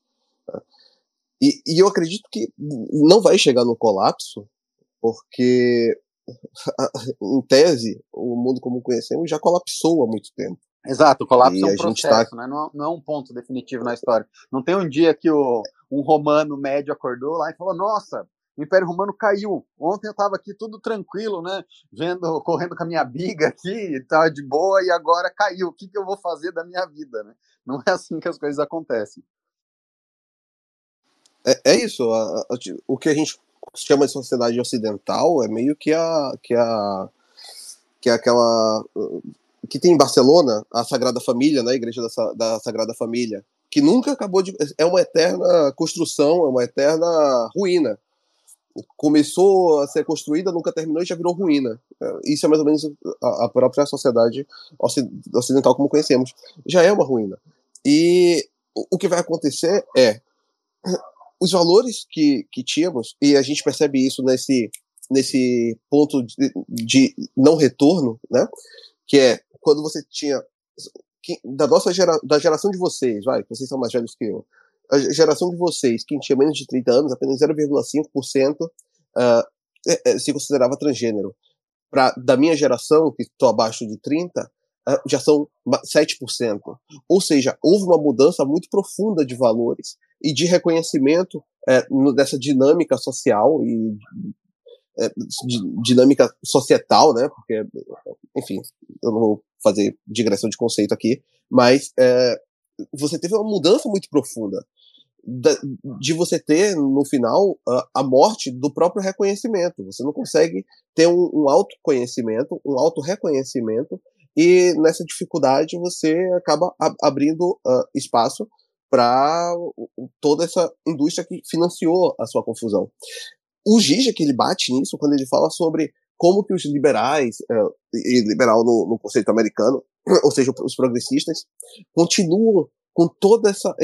E, e eu acredito que não vai chegar no colapso, porque, em tese, o mundo como conhecemos já colapsou há muito tempo. Exato, o colapso e é um tá processo, tá... né? não, não, é um ponto definitivo na história. Não tem um dia que o, um romano médio acordou lá e falou: Nossa, o Império Romano caiu. Ontem eu estava aqui tudo tranquilo, né? Vendo, correndo com a minha biga aqui, estava de boa e agora caiu. O que, que eu vou fazer da minha vida, né? Não é assim que as coisas acontecem. É, é isso. A, a, o que a gente chama de sociedade ocidental é meio que a que a que é aquela que tem em Barcelona, a Sagrada Família, né, a igreja da, da Sagrada Família, que nunca acabou de. É uma eterna construção, é uma eterna ruína. Começou a ser construída, nunca terminou e já virou ruína. É, isso é mais ou menos a, própria sociedade ocidental como conhecemos. Já é uma ruína. E o que vai acontecer é os valores que, que tínhamos, e a gente percebe isso nesse, nesse ponto de, de não retorno, né? que é quando você tinha da nossa gera, da geração de vocês, vai, vocês são mais velhos que eu, a geração de vocês, que tinha menos de 30 anos, apenas 0,5% uh, é, é, se considerava transgênero. Pra, da minha geração, que estou abaixo de 30, uh, já são 7%. Ou seja, houve uma mudança muito profunda de valores e de reconhecimento uh, dessa dinâmica social e é, dinâmica societal, né? Porque, enfim, eu não vou fazer digressão de conceito aqui, mas é, você teve uma mudança muito profunda de você ter no final a morte do próprio reconhecimento. Você não consegue ter um, um autoconhecimento, um auto-reconhecimento, e nessa dificuldade você acaba abrindo uh, espaço para toda essa indústria que financiou a sua confusão o Gija que ele bate nisso quando ele fala sobre como que os liberais, é, e liberal no, no, conceito americano, ou seja, os progressistas, continuam com toda essa,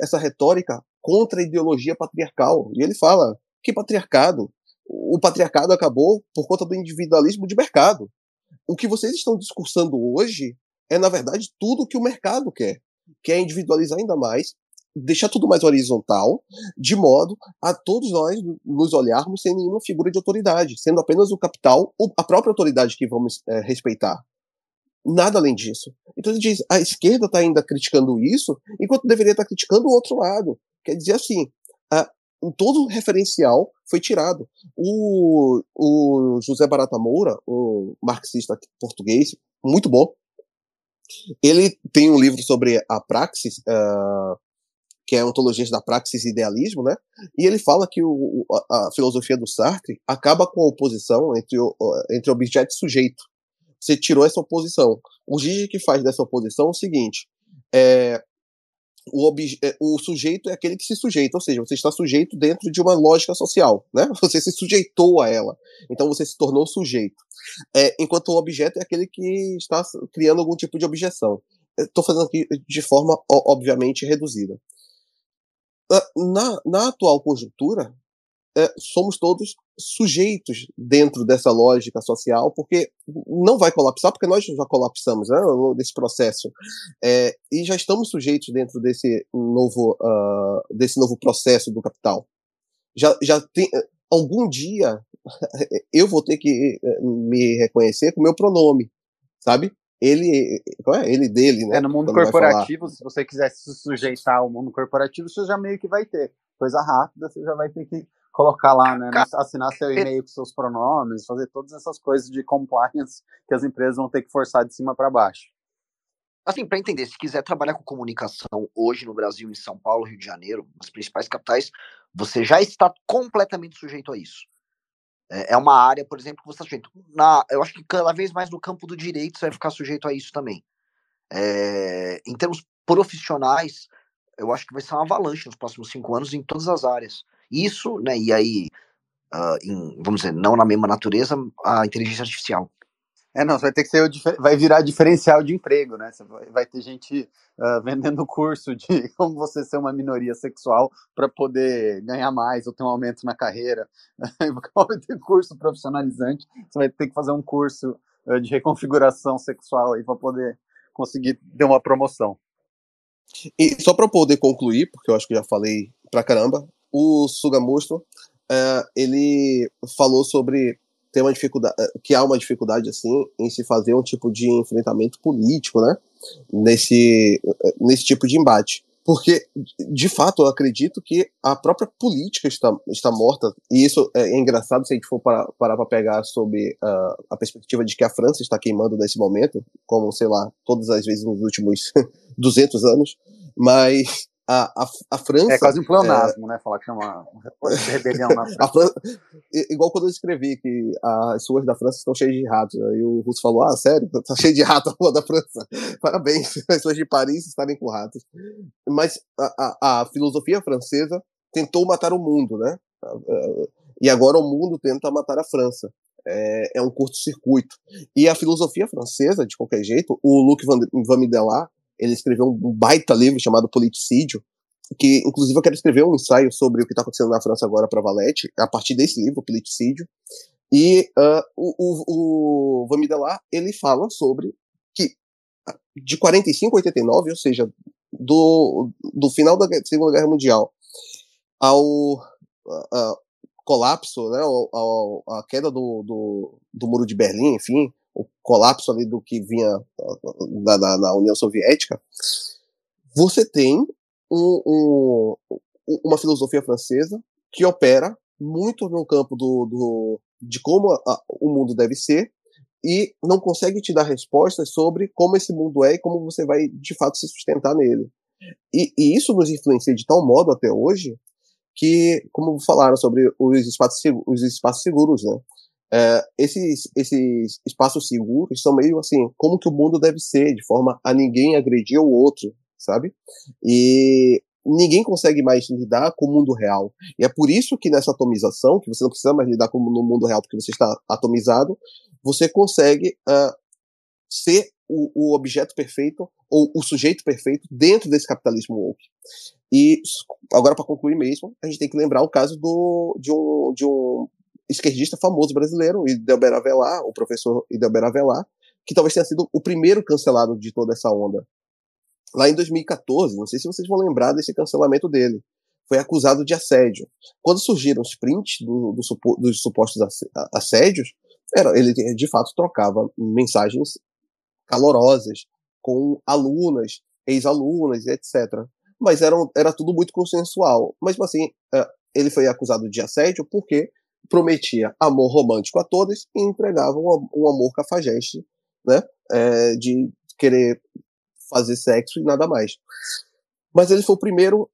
essa retórica contra a ideologia patriarcal. E ele fala, que patriarcado? O patriarcado acabou por conta do individualismo de mercado. O que vocês estão discursando hoje é, na verdade, tudo o que o mercado quer. Quer individualizar ainda mais, deixar tudo mais horizontal, de modo a todos nós nos olharmos sem nenhuma figura de autoridade, sendo apenas o capital, a própria autoridade que vamos é, respeitar. Nada além disso. Então ele diz, a esquerda está ainda criticando isso, enquanto deveria estar tá criticando o outro lado. Quer dizer assim, a, todo o referencial foi tirado. O, o José Barata Moura, um marxista português, muito bom, ele tem um livro sobre a praxis, uh, que é ontologista da praxis e idealismo, né? E ele fala que o, a, a, filosofia do Sartre acaba com a oposição entre, o, entre objeto e sujeito. Você tirou essa oposição. O Gigi que faz dessa oposição é o seguinte: é, o, é, o sujeito é aquele que se sujeita, ou seja, você está sujeito dentro de uma lógica social, né? Você se sujeitou a ela, então você se tornou sujeito. É, enquanto o objeto é aquele que está criando algum tipo de objeção. Estou fazendo aqui de forma, obviamente, reduzida. Ah, na, na atual conjuntura, é, somos todos sujeitos dentro dessa lógica social, porque não vai colapsar, porque nós já colapsamos né, nesse processo, é, e já estamos sujeitos dentro desse novo, uh, desse novo processo do capital. Já, já tem, algum dia eu vou ter que eh, me reconhecer com o meu pronome, sabe? ele, qual é? Ele dele, né? É, no mundo corporativo, se você quiser se sujeitar ao mundo corporativo, você já meio que vai ter. Coisa rápida, você já vai ter que colocar lá, né? Assinar seu e-mail com seus pronomes, fazer todas essas coisas de compliance que as empresas vão ter que forçar de cima para baixo. Assim, para entender, se quiser trabalhar com comunicação hoje no Brasil, em São Paulo, Rio de Janeiro, nas principais capitais, você já está completamente sujeito a isso. É, é uma área, por exemplo, que você está sujeito. Na, eu acho que cada vez mais no campo do direito você vai ficar sujeito a isso também. É, em termos profissionais, eu acho que vai ser uma avalanche nos próximos cinco anos em todas as áreas. Isso, né, e aí, uh, em, vamos dizer, não na mesma natureza, a inteligência artificial. É, não, vai ter que ser o, vai virar diferencial de emprego, né? Vai, vai ter gente uh, vendendo curso de como você ser uma minoria sexual para poder ganhar mais ou ter um aumento na carreira. vai ter curso profissionalizante, você vai ter que fazer um curso uh, de reconfiguração sexual aí para poder conseguir ter uma promoção. E só para poder concluir, porque eu acho que já falei pra caramba, o Sugamosto, uh, ele falou sobre tem uma dificuldade, eh, que há uma dificuldade assim em se fazer um tipo de enfrentamento político, né? Nesse, eh, nesse tipo de embate. Porque, de fato, eu acredito que a própria política está, está morta, e isso é engraçado se a gente for parar para pegar sobre uh, a perspectiva de que a França está queimando nesse momento, como, sei lá, todas as vezes nos últimos 200 anos, mas a, a, a França. É quase um pleonasmo, é... né? Falar que chama rebelião na França. França. Igual quando eu escrevi que as ruas da França estão cheias de ratos. Aí o Russo falou: Ah, sério? Tá cheio de rato a rua da França. Parabéns, as pessoas de Paris estarem com ratos. Mas a, a, a filosofia francesa tentou matar o mundo, né? E agora o mundo tenta matar a França. É, é um curto-circuito. E a filosofia francesa, de qualquer jeito, o Luc Van, Van ele escreveu um baita livro chamado Politicídio, que inclusive eu quero escrever um ensaio sobre o que está acontecendo na França agora para Valete, a partir desse livro, Politicídio. E uh, o, o, o Van Midelar, ele fala sobre que de 45 a 89, ou seja, do, do final da Segunda Guerra Mundial ao uh, colapso, né, ao, ao, a queda do, do, do, Muro de Berlim, enfim, colapso ali do que vinha da, da, da União Soviética, você tem um, um, uma filosofia francesa que opera muito no campo do, do de como a, o mundo deve ser e não consegue te dar respostas sobre como esse mundo é e como você vai de fato se sustentar nele. E, e isso nos influencia de tal modo até hoje que, como falaram sobre os espaços, os espaços seguros, né? É, esses, esses espaços seguros são meio assim, como que o mundo deve ser, de forma a ninguém agredir o outro, sabe? E ninguém consegue mais lidar com o mundo real. E é por isso que nessa atomização, que você não precisa mais lidar com no mundo real porque você está atomizado, você consegue uh, ser o, o, objeto perfeito ou o sujeito perfeito dentro desse capitalismo woke. E agora para concluir mesmo, a gente tem que lembrar o caso do, de, um, de um esquerdista famoso brasileiro, Idelber Avelar, o professor Idelber Avelar, que talvez tenha sido o primeiro cancelado de toda essa onda. Lá em 2014, não sei se vocês vão lembrar desse cancelamento dele, foi acusado de assédio. Quando surgiram os prints do, do, dos supostos assédios, era, ele de fato trocava mensagens calorosas com alunas, ex-alunas, etc. Mas era, era tudo muito consensual. Mas assim, é, ele foi acusado de assédio porque prometia amor romântico a todas e entregava um, um amor cafajeste, né? É, de querer fazer sexo e nada mais. Mas ele foi o primeiro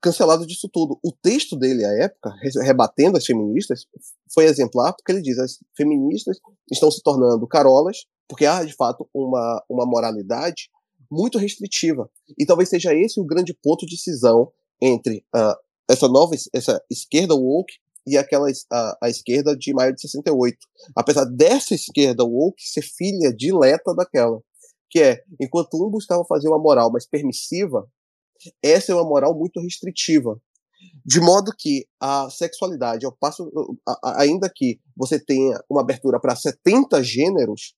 cancelado disso tudo. O texto dele, à época, rebatendo as feministas, foi exemplar, porque ele diz as feministas estão se tornando carolas, porque há, de fato, uma, uma moralidade muito restritiva. E talvez seja esse o grande ponto de cisão entre uh, essa nova essa esquerda woke e aquela a, a, esquerda de maio de 68. Apesar dessa esquerda woke ser filha dileta daquela, que é, enquanto um buscava fazer uma moral mais permissiva, essa é uma moral muito restritiva. De modo que a sexualidade, ao passo, ainda que você tenha uma abertura para 70 gêneros,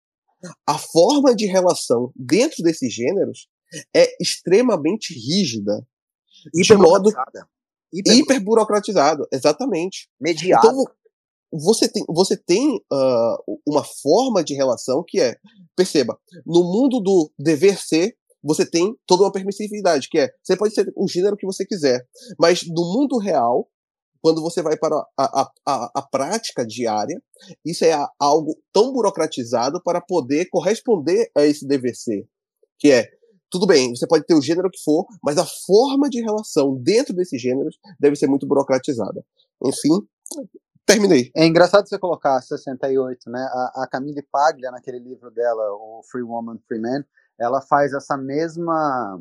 a forma de relação dentro desses gêneros é extremamente rígida. De modo hiper... hiperburocratizado, exatamente. Mediado. Então, você tem, você tem uh, uma forma de relação que é, perceba, no mundo do dever ser, você tem toda uma permissividade, que é, você pode ser o gênero que você quiser, mas no mundo real, quando você vai para a, a, a, a prática diária, isso é algo tão burocratizado para poder corresponder a esse dever ser, que é, tudo bem, você pode ter o gênero que for, mas a forma de relação dentro desses gêneros deve ser muito burocratizada. Enfim, terminei. É engraçado você colocar 68, né? A, a Camille Paglia, naquele livro dela, o Free Woman, Free Man, ela faz essa mesma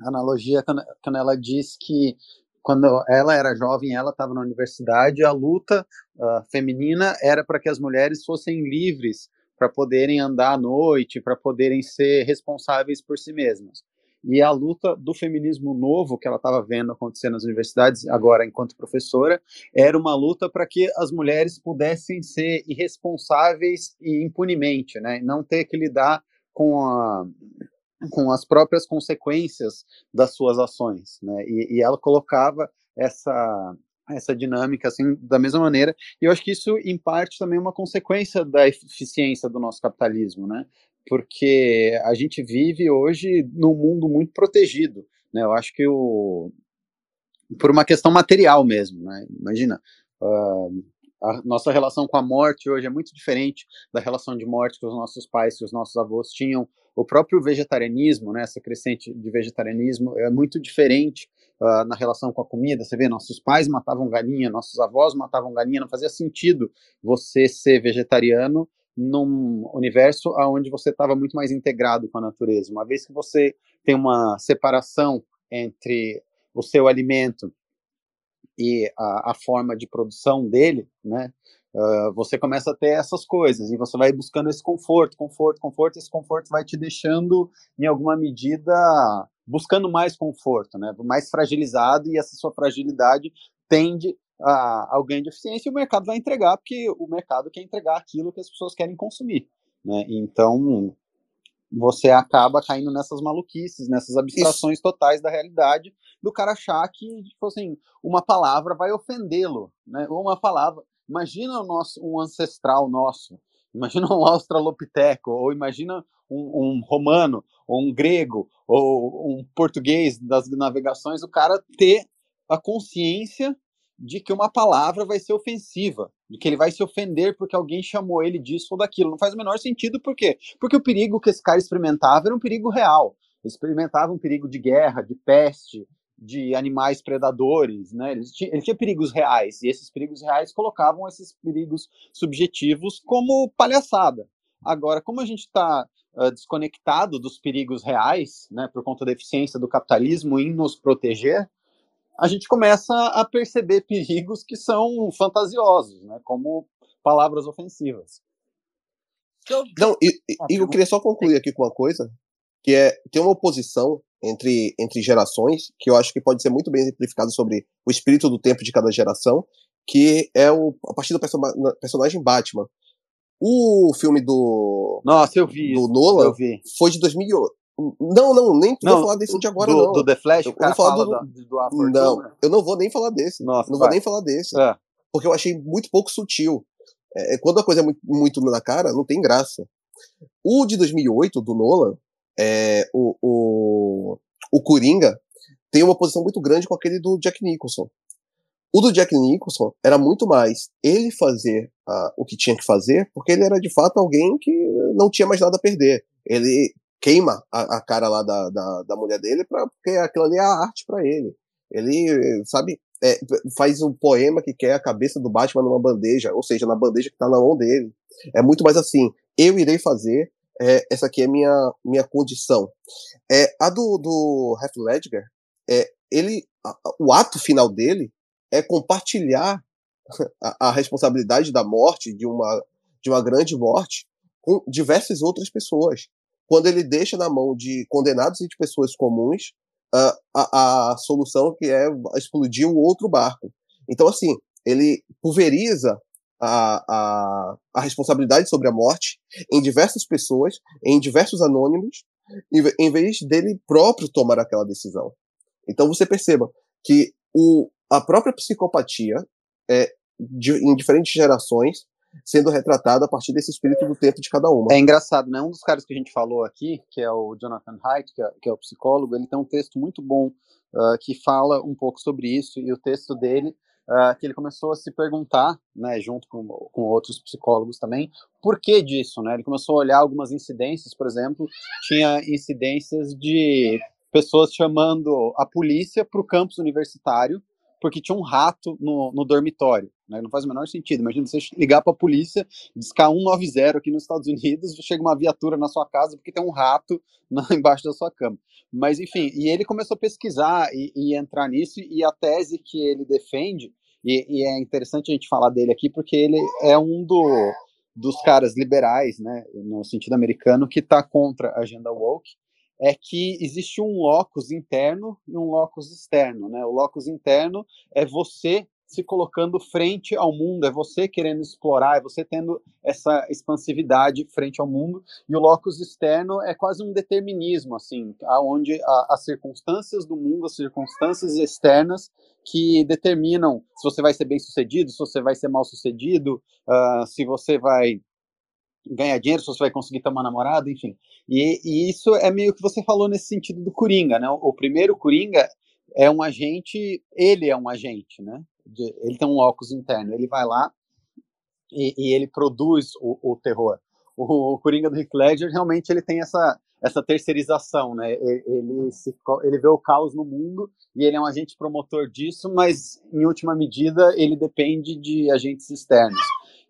analogia quando ela diz que quando ela era jovem, ela estava na universidade, a luta uh, feminina era para que as mulheres fossem livres para poderem andar à noite, para poderem ser responsáveis por si mesmas. E a luta do feminismo novo que ela estava vendo acontecer nas universidades, agora enquanto professora, era uma luta para que as mulheres pudessem ser irresponsáveis e impunemente, né? não ter que lidar com, a, com as próprias consequências das suas ações. Né? E, e ela colocava essa, essa dinâmica assim da mesma maneira e eu acho que isso em parte também é uma consequência da eficiência do nosso capitalismo né porque a gente vive hoje num mundo muito protegido, né? Eu acho que o por uma questão material mesmo, né? Imagina, uh, a nossa relação com a morte hoje é muito diferente da relação de morte que os nossos pais, que os nossos avós tinham. O próprio vegetarianismo, né, essa crescente de vegetarianismo é muito diferente uh, na relação com a comida. Você vê, nossos pais matavam galinha, nossos avós matavam galinha, não fazia sentido você ser vegetariano num universo onde você estava muito mais integrado com a natureza. Uma vez que você tem uma separação entre o seu alimento e a, a forma de produção dele, né, uh, você começa a ter essas coisas e você vai buscando esse conforto, conforto, conforto. Esse conforto vai te deixando, em alguma medida, buscando mais conforto, né, mais fragilizado e essa sua fragilidade tende a, ao ganho de eficiência e o mercado vai entregar, porque o mercado quer entregar aquilo que as pessoas querem consumir. Né? Então, você acaba caindo nessas maluquices, nessas abstrações Isso. totais da realidade, do cara achar que, tipo assim, uma palavra vai ofendê-lo, né? Uma palavra. Imagina o nosso, um ancestral nosso, imagina um australopiteco, ou imagina um, um romano, ou um grego, ou um português das navegações, o cara ter a consciência de que uma palavra vai ser ofensiva, de que ele vai se ofender porque alguém chamou ele disso ou daquilo. Não faz o menor sentido, por quê? Porque o perigo que esse cara experimentava era um perigo real. Ele experimentava um perigo de guerra, de peste, de animais predadores, né? Ele tinha, ele tinha perigos reais, e esses perigos reais colocavam esses perigos subjetivos como palhaçada. Agora, como a gente está uh, desconectado dos perigos reais, né, por conta da eficiência do capitalismo em nos proteger, a gente começa a perceber perigos que são fantasiosos, né, como palavras ofensivas. Não, e, e eu queria só concluir aqui com uma coisa, que é tem uma oposição entre, entre gerações, que eu acho que pode ser muito bem exemplificado sobre o espírito do tempo de cada geração, que é o, a partir do perso personagem Batman. O filme do. Nossa, eu vi. Do Nolan foi de 2008. Não, não, nem não, vou falar desse de agora, do, não. Do The Flash, eu vou falar do, do, do Não, eu não vou nem falar desse. Nossa, não vai. vou nem falar desse. É. Porque eu achei muito pouco sutil. É, é, quando a coisa é muito, muito na cara, não tem graça. O de 2008, do Nolan, é, o, o, o Coringa, tem uma posição muito grande com aquele do Jack Nicholson. O do Jack Nicholson era muito mais ele fazer uh, o que tinha que fazer, porque ele era de fato alguém que não tinha mais nada a perder. Ele queima a, a cara lá da, da, da, mulher dele, pra, porque aquilo ali é a arte para ele. Ele, sabe, é, faz um poema que quer a cabeça do Batman numa bandeja, ou seja, na bandeja que tá na mão dele. É muito mais assim, eu irei fazer, é, essa aqui é minha minha condição. É, a do, do Heath Ledger, é, ele, a, o ato final dele é compartilhar a, a responsabilidade da morte, de uma, de uma grande morte, com diversas outras pessoas quando ele deixa na mão de condenados e de pessoas comuns uh, a, a solução que é explodir um outro barco. Então, assim, ele pulveriza a, a, a responsabilidade sobre a morte em diversas pessoas, em diversos anônimos, em, vez dele próprio tomar aquela decisão. Então, você perceba que o, a própria psicopatia é, de, em diferentes gerações sendo retratado a partir desse espírito do tempo de cada uma. É engraçado, né? Um dos caras que a gente falou aqui, que é o Jonathan Haidt, que, é, que é, o psicólogo, ele tem um texto muito bom uh, que fala um pouco sobre isso, e o texto dele, uh, que ele começou a se perguntar, né, junto com, com outros psicólogos também, por que disso, né? Ele começou a olhar algumas incidências, por exemplo, tinha incidências de pessoas chamando a polícia para o campus universitário porque tinha um rato no, no dormitório. Né? Não faz o menor sentido. Imagina você ligar para a polícia, discar 190 aqui nos Estados Unidos, chega uma viatura na sua casa porque tem um rato na, embaixo da sua cama. Mas, enfim, e ele começou a pesquisar e, e entrar nisso, e a tese que ele defende, e, e, é interessante a gente falar dele aqui, porque ele é um do, dos caras liberais, né, no sentido americano, que está contra a agenda woke, é que existe um locus interno e um locus externo, né? O locus interno é você se colocando frente ao mundo, é você querendo explorar, é você tendo essa expansividade frente ao mundo, e o locus externo é quase um determinismo, assim, onde as circunstâncias do mundo, as circunstâncias externas que determinam se você vai ser bem sucedido, se você vai ser mal sucedido, uh, se você vai ganhar dinheiro, se você vai conseguir ter uma namorada, enfim. E, e, isso é meio que você falou nesse sentido do Coringa, né? O, o primeiro Coringa é um agente, ele é um agente, né? De, ele tem um locus interno, ele vai lá e, e ele produz o, o terror. O, o, Coringa do Heath Ledger realmente ele tem essa essa terceirização, né? Ele, ele, se, ele vê o caos no mundo e ele é um agente promotor disso, mas em última medida ele depende de agentes externos.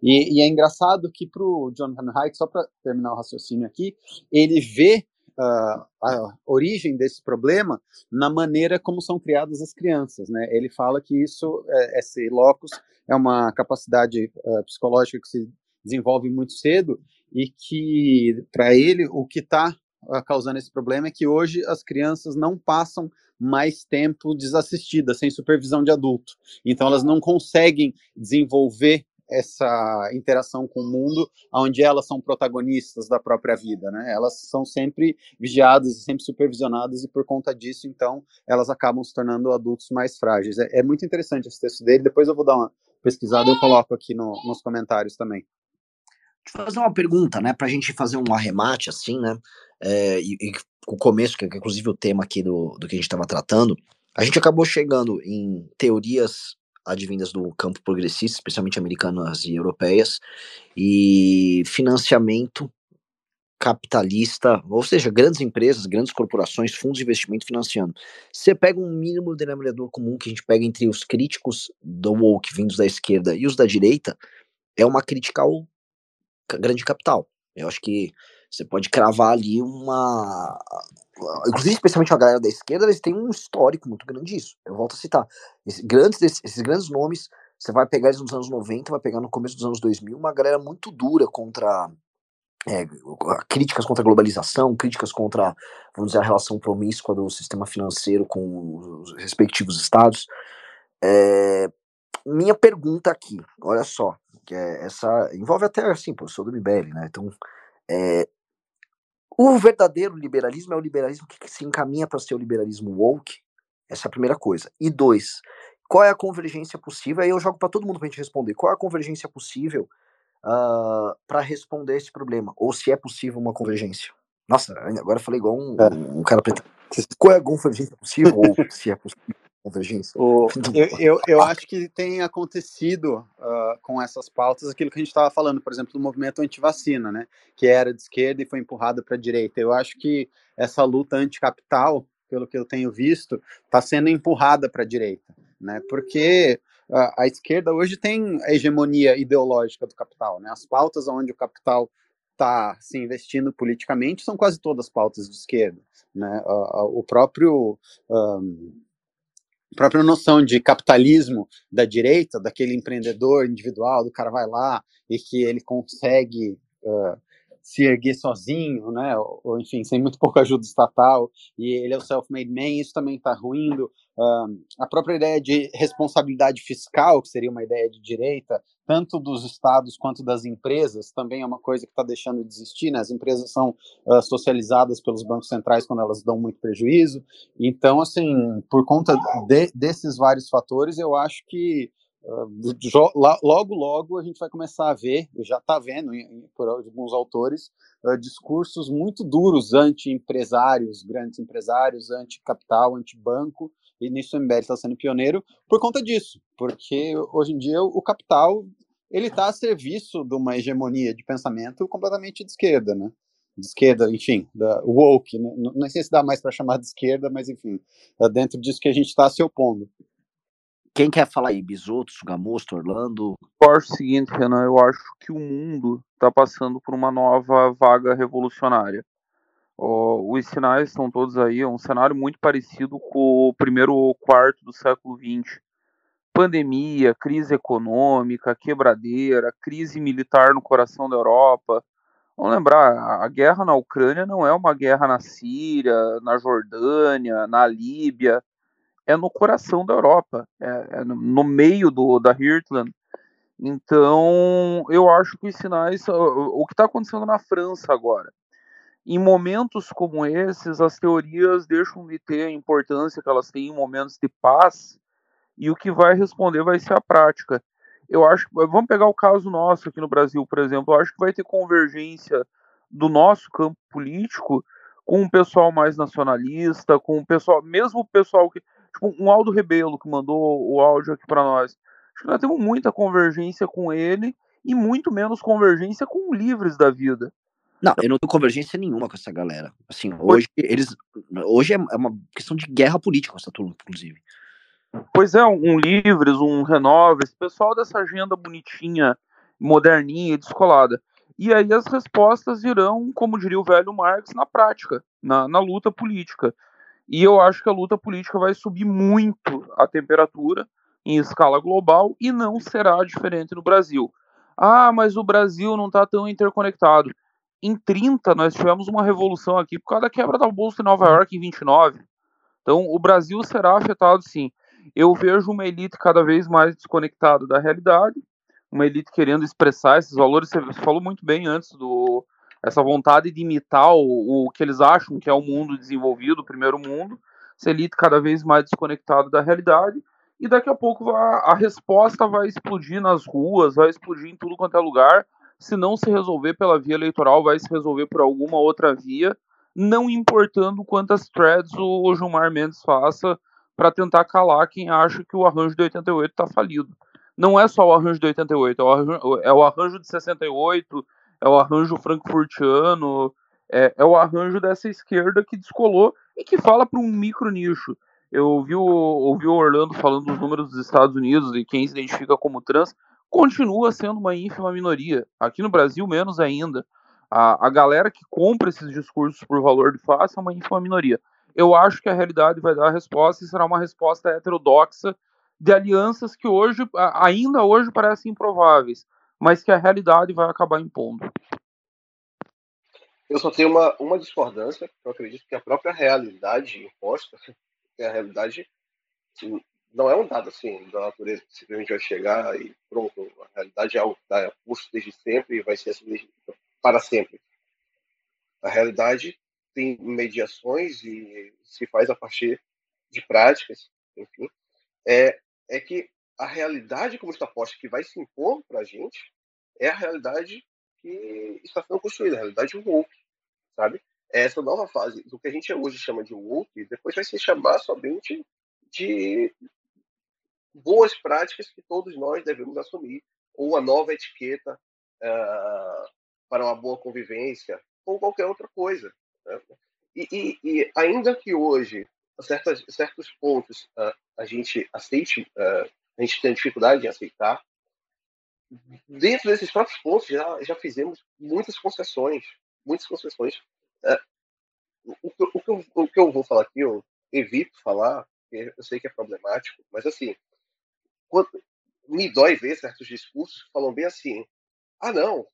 E, e é engraçado que para o Jonathan Haidt, só para terminar o raciocínio aqui, ele vê uh, a origem desse problema na maneira como são criadas as crianças. Né? Ele fala que isso, é, esse locus, é uma capacidade uh, psicológica que se desenvolve muito cedo e que, para ele, o que está uh, causando esse problema é que hoje as crianças não passam mais tempo desassistidas, sem supervisão de adulto. Então, elas não conseguem desenvolver essa interação com o mundo, onde elas são protagonistas da própria vida, né? Elas são sempre vigiadas sempre supervisionadas e por conta disso, então, elas acabam se tornando adultos mais frágeis. É, é muito interessante esse texto dele. Depois eu vou dar uma pesquisada e coloco aqui no, nos comentários também. Eu fazer uma pergunta, né, para a gente fazer um arremate assim, né? É, e, e o começo, que é inclusive o tema aqui do, do que a gente estava tratando, a gente acabou chegando em teorias advindas do campo progressista, especialmente americanas e europeias, e financiamento capitalista, ou seja, grandes empresas, grandes corporações, fundos de investimento financiando. Você pega um mínimo denominador comum que a gente pega entre os críticos do woke vindos da esquerda e os da direita, é uma crítica ao grande capital. Eu acho que você pode cravar ali uma. Inclusive, especialmente a galera da esquerda, eles têm um histórico muito grande disso. Eu volto a citar. Esses grandes, esses grandes nomes, você vai pegar eles nos anos 90, vai pegar no começo dos anos 2000, uma galera muito dura contra. É, críticas contra a globalização, críticas contra, vamos dizer, a relação promíscua do sistema financeiro com os respectivos estados. É, minha pergunta aqui, olha só, que é essa envolve até assim, pô, eu do MBL, né? Então, é, o verdadeiro liberalismo é o liberalismo que se encaminha para ser o liberalismo woke. Essa é a primeira coisa. E dois, qual é a convergência possível? Aí eu jogo para todo mundo para gente responder. Qual é a convergência possível uh, ah, para responder esse problema? Ou se é possível uma convergência? Nossa, agora eu falei igual um, é. um cara preto. Qual é a convergência possível? ou se é possível? Convergência? O, eu, eu, eu, acho que tem acontecido uh, com essas pautas aquilo que a gente estava falando, por exemplo, do movimento anti-vacina, né, que era de esquerda e foi empurrado para a direita. Eu acho que essa luta anticapital, pelo que eu tenho visto, está sendo empurrada para a direita, né, porque uh, a esquerda hoje tem a hegemonia ideológica do capital, né, as pautas onde o capital está se investindo politicamente são quase todas pautas de esquerda, né, uh, o próprio um, própria noção de capitalismo da direita, daquele empreendedor individual, do cara vai lá e que ele consegue uh, se erguer sozinho, né, ou, enfim, sem muito pouca ajuda estatal, e ele é o self-made man, isso também está ruindo. Uh, a própria ideia de responsabilidade fiscal, que seria uma ideia de direita, tanto dos estados quanto das empresas, também é uma coisa que está deixando de existir, né? As empresas são uh, socializadas pelos bancos centrais quando elas dão muito prejuízo. Então, assim, por conta de, desses vários fatores, eu acho que logo, logo a gente vai começar a ver, já está vendo por alguns autores, uh, discursos muito duros anti-empresários, grandes empresários, anti-capital, anti-banco, e nisso o MBL está sendo pioneiro por conta disso, porque hoje em dia o capital ele está a serviço de uma hegemonia de pensamento completamente de esquerda, né? De esquerda, enfim, da woke, né? não, não sei se dá mais para chamar de esquerda, mas enfim, é dentro disso que a gente está se opondo. Quem quer falar aí? Bisoto, Sugamosto, Orlando? Eu acho o seguinte, Renan, eu acho que o mundo está passando por uma nova vaga revolucionária. Os sinais estão todos aí, é um cenário muito parecido com o primeiro quarto do século XX. Pandemia, crise econômica, quebradeira, crise militar no coração da Europa. Vamos lembrar, a guerra na Ucrânia não é uma guerra na Síria, na Jordânia, na Líbia é no coração da Europa, é, é no meio do, da Hirtland. Então, eu acho que os sinais, o que está acontecendo na França agora, em momentos como esses, as teorias deixam de ter a importância que elas têm em momentos de paz, e o que vai responder vai ser a prática. Eu acho que, vamos pegar o caso nosso aqui no Brasil, por exemplo, eu acho que vai ter convergência do nosso campo político com o pessoal mais nacionalista, com o pessoal, mesmo o pessoal que tipo, um Aldo Rebelo que mandou o áudio aqui para nós. Acho que nós temos muita convergência com ele e muito menos convergência com livres da vida. Não, eu não tenho convergência nenhuma com essa galera. Assim, hoje eles, hoje é, é uma questão de guerra política com essa turma, inclusive. Pois é, um Livres, um Renova, esse pessoal dessa agenda bonitinha, moderninha e descolada. E aí as respostas virão, como diria o velho Marx, na prática, na, na luta política. E eu acho que a luta política vai subir muito a temperatura em escala global e não será diferente no Brasil. Ah, mas o Brasil não está tão interconectado. Em 30, nós tivemos uma revolução aqui por causa da quebra da Bolsa em Nova York em 29. Então, o Brasil será afetado sim. Eu vejo uma elite cada vez mais desconectada da realidade, uma elite querendo expressar esses valores. Você falou muito bem antes do essa vontade de imitar o, o que eles acham que é o mundo desenvolvido, o primeiro mundo, essa elite cada vez mais desconectada da realidade, e daqui a pouco a, a resposta vai explodir nas ruas, vai explodir em tudo quanto é lugar. Se não se resolver pela via eleitoral, vai se resolver por alguma outra via, não importando quantas threads o Gilmar Mendes faça para tentar calar quem acha que o arranjo de 88 está falido. Não é só o arranjo de 88, é o arranjo, é o arranjo de 68, é o arranjo frankfurtiano, é, é o arranjo dessa esquerda que descolou e que fala para um micro nicho. Eu ouvi o, ouvi o Orlando falando dos números dos Estados Unidos e quem se identifica como trans continua sendo uma ínfima minoria. Aqui no Brasil, menos ainda. A, a galera que compra esses discursos por valor de face é uma ínfima minoria. Eu acho que a realidade vai dar a resposta e será uma resposta heterodoxa de alianças que hoje, ainda hoje, parecem improváveis, mas que a realidade vai acabar impondo. Eu só tenho uma, uma discordância, eu acredito que a própria realidade imposta, que a realidade não é um dado assim da natureza que simplesmente vai chegar e pronto, a realidade é algo que está posto desde sempre e vai ser assim para sempre. A realidade tem mediações e se faz a partir de práticas, enfim, é, é que a realidade como está posta que vai se impor para a gente é a realidade que está sendo construída, a realidade woke, sabe? Essa nova fase do que a gente hoje chama de woke, depois vai se chamar somente de boas práticas que todos nós devemos assumir, ou a nova etiqueta uh, para uma boa convivência, ou qualquer outra coisa. Né? E, e, e, ainda que hoje certas, certos pontos uh, a gente aceite, uh, a gente tem dificuldade em aceitar, dentro desses próprios pontos já, já fizemos muitas concessões, muitas concessões. Uh, o, o, o, o que eu vou falar aqui, eu evito falar, eu sei que é problemático, mas assim, me dói ver certos discursos falam bem assim, ah não,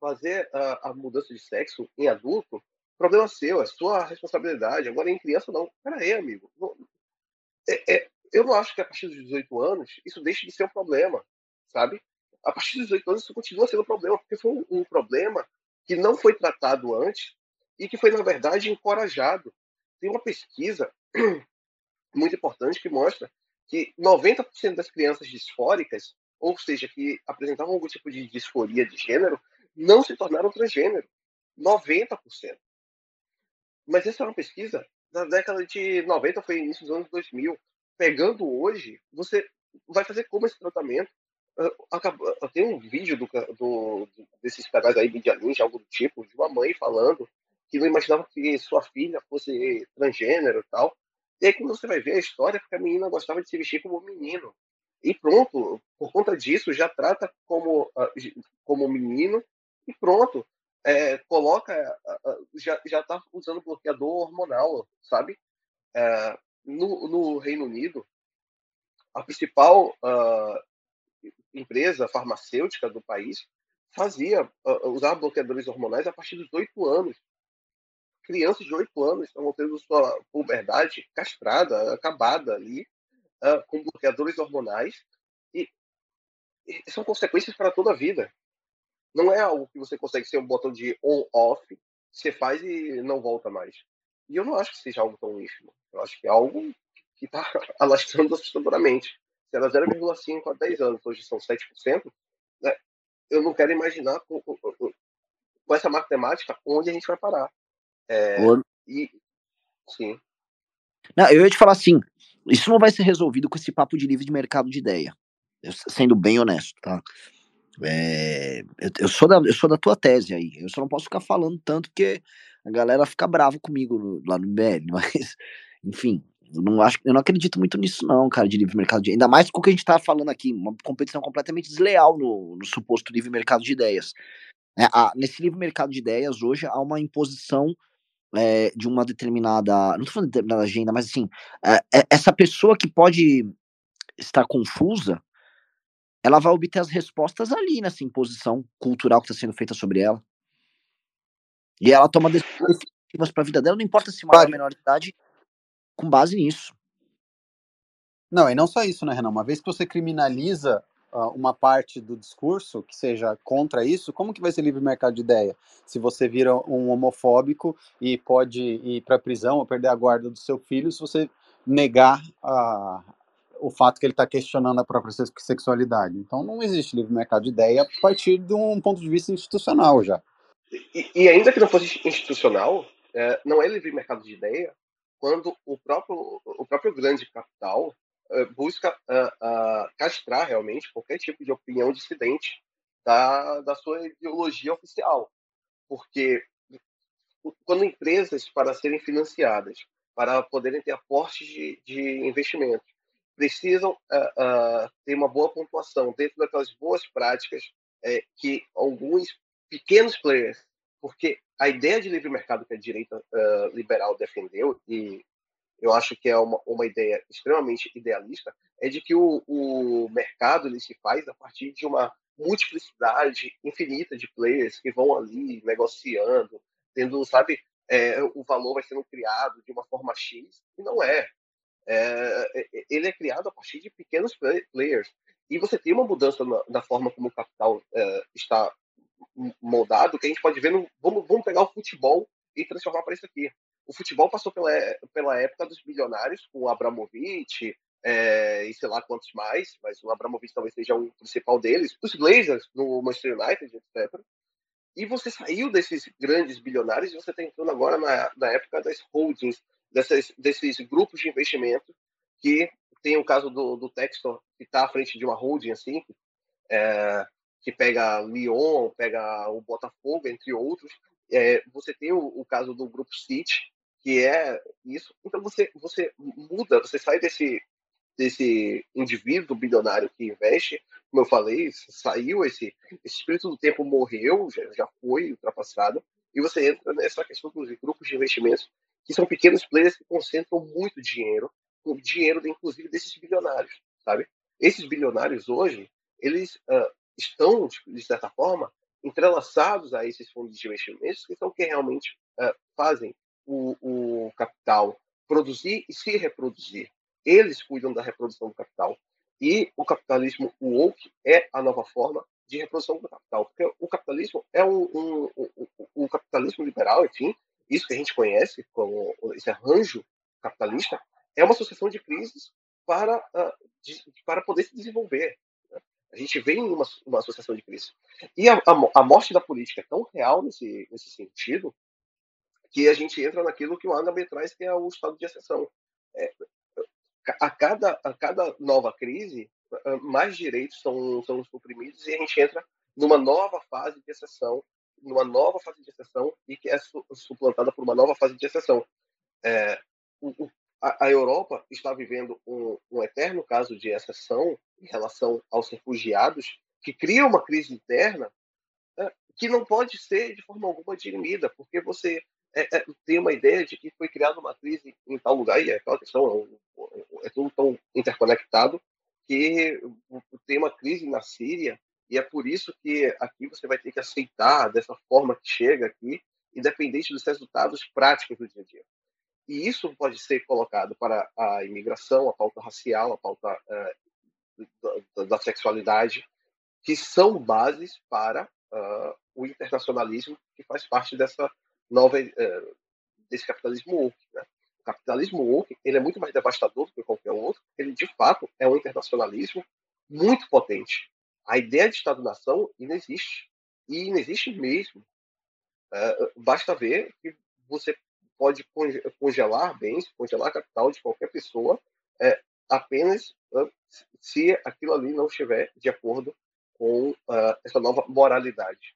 fazer a, a mudança de sexo em adulto problema seu, é sua responsabilidade. Agora, em criança, não. Pera aí, amigo. É, é, eu não acho que a partir dos 18 anos isso deixe de ser um problema, sabe? A partir dos 18 anos isso continua sendo um problema, porque foi um, um problema que não foi tratado antes e que foi, na verdade, encorajado. Tem uma pesquisa muito importante que mostra que 90% das crianças disfóricas, ou seja, que apresentavam algum tipo de disforia de gênero, não se tornaram transgênero. 90%. Mas essa é uma pesquisa da década de 90, foi início dos anos 2000. Pegando hoje, você vai fazer como esse tratamento? Tem um vídeo do, do, desses canais aí, Media Ninja, algo do tipo, de uma mãe falando que não imaginava que sua filha fosse transgênero e tal. E aí, quando você vai ver a história, porque a menina gostava de se vestir como menino. E pronto, por conta disso, já trata como, como menino e pronto é, coloca, já já está usando bloqueador hormonal, sabe? É, no, no, Reino Unido, a principal uh, empresa farmacêutica do país fazia uh, usar bloqueadores hormonais a partir dos oito anos. Crianças de oito anos estão tendo sua puberdade castrada, acabada ali, uh, com bloqueadores hormonais, e, e são consequências para toda a vida. Não é algo que você consegue ser um botão de on-off, você faz e não volta mais. E eu não acho que seja algo tão ínfimo. Eu acho que é algo que está alastrando assustadoramente. Se era 0,5 há 10 anos, hoje são 7%, né? eu não quero imaginar com, com, com, essa matemática onde a gente vai parar. É, e, sim. Não, eu ia te falar assim, isso não vai ser resolvido com esse papo de livre de mercado de ideia. Eu, sendo bem honesto, tá? É, eu, eu, sou da, eu sou da tua tese aí. Eu só não posso ficar falando tanto porque a galera fica brava comigo no, lá no MBL. Mas, enfim, eu não, acho, eu não acredito muito nisso, não, cara, de livre mercado de Ainda mais com o que a gente tá falando aqui, uma competição completamente desleal no, no suposto livre mercado de ideias. É, a, nesse livre mercado de ideias, hoje, há uma imposição é, de uma determinada. Não tô falando de determinada agenda, mas assim, é, é essa pessoa que pode estar confusa ela vai obter as respostas ali nessa imposição cultural que está sendo feita sobre ela. E ela toma decisões definitivas para a vida dela, não importa se maior ou menor idade, com base nisso. Não, e não só isso, né, Renan? Uma vez que você criminaliza uma parte do discurso que seja contra isso, como que vai ser livre mercado de ideia? Se você vira um homofóbico e pode ir para a prisão ou perder a guarda do seu filho, se você negar uh, o fato que ele está questionando a própria sexualidade. Então não existe livre mercado de ideia a partir de um ponto de vista institucional já. E, e ainda que não fosse institucional, é, não é livre mercado de ideia quando o próprio, o próprio grande capital busca uh, uh, castrar realmente qualquer tipo de opinião dissidente da, da sua ideologia oficial. Porque quando empresas, para serem financiadas, para poderem ter aportes de, de investimento, precisam ter uma boa pontuação dentro daquelas boas práticas que alguns pequenos players, porque a ideia de livre mercado que a direita liberal defendeu, e eu acho que é uma, uma ideia extremamente idealista, é de que o, o mercado ele se faz a partir de uma multiplicidade infinita de players que vão ali negociando, tendo, sabe, é, o valor vai sendo criado de uma forma X, e não é. é. é ele é criado a partir de pequenos players. E você tem uma mudança na, na forma como o capital é, está moldado, que a gente pode ver no. Vamos, vamos pegar o futebol e transformar para isso aqui o futebol passou pela, pela época dos bilionários, com o Abramovich é, e sei lá quantos mais, mas o Abramovich talvez seja o principal deles, os Blazers no Manchester United, etc. E você saiu desses grandes bilionários e você está entrando agora na, na época das holdings, dessas, desses grupos de investimento que tem o caso do, do Textor, que está à frente de uma holding assim, é, que pega Lyon, pega o Botafogo, entre outros. É, você tem o, o, caso do Grupo City, que é isso. Então você você muda, você sai desse desse indivíduo bilionário que investe, como eu falei, saiu esse esse espírito do tempo morreu, já, já foi ultrapassado, e você entra nessa questão dos grupos de investimentos que são pequenos players que concentram muito dinheiro, o dinheiro inclusive desses bilionários, sabe? Esses bilionários hoje, eles uh, estão de certa forma entrelaçados a esses fundos de investimentos que são que realmente uh, fazem o, o capital produzir e se reproduzir. Eles cuidam da reprodução do capital. E o capitalismo woke é a nova forma de reprodução do capital. Porque o capitalismo é um, um, um, um, capitalismo liberal, enfim, isso que a gente conhece como esse arranjo capitalista, é uma sucessão de crises para, uh, de, para poder se desenvolver. Né? A gente vem em uma, uma associação de crises. E a, a, a morte da política é tão real nesse, nesse sentido que a gente entra naquilo que o Anabel traz, que é o estado de exceção. É, a, cada, a cada nova crise, mais direitos são, são suprimidos e a gente entra numa nova fase de exceção, numa nova fase de exceção e que é suplantada por uma nova fase de exceção. É, o, a, a, Europa está vivendo um, um eterno caso de exceção em relação aos refugiados, que cria uma crise interna é, que não pode ser de forma alguma dirimida, porque você é, é, tem uma ideia de que foi criada uma crise em tal lugar, e é aquela questão, é, é tudo tão interconectado, que tem uma crise na Síria, e é por isso que aqui você vai ter que aceitar dessa forma que chega aqui, independente dos resultados práticos do dia a dia. E isso pode ser colocado para a imigração, a pauta racial, a pauta uh, da, sexualidade, que são bases para uh, o internacionalismo que faz parte dessa nova uh, desse capitalismo woke. Né? O capitalismo woke ele é muito mais devastador do que qualquer outro. Ele de fato é um internacionalismo muito potente. A ideia de Estado-nação inexiste e inexiste mesmo. Uh, basta ver que você pode congelar bens, congelar capital de qualquer pessoa, é, apenas se aquilo ali não estiver de acordo com essa nova moralidade.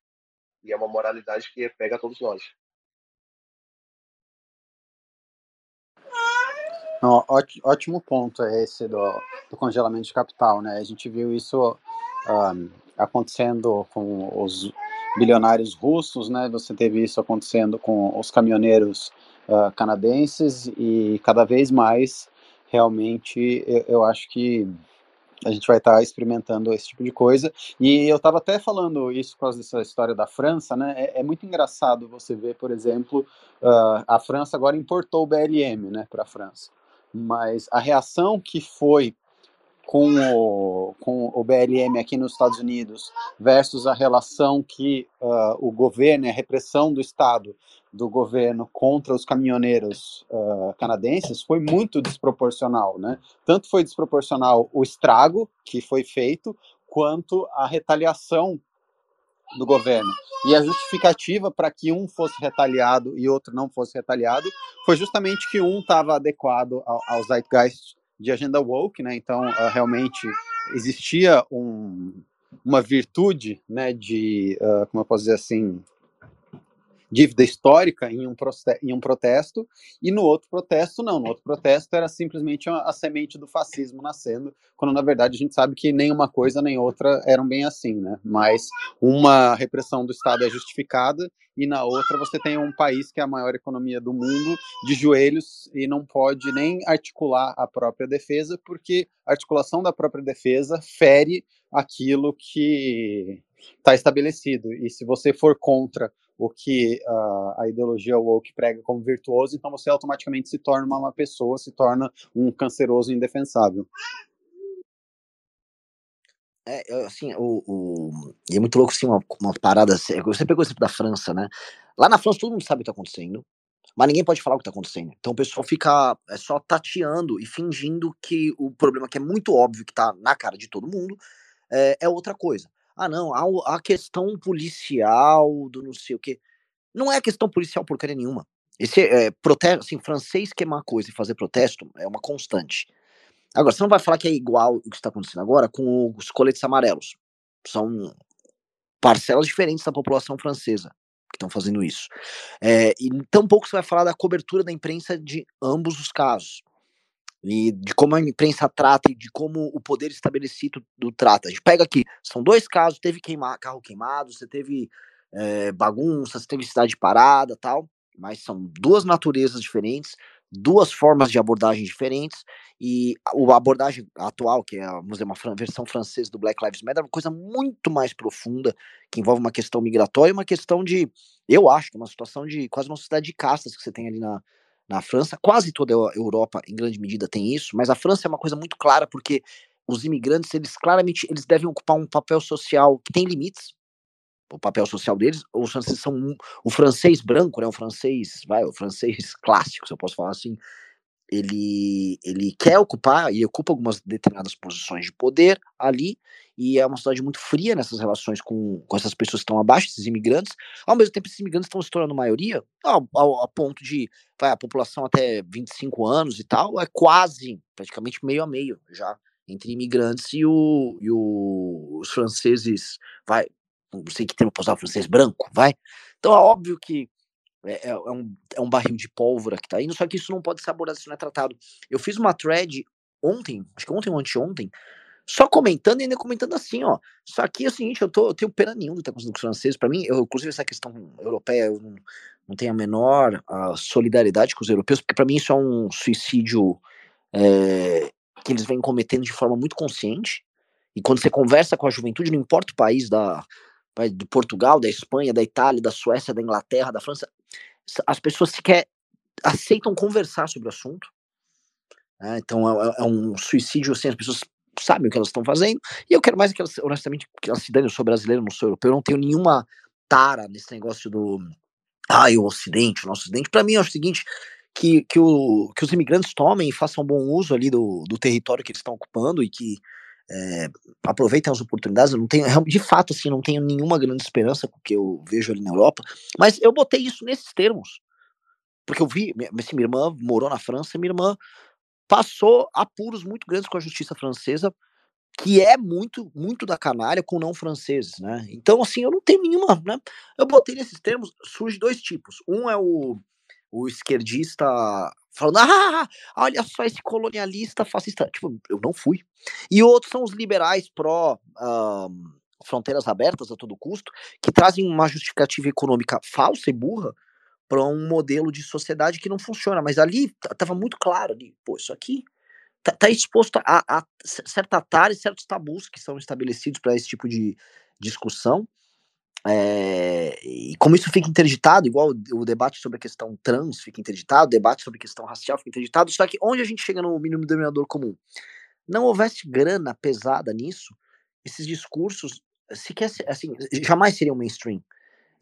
E é uma moralidade que pega todos nós. Não, ótimo ponto esse do, do, congelamento de capital, né? A gente viu isso um, acontecendo com os bilionários russos, né? Você teve isso acontecendo com os caminhoneiros uh, canadenses e cada vez mais, realmente, eu, eu acho que a gente vai estar tá experimentando esse tipo de coisa. E eu estava até falando isso por causa dessa história da França, né? É, é muito engraçado você ver, por exemplo, uh, a França agora importou o BLM, né, para a França mas a reação que foi com o, com o BLM aqui nos Estados Unidos versus a relação que uh, o governo a repressão do Estado do governo contra os caminhoneiros uh, canadenses foi muito desproporcional, né? Tanto foi desproporcional o estrago que foi feito, quanto a retaliação do governo. E a justificativa para que um fosse retaliado e outro não fosse retaliado foi justamente que um estava adequado ao, ao zeitgeist de agenda woke, né? Então, uh, realmente existia um, uma virtude, né, de, uh, como eu posso dizer assim, dívida histórica em um, em um protesto, e no outro protesto, não. No outro protesto era simplesmente a, a semente do fascismo nascendo, quando na verdade a gente sabe que nem uma coisa nem outra eram bem assim, né? Mas uma repressão do Estado é justificada, e na outra você tem um país que é a maior economia do mundo, de joelhos, e não pode nem articular a própria defesa, porque a articulação da própria defesa fere aquilo que está estabelecido. E se você for contra o que uh, a ideologia woke prega como virtuoso, então você automaticamente se torna uma má pessoa, se torna um canceroso indefensável. É, assim, o, o, é muito louco, assim, uma, uma parada, você pegou o exemplo da França, né? Lá na França todo mundo sabe o que está acontecendo, mas ninguém pode falar o que está acontecendo. Então o pessoal fica é só tateando e fingindo que o problema que é muito óbvio, que está na cara de todo mundo, é, é outra coisa. Ah, não, a, a questão policial do não sei o quê. Não é questão policial porcaria nenhuma. Esse é, protesto, assim, francês queimar coisa e fazer protesto é uma constante. Agora, você não vai falar que é igual o que está acontecendo agora com os coletes amarelos. São parcelas diferentes da população francesa que estão fazendo isso. É, e tampouco você vai falar da cobertura da imprensa de ambos os casos e de como a imprensa trata e de como o poder estabelecido do trata. A gente pega aqui, são dois casos, teve queimar, carro queimado, você teve é, bagunça, você teve cidade parada tal, mas são duas naturezas diferentes, duas formas de abordagem diferentes, e a abordagem atual, que é vamos dizer, uma versão francesa do Black Lives Matter, é uma coisa muito mais profunda, que envolve uma questão migratória e uma questão de, eu acho, uma situação de quase uma sociedade de castas que você tem ali na, na França. Quase toda a Europa, em grande medida, tem isso, mas a França é uma coisa muito clara porque os imigrantes, eles claramente, eles devem ocupar um papel social que tem limites. O papel social deles, os franceses são o francês branco, né, o francês, vai, o francês clássico, se eu posso falar assim, ele, ele quer ocupar e ocupa algumas determinadas posições de poder ali, e é uma cidade muito fria nessas relações com, com essas pessoas que estão abaixo, esses imigrantes. Ao mesmo tempo, esses imigrantes estão se tornando maioria, ao, ao, a ponto de vai, a população até 25 anos e tal, é quase, praticamente meio a meio já, entre imigrantes e, o, e o, os franceses, vai, não sei que termo usar, francês branco, vai. Então é óbvio que é, é, é, um, é um barril de pólvora que tá indo, só que isso não pode ser abordado, isso não é tratado. Eu fiz uma thread ontem, acho que ontem ou anteontem, só comentando e ainda comentando assim, ó. Só que é o seguinte, eu, tô, eu tenho pena nenhuma de estar acontecendo com os franceses. Para mim, eu, inclusive, essa questão europeia, eu não, não tenho a menor a solidariedade com os europeus, porque para mim isso é um suicídio é, que eles vêm cometendo de forma muito consciente. E quando você conversa com a juventude, não importa o país da, do Portugal, da Espanha, da Itália, da Suécia, da Inglaterra, da França, as pessoas sequer aceitam conversar sobre o assunto. Né? Então é, é, um suicídio assim, as pessoas sabem o que elas estão fazendo, e eu quero mais que elas, honestamente, que elas se eu sou brasileiro, não sou europeu, eu não tenho nenhuma tara nesse negócio do ah, o Ocidente, o nosso Ocidente. Para mim é o seguinte, que, que, o, que os imigrantes tomem e façam bom uso ali do, do território que eles estão ocupando e que é, aproveitem as oportunidades. Eu não tenho, de fato, assim, não tenho nenhuma grande esperança com o que eu vejo ali na Europa, mas eu botei isso nesses termos. Porque eu vi, minha, minha irmã morou na França, minha irmã passou apuros muito grandes com a justiça francesa, que é muito, muito da canalha com não franceses, né? Então, assim, eu não tenho nenhuma, né? Eu botei nesses termos, surge dois tipos. Um é o, o esquerdista falando, ah, olha só esse colonialista fascista. Tipo, eu não fui. E outros são os liberais pró uh, fronteiras abertas a todo custo, que trazem uma justificativa econômica falsa e burra para um modelo de sociedade que não funciona. Mas ali estava muito claro, ali, pô, isso aqui tá, tá exposto a, a certa certos tabus que são estabelecidos para esse tipo de discussão. É, e como isso fica interditado, igual o, o, debate sobre a questão trans fica interditado, o debate sobre a questão racial fica interditado, só que onde a gente chega no mínimo denominador comum? não houvesse grana pesada nisso, esses discursos sequer, assim, jamais seriam mainstream.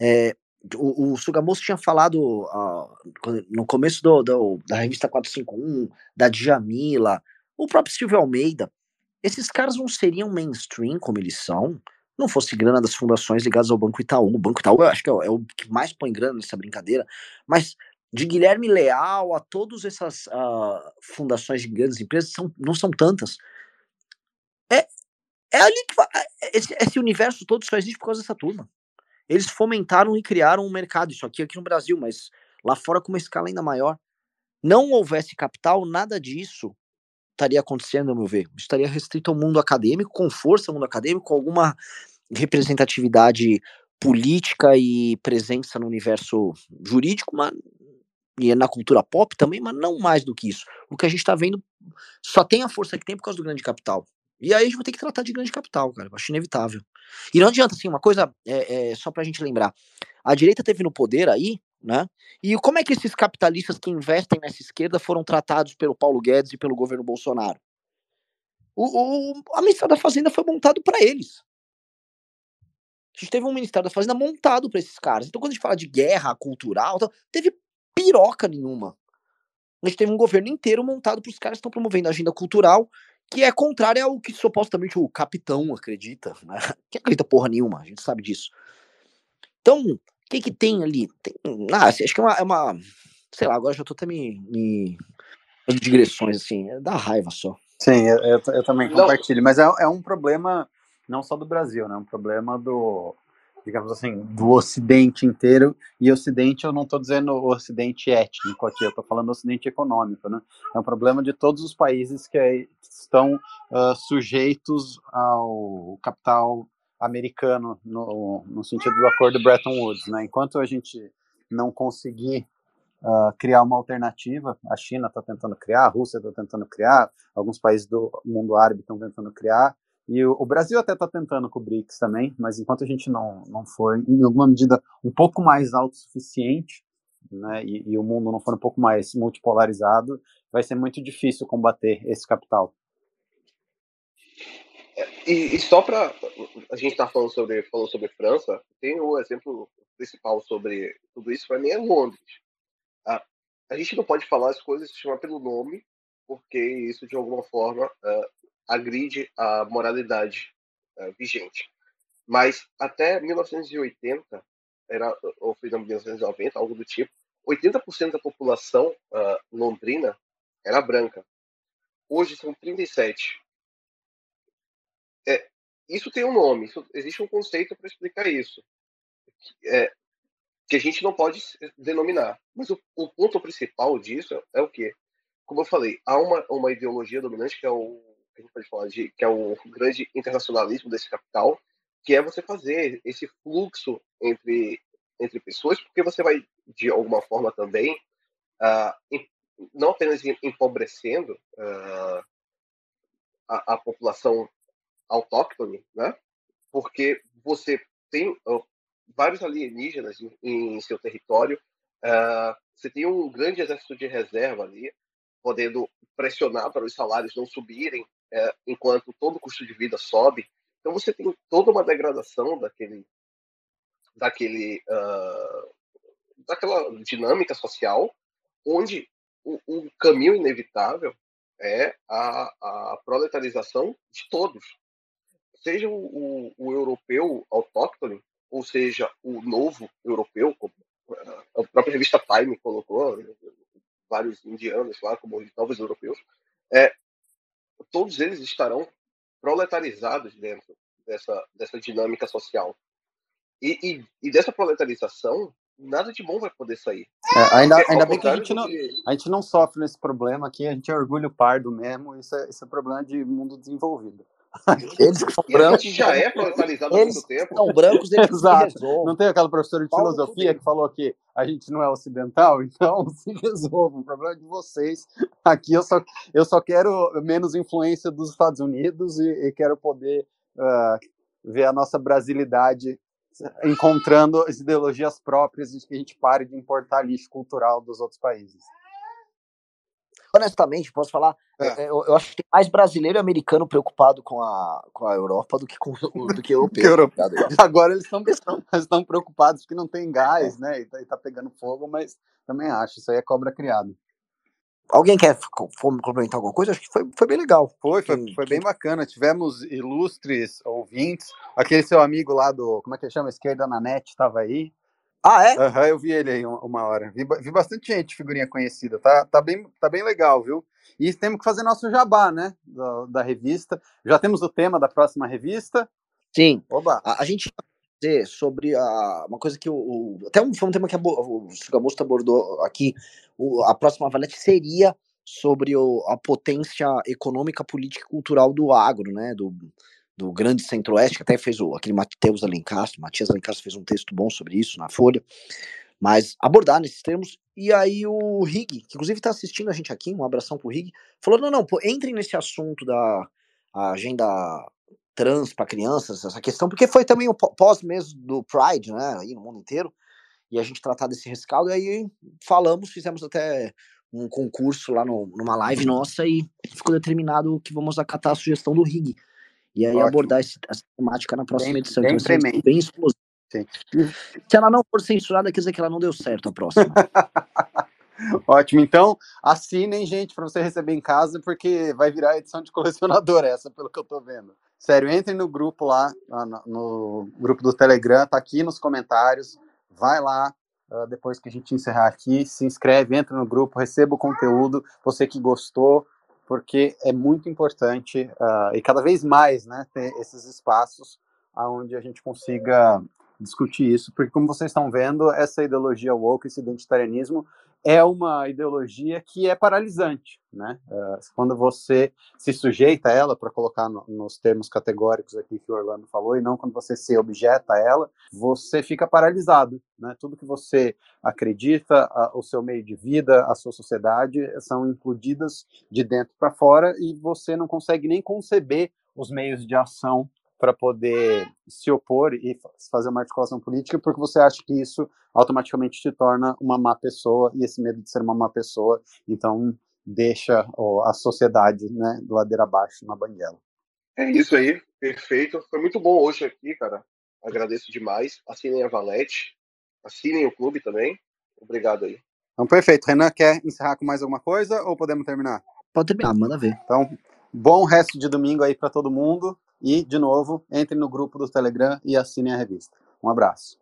É, o, o Sugamoso tinha falado uh, no começo do, do, da revista 451, da Djamila, o próprio Silvio Almeida. Esses caras não seriam mainstream como eles são, não fosse grana das fundações ligadas ao Banco Itaú. O Banco Itaú eu acho que é o, é o que mais põe grana nessa brincadeira, mas de Guilherme Leal a todas essas uh, fundações de grandes empresas, são, não são tantas. É, é ali que é, esse, esse universo todo só existe por causa dessa turma. Eles fomentaram e criaram um mercado, isso aqui aqui no Brasil, mas lá fora com uma escala ainda maior. Não houvesse capital, nada disso estaria acontecendo, ao meu ver. Estaria restrito ao mundo acadêmico, com força ao mundo acadêmico, com alguma representatividade política e presença no universo jurídico, mas e na cultura pop também, mas não mais do que isso. O que a gente está vendo só tem a força que tem por causa do grande capital. E aí a gente vai ter que tratar de grande capital, cara. Eu acho inevitável. E não adianta, assim, uma coisa, é, é, só pra gente lembrar. A direita teve no poder aí, né? E como é que esses capitalistas que investem nessa esquerda foram tratados pelo Paulo Guedes e pelo governo Bolsonaro? O, o a Ministério da Fazenda foi montado para eles. A gente teve um Ministério da Fazenda montado para esses caras. Então, quando a gente fala de guerra cultural, teve piroca nenhuma. A gente teve um governo inteiro montado para os caras que estão promovendo a agenda cultural que é contrária ao que supostamente o capitão acredita, né? Que acredita porra nenhuma, a gente sabe disso. Então, o que que tem ali? Tem, ah, acho que é uma, é uma, sei lá, agora já tô até me, me digressões, assim, é da raiva só. Sim, eu, eu, eu também compartilho, mas é, é um problema não só do Brasil, né? É um problema do, digamos assim, do Ocidente inteiro. E Ocidente, eu não estou dizendo o Ocidente étnico aqui, eu estou falando Ocidente econômico, né? É um problema de todos os países que estão uh, sujeitos ao capital americano no, no sentido do acordo Bretton Woods, né? Enquanto a gente não conseguir Uh, criar uma alternativa. A China está tentando criar, a Rússia está tentando criar, alguns países do mundo árabe estão tentando criar. E o, Brasil até está tentando com o BRICS também, mas enquanto a gente não, não for, em alguma medida, um pouco mais autossuficiente, né, e, e o mundo não for um pouco mais multipolarizado, vai ser muito difícil combater esse capital. É, e, e, só para a gente estar tá falando sobre falou sobre França, tem o exemplo principal sobre tudo isso para mim é Londres. A, a gente não pode falar as coisas chamar pelo nome, porque isso de alguma forma uh, agride a moralidade uh, vigente. Mas até 1980, era, ou foi em 1990, algo do tipo, 80% da população uh, londrina era branca. Hoje são 37. É, isso tem um nome, isso, existe um conceito para explicar isso. É, que a gente não pode denominar. Mas o, o ponto principal disso é o quê? Como eu falei, há uma, uma ideologia dominante que é o que a gente pode falar de que é o grande internacionalismo desse capital, que é você fazer esse fluxo entre entre pessoas, porque você vai de alguma forma também uh, não apenas empobrecendo uh, a, a, população autóctone, né? Porque você tem uh, vários alienígenas em, em seu território, você tem um grande exército de reserva ali, podendo pressionar para os salários não subirem, é, enquanto todo o custo de vida sobe. Então você tem toda uma degradação daquele, daquele, uh, daquela dinâmica social, onde o, o, caminho inevitável é a, a proletarização de todos, seja o, o, o europeu autóctone, ou seja o novo europeu, como a própria revista Time colocou, vários indianos lá como novos europeus, é, todos eles estarão proletarizados dentro dessa, dessa dinâmica social. E, e, e dessa proletarização, nada de bom vai poder sair. É, ainda ainda bem que a gente, não, a gente não sofre nesse problema aqui, a gente é orgulho pardo mesmo, isso é, isso é problema de mundo desenvolvido. Eles que são brancos. já é proletarizado há muito tempo. São brancos, eles Exato. Não tem aquela professora de Paulo filosofia que falou que a gente não é ocidental, então se resolva. O problema é de vocês. Aqui eu só, eu só quero menos influência dos Estados Unidos e, e quero poder uh, ver a nossa brasilidade encontrando as ideologias próprias e que a gente pare de importar lixo cultural dos outros países. Honestamente, posso falar, É. eu, eu acho que tem mais brasileiro e americano preocupado com a, com a Europa do que com do que europeu. Que europeu. tá? Agora eles estão estão preocupados porque não tem gás, né? E tá, e tá pegando fogo, mas também acho, isso aí é cobra criada. Alguém quer complementar alguma coisa? Acho que foi, foi bem legal. Foi, foi, foi bem bacana. Tivemos ilustres ouvintes. Aquele seu amigo lá do, como é que ele chama? Esquerda na net, estava aí. Ah, é? Aham, eu vi ele aí uma, hora. Vi, vi bastante gente, figurinha conhecida. Tá, tá, bem, tá bem legal, viu? E temos que fazer nosso jabá, né? Da, da revista. Já temos o tema da próxima revista. Sim. Oba! A, a gente dizer sobre a, uma coisa que o, o- até um, foi um tema que a o Sugamosto abordou aqui. O, a próxima Valete seria sobre o- a potência econômica, política e cultural do agro, né? Do, do grande centro-oeste, que até fez o, aquele Matheus Alencastro, Matias Alencastro fez um texto bom sobre isso na Folha, mas abordar nesses termos. E aí o Rig, que inclusive está assistindo a gente aqui, um abração pro Rig, falou: não, não, pô, entrem nesse assunto da agenda trans para crianças, essa questão, porque foi também o pó- pós mesmo do Pride, né, aí no mundo inteiro, e a gente tratar desse rescaldo, e aí falamos, fizemos até um concurso lá no, numa live nossa e ficou determinado que vamos acatar a sugestão do Rig. E aí Ótimo. abordar esse- essa temática na próxima Bem- edição. bem premente. bem exclusiva. Sim. Se ela não for censurada, quer dizer que ela não deu certo a próxima. Ótimo. Então, assinem, gente, para você receber em casa, porque vai virar edição de colecionador essa, pelo que eu tô vendo. Sério, entrem no grupo lá, no grupo do Telegram, tá aqui nos comentários. Vai lá, ah, depois que a gente encerrar aqui, se inscreve, entra no grupo, receba o conteúdo, você que gostou, porque é muito importante ah, e cada vez mais, né, ter esses espaços onde a gente consiga discutir isso, porque como vocês estão vendo, essa ideologia woke, esse identitarianismo, é uma ideologia que é paralisante, né? Eh, quando você se sujeita a ela, para colocar no- nos termos categóricos aqui que o Orlando falou, e não quando você se objeta a ela, você fica paralisado, né? Tudo que você acredita, a- o seu meio de vida, a sua sociedade, são implodidas de dentro para fora e você não consegue nem conceber os meios de ação para poder se opor e fa- fazer uma articulação política, porque você acha que isso automaticamente te torna uma má pessoa e esse medo de ser uma má pessoa, então deixa ó, a sociedade, né, ladeira abaixo na banguela. É isso aí, perfeito. Foi muito bom hoje aqui, cara. Agradeço demais. Assinem a Valete, assinem o clube também. Obrigado aí. Então, perfeito. Renan, quer encerrar com mais alguma coisa ou podemos terminar? Pode terminar, manda ver. Então, bom resto de domingo aí para todo mundo e, de novo, entre no grupo do Telegram e assinem a revista. Um abraço.